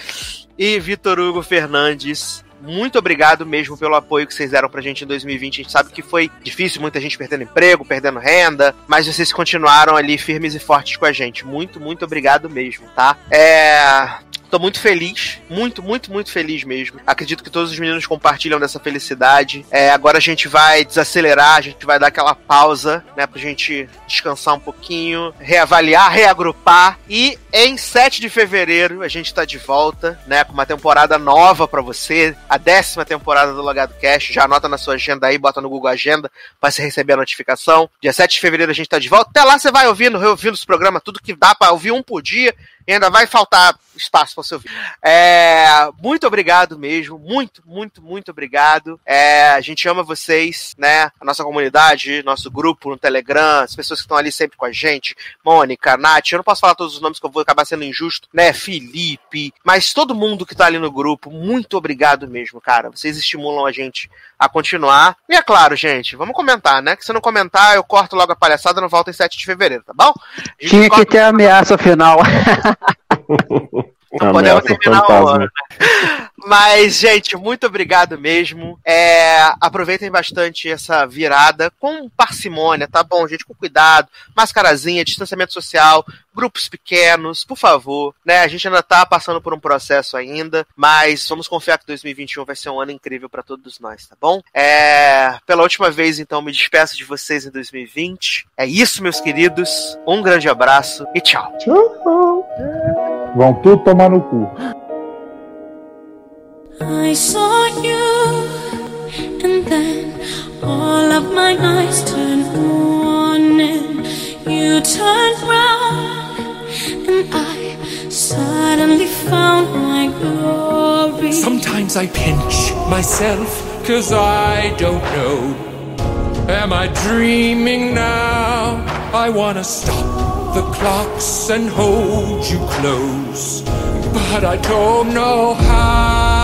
e Vitor Hugo Fernandes muito obrigado mesmo pelo apoio que vocês deram pra gente em 2020. A gente sabe que foi difícil, muita gente perdendo emprego, perdendo renda, mas vocês continuaram ali firmes e fortes com a gente. Muito, muito obrigado mesmo, tá? É. Tô muito feliz, muito, muito, muito feliz mesmo. Acredito que todos os meninos compartilham dessa felicidade. É, agora a gente vai desacelerar, a gente vai dar aquela pausa, né, pra gente descansar um pouquinho, reavaliar, reagrupar. E em 7 de fevereiro a gente tá de volta, né, com uma temporada nova para você, a décima temporada do Logado Cast. Já anota na sua agenda aí, bota no Google Agenda pra você receber a notificação. Dia 7 de fevereiro a gente tá de volta. Até lá você vai ouvindo, reouvindo os programas, tudo que dá para ouvir um por dia. E ainda vai faltar espaço para você ouvir. É, muito obrigado mesmo, muito, muito, muito obrigado. É, a gente ama vocês, né? A nossa comunidade, nosso grupo no Telegram, as pessoas que estão ali sempre com a gente, Mônica, Nath, eu não posso falar todos os nomes que eu vou acabar sendo injusto, né? Felipe, mas todo mundo que tá ali no grupo, muito obrigado mesmo, cara. Vocês estimulam a gente a continuar. E é claro, gente, vamos comentar, né? Que se não comentar, eu corto logo a palhaçada e não volto em 7 de fevereiro, tá bom? Tinha que ter a ameaça final. Não podemos terminar o ano, né? Mas, gente, muito obrigado mesmo. É, aproveitem bastante essa virada com parcimônia, tá bom, gente? Com cuidado, mascarazinha, distanciamento social, grupos pequenos, por favor. Né? A gente ainda tá passando por um processo ainda, mas vamos confiar que 2021 vai ser um ano incrível para todos nós, tá bom? É, pela última vez, então, me despeço de vocês em 2020. É isso, meus queridos. Um grande abraço e tchau. Tchau. Vão tudo tomar no cu. I saw you, and then all of my eyes turned on, and you turned round, and I suddenly found my glory. Sometimes I pinch myself, cause I don't know. Am I dreaming now? I wanna stop the clocks and hold you close, but I don't know how.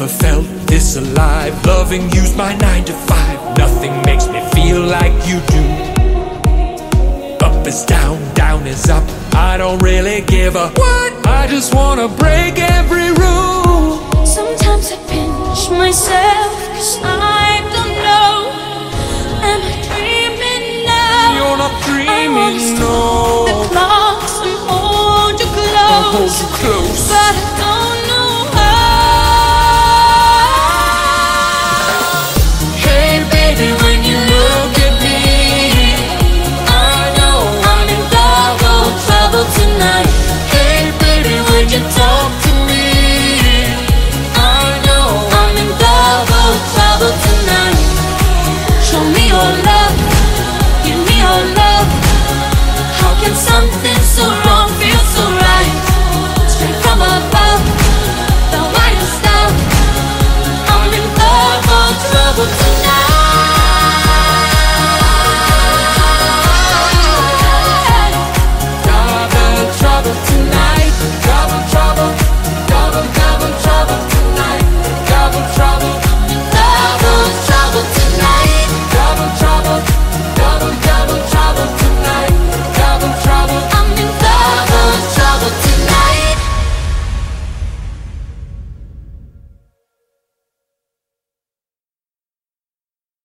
Never felt this alive. Loving you's my nine to five. Nothing makes me feel like you do. Up is down, down is up. I don't really give a what. I just wanna break every rule. Sometimes I pinch myself cause I don't know. Am I dreaming now? You're not I dreaming, wanna stop the no. clocks and hold you close. I'll hold you close. But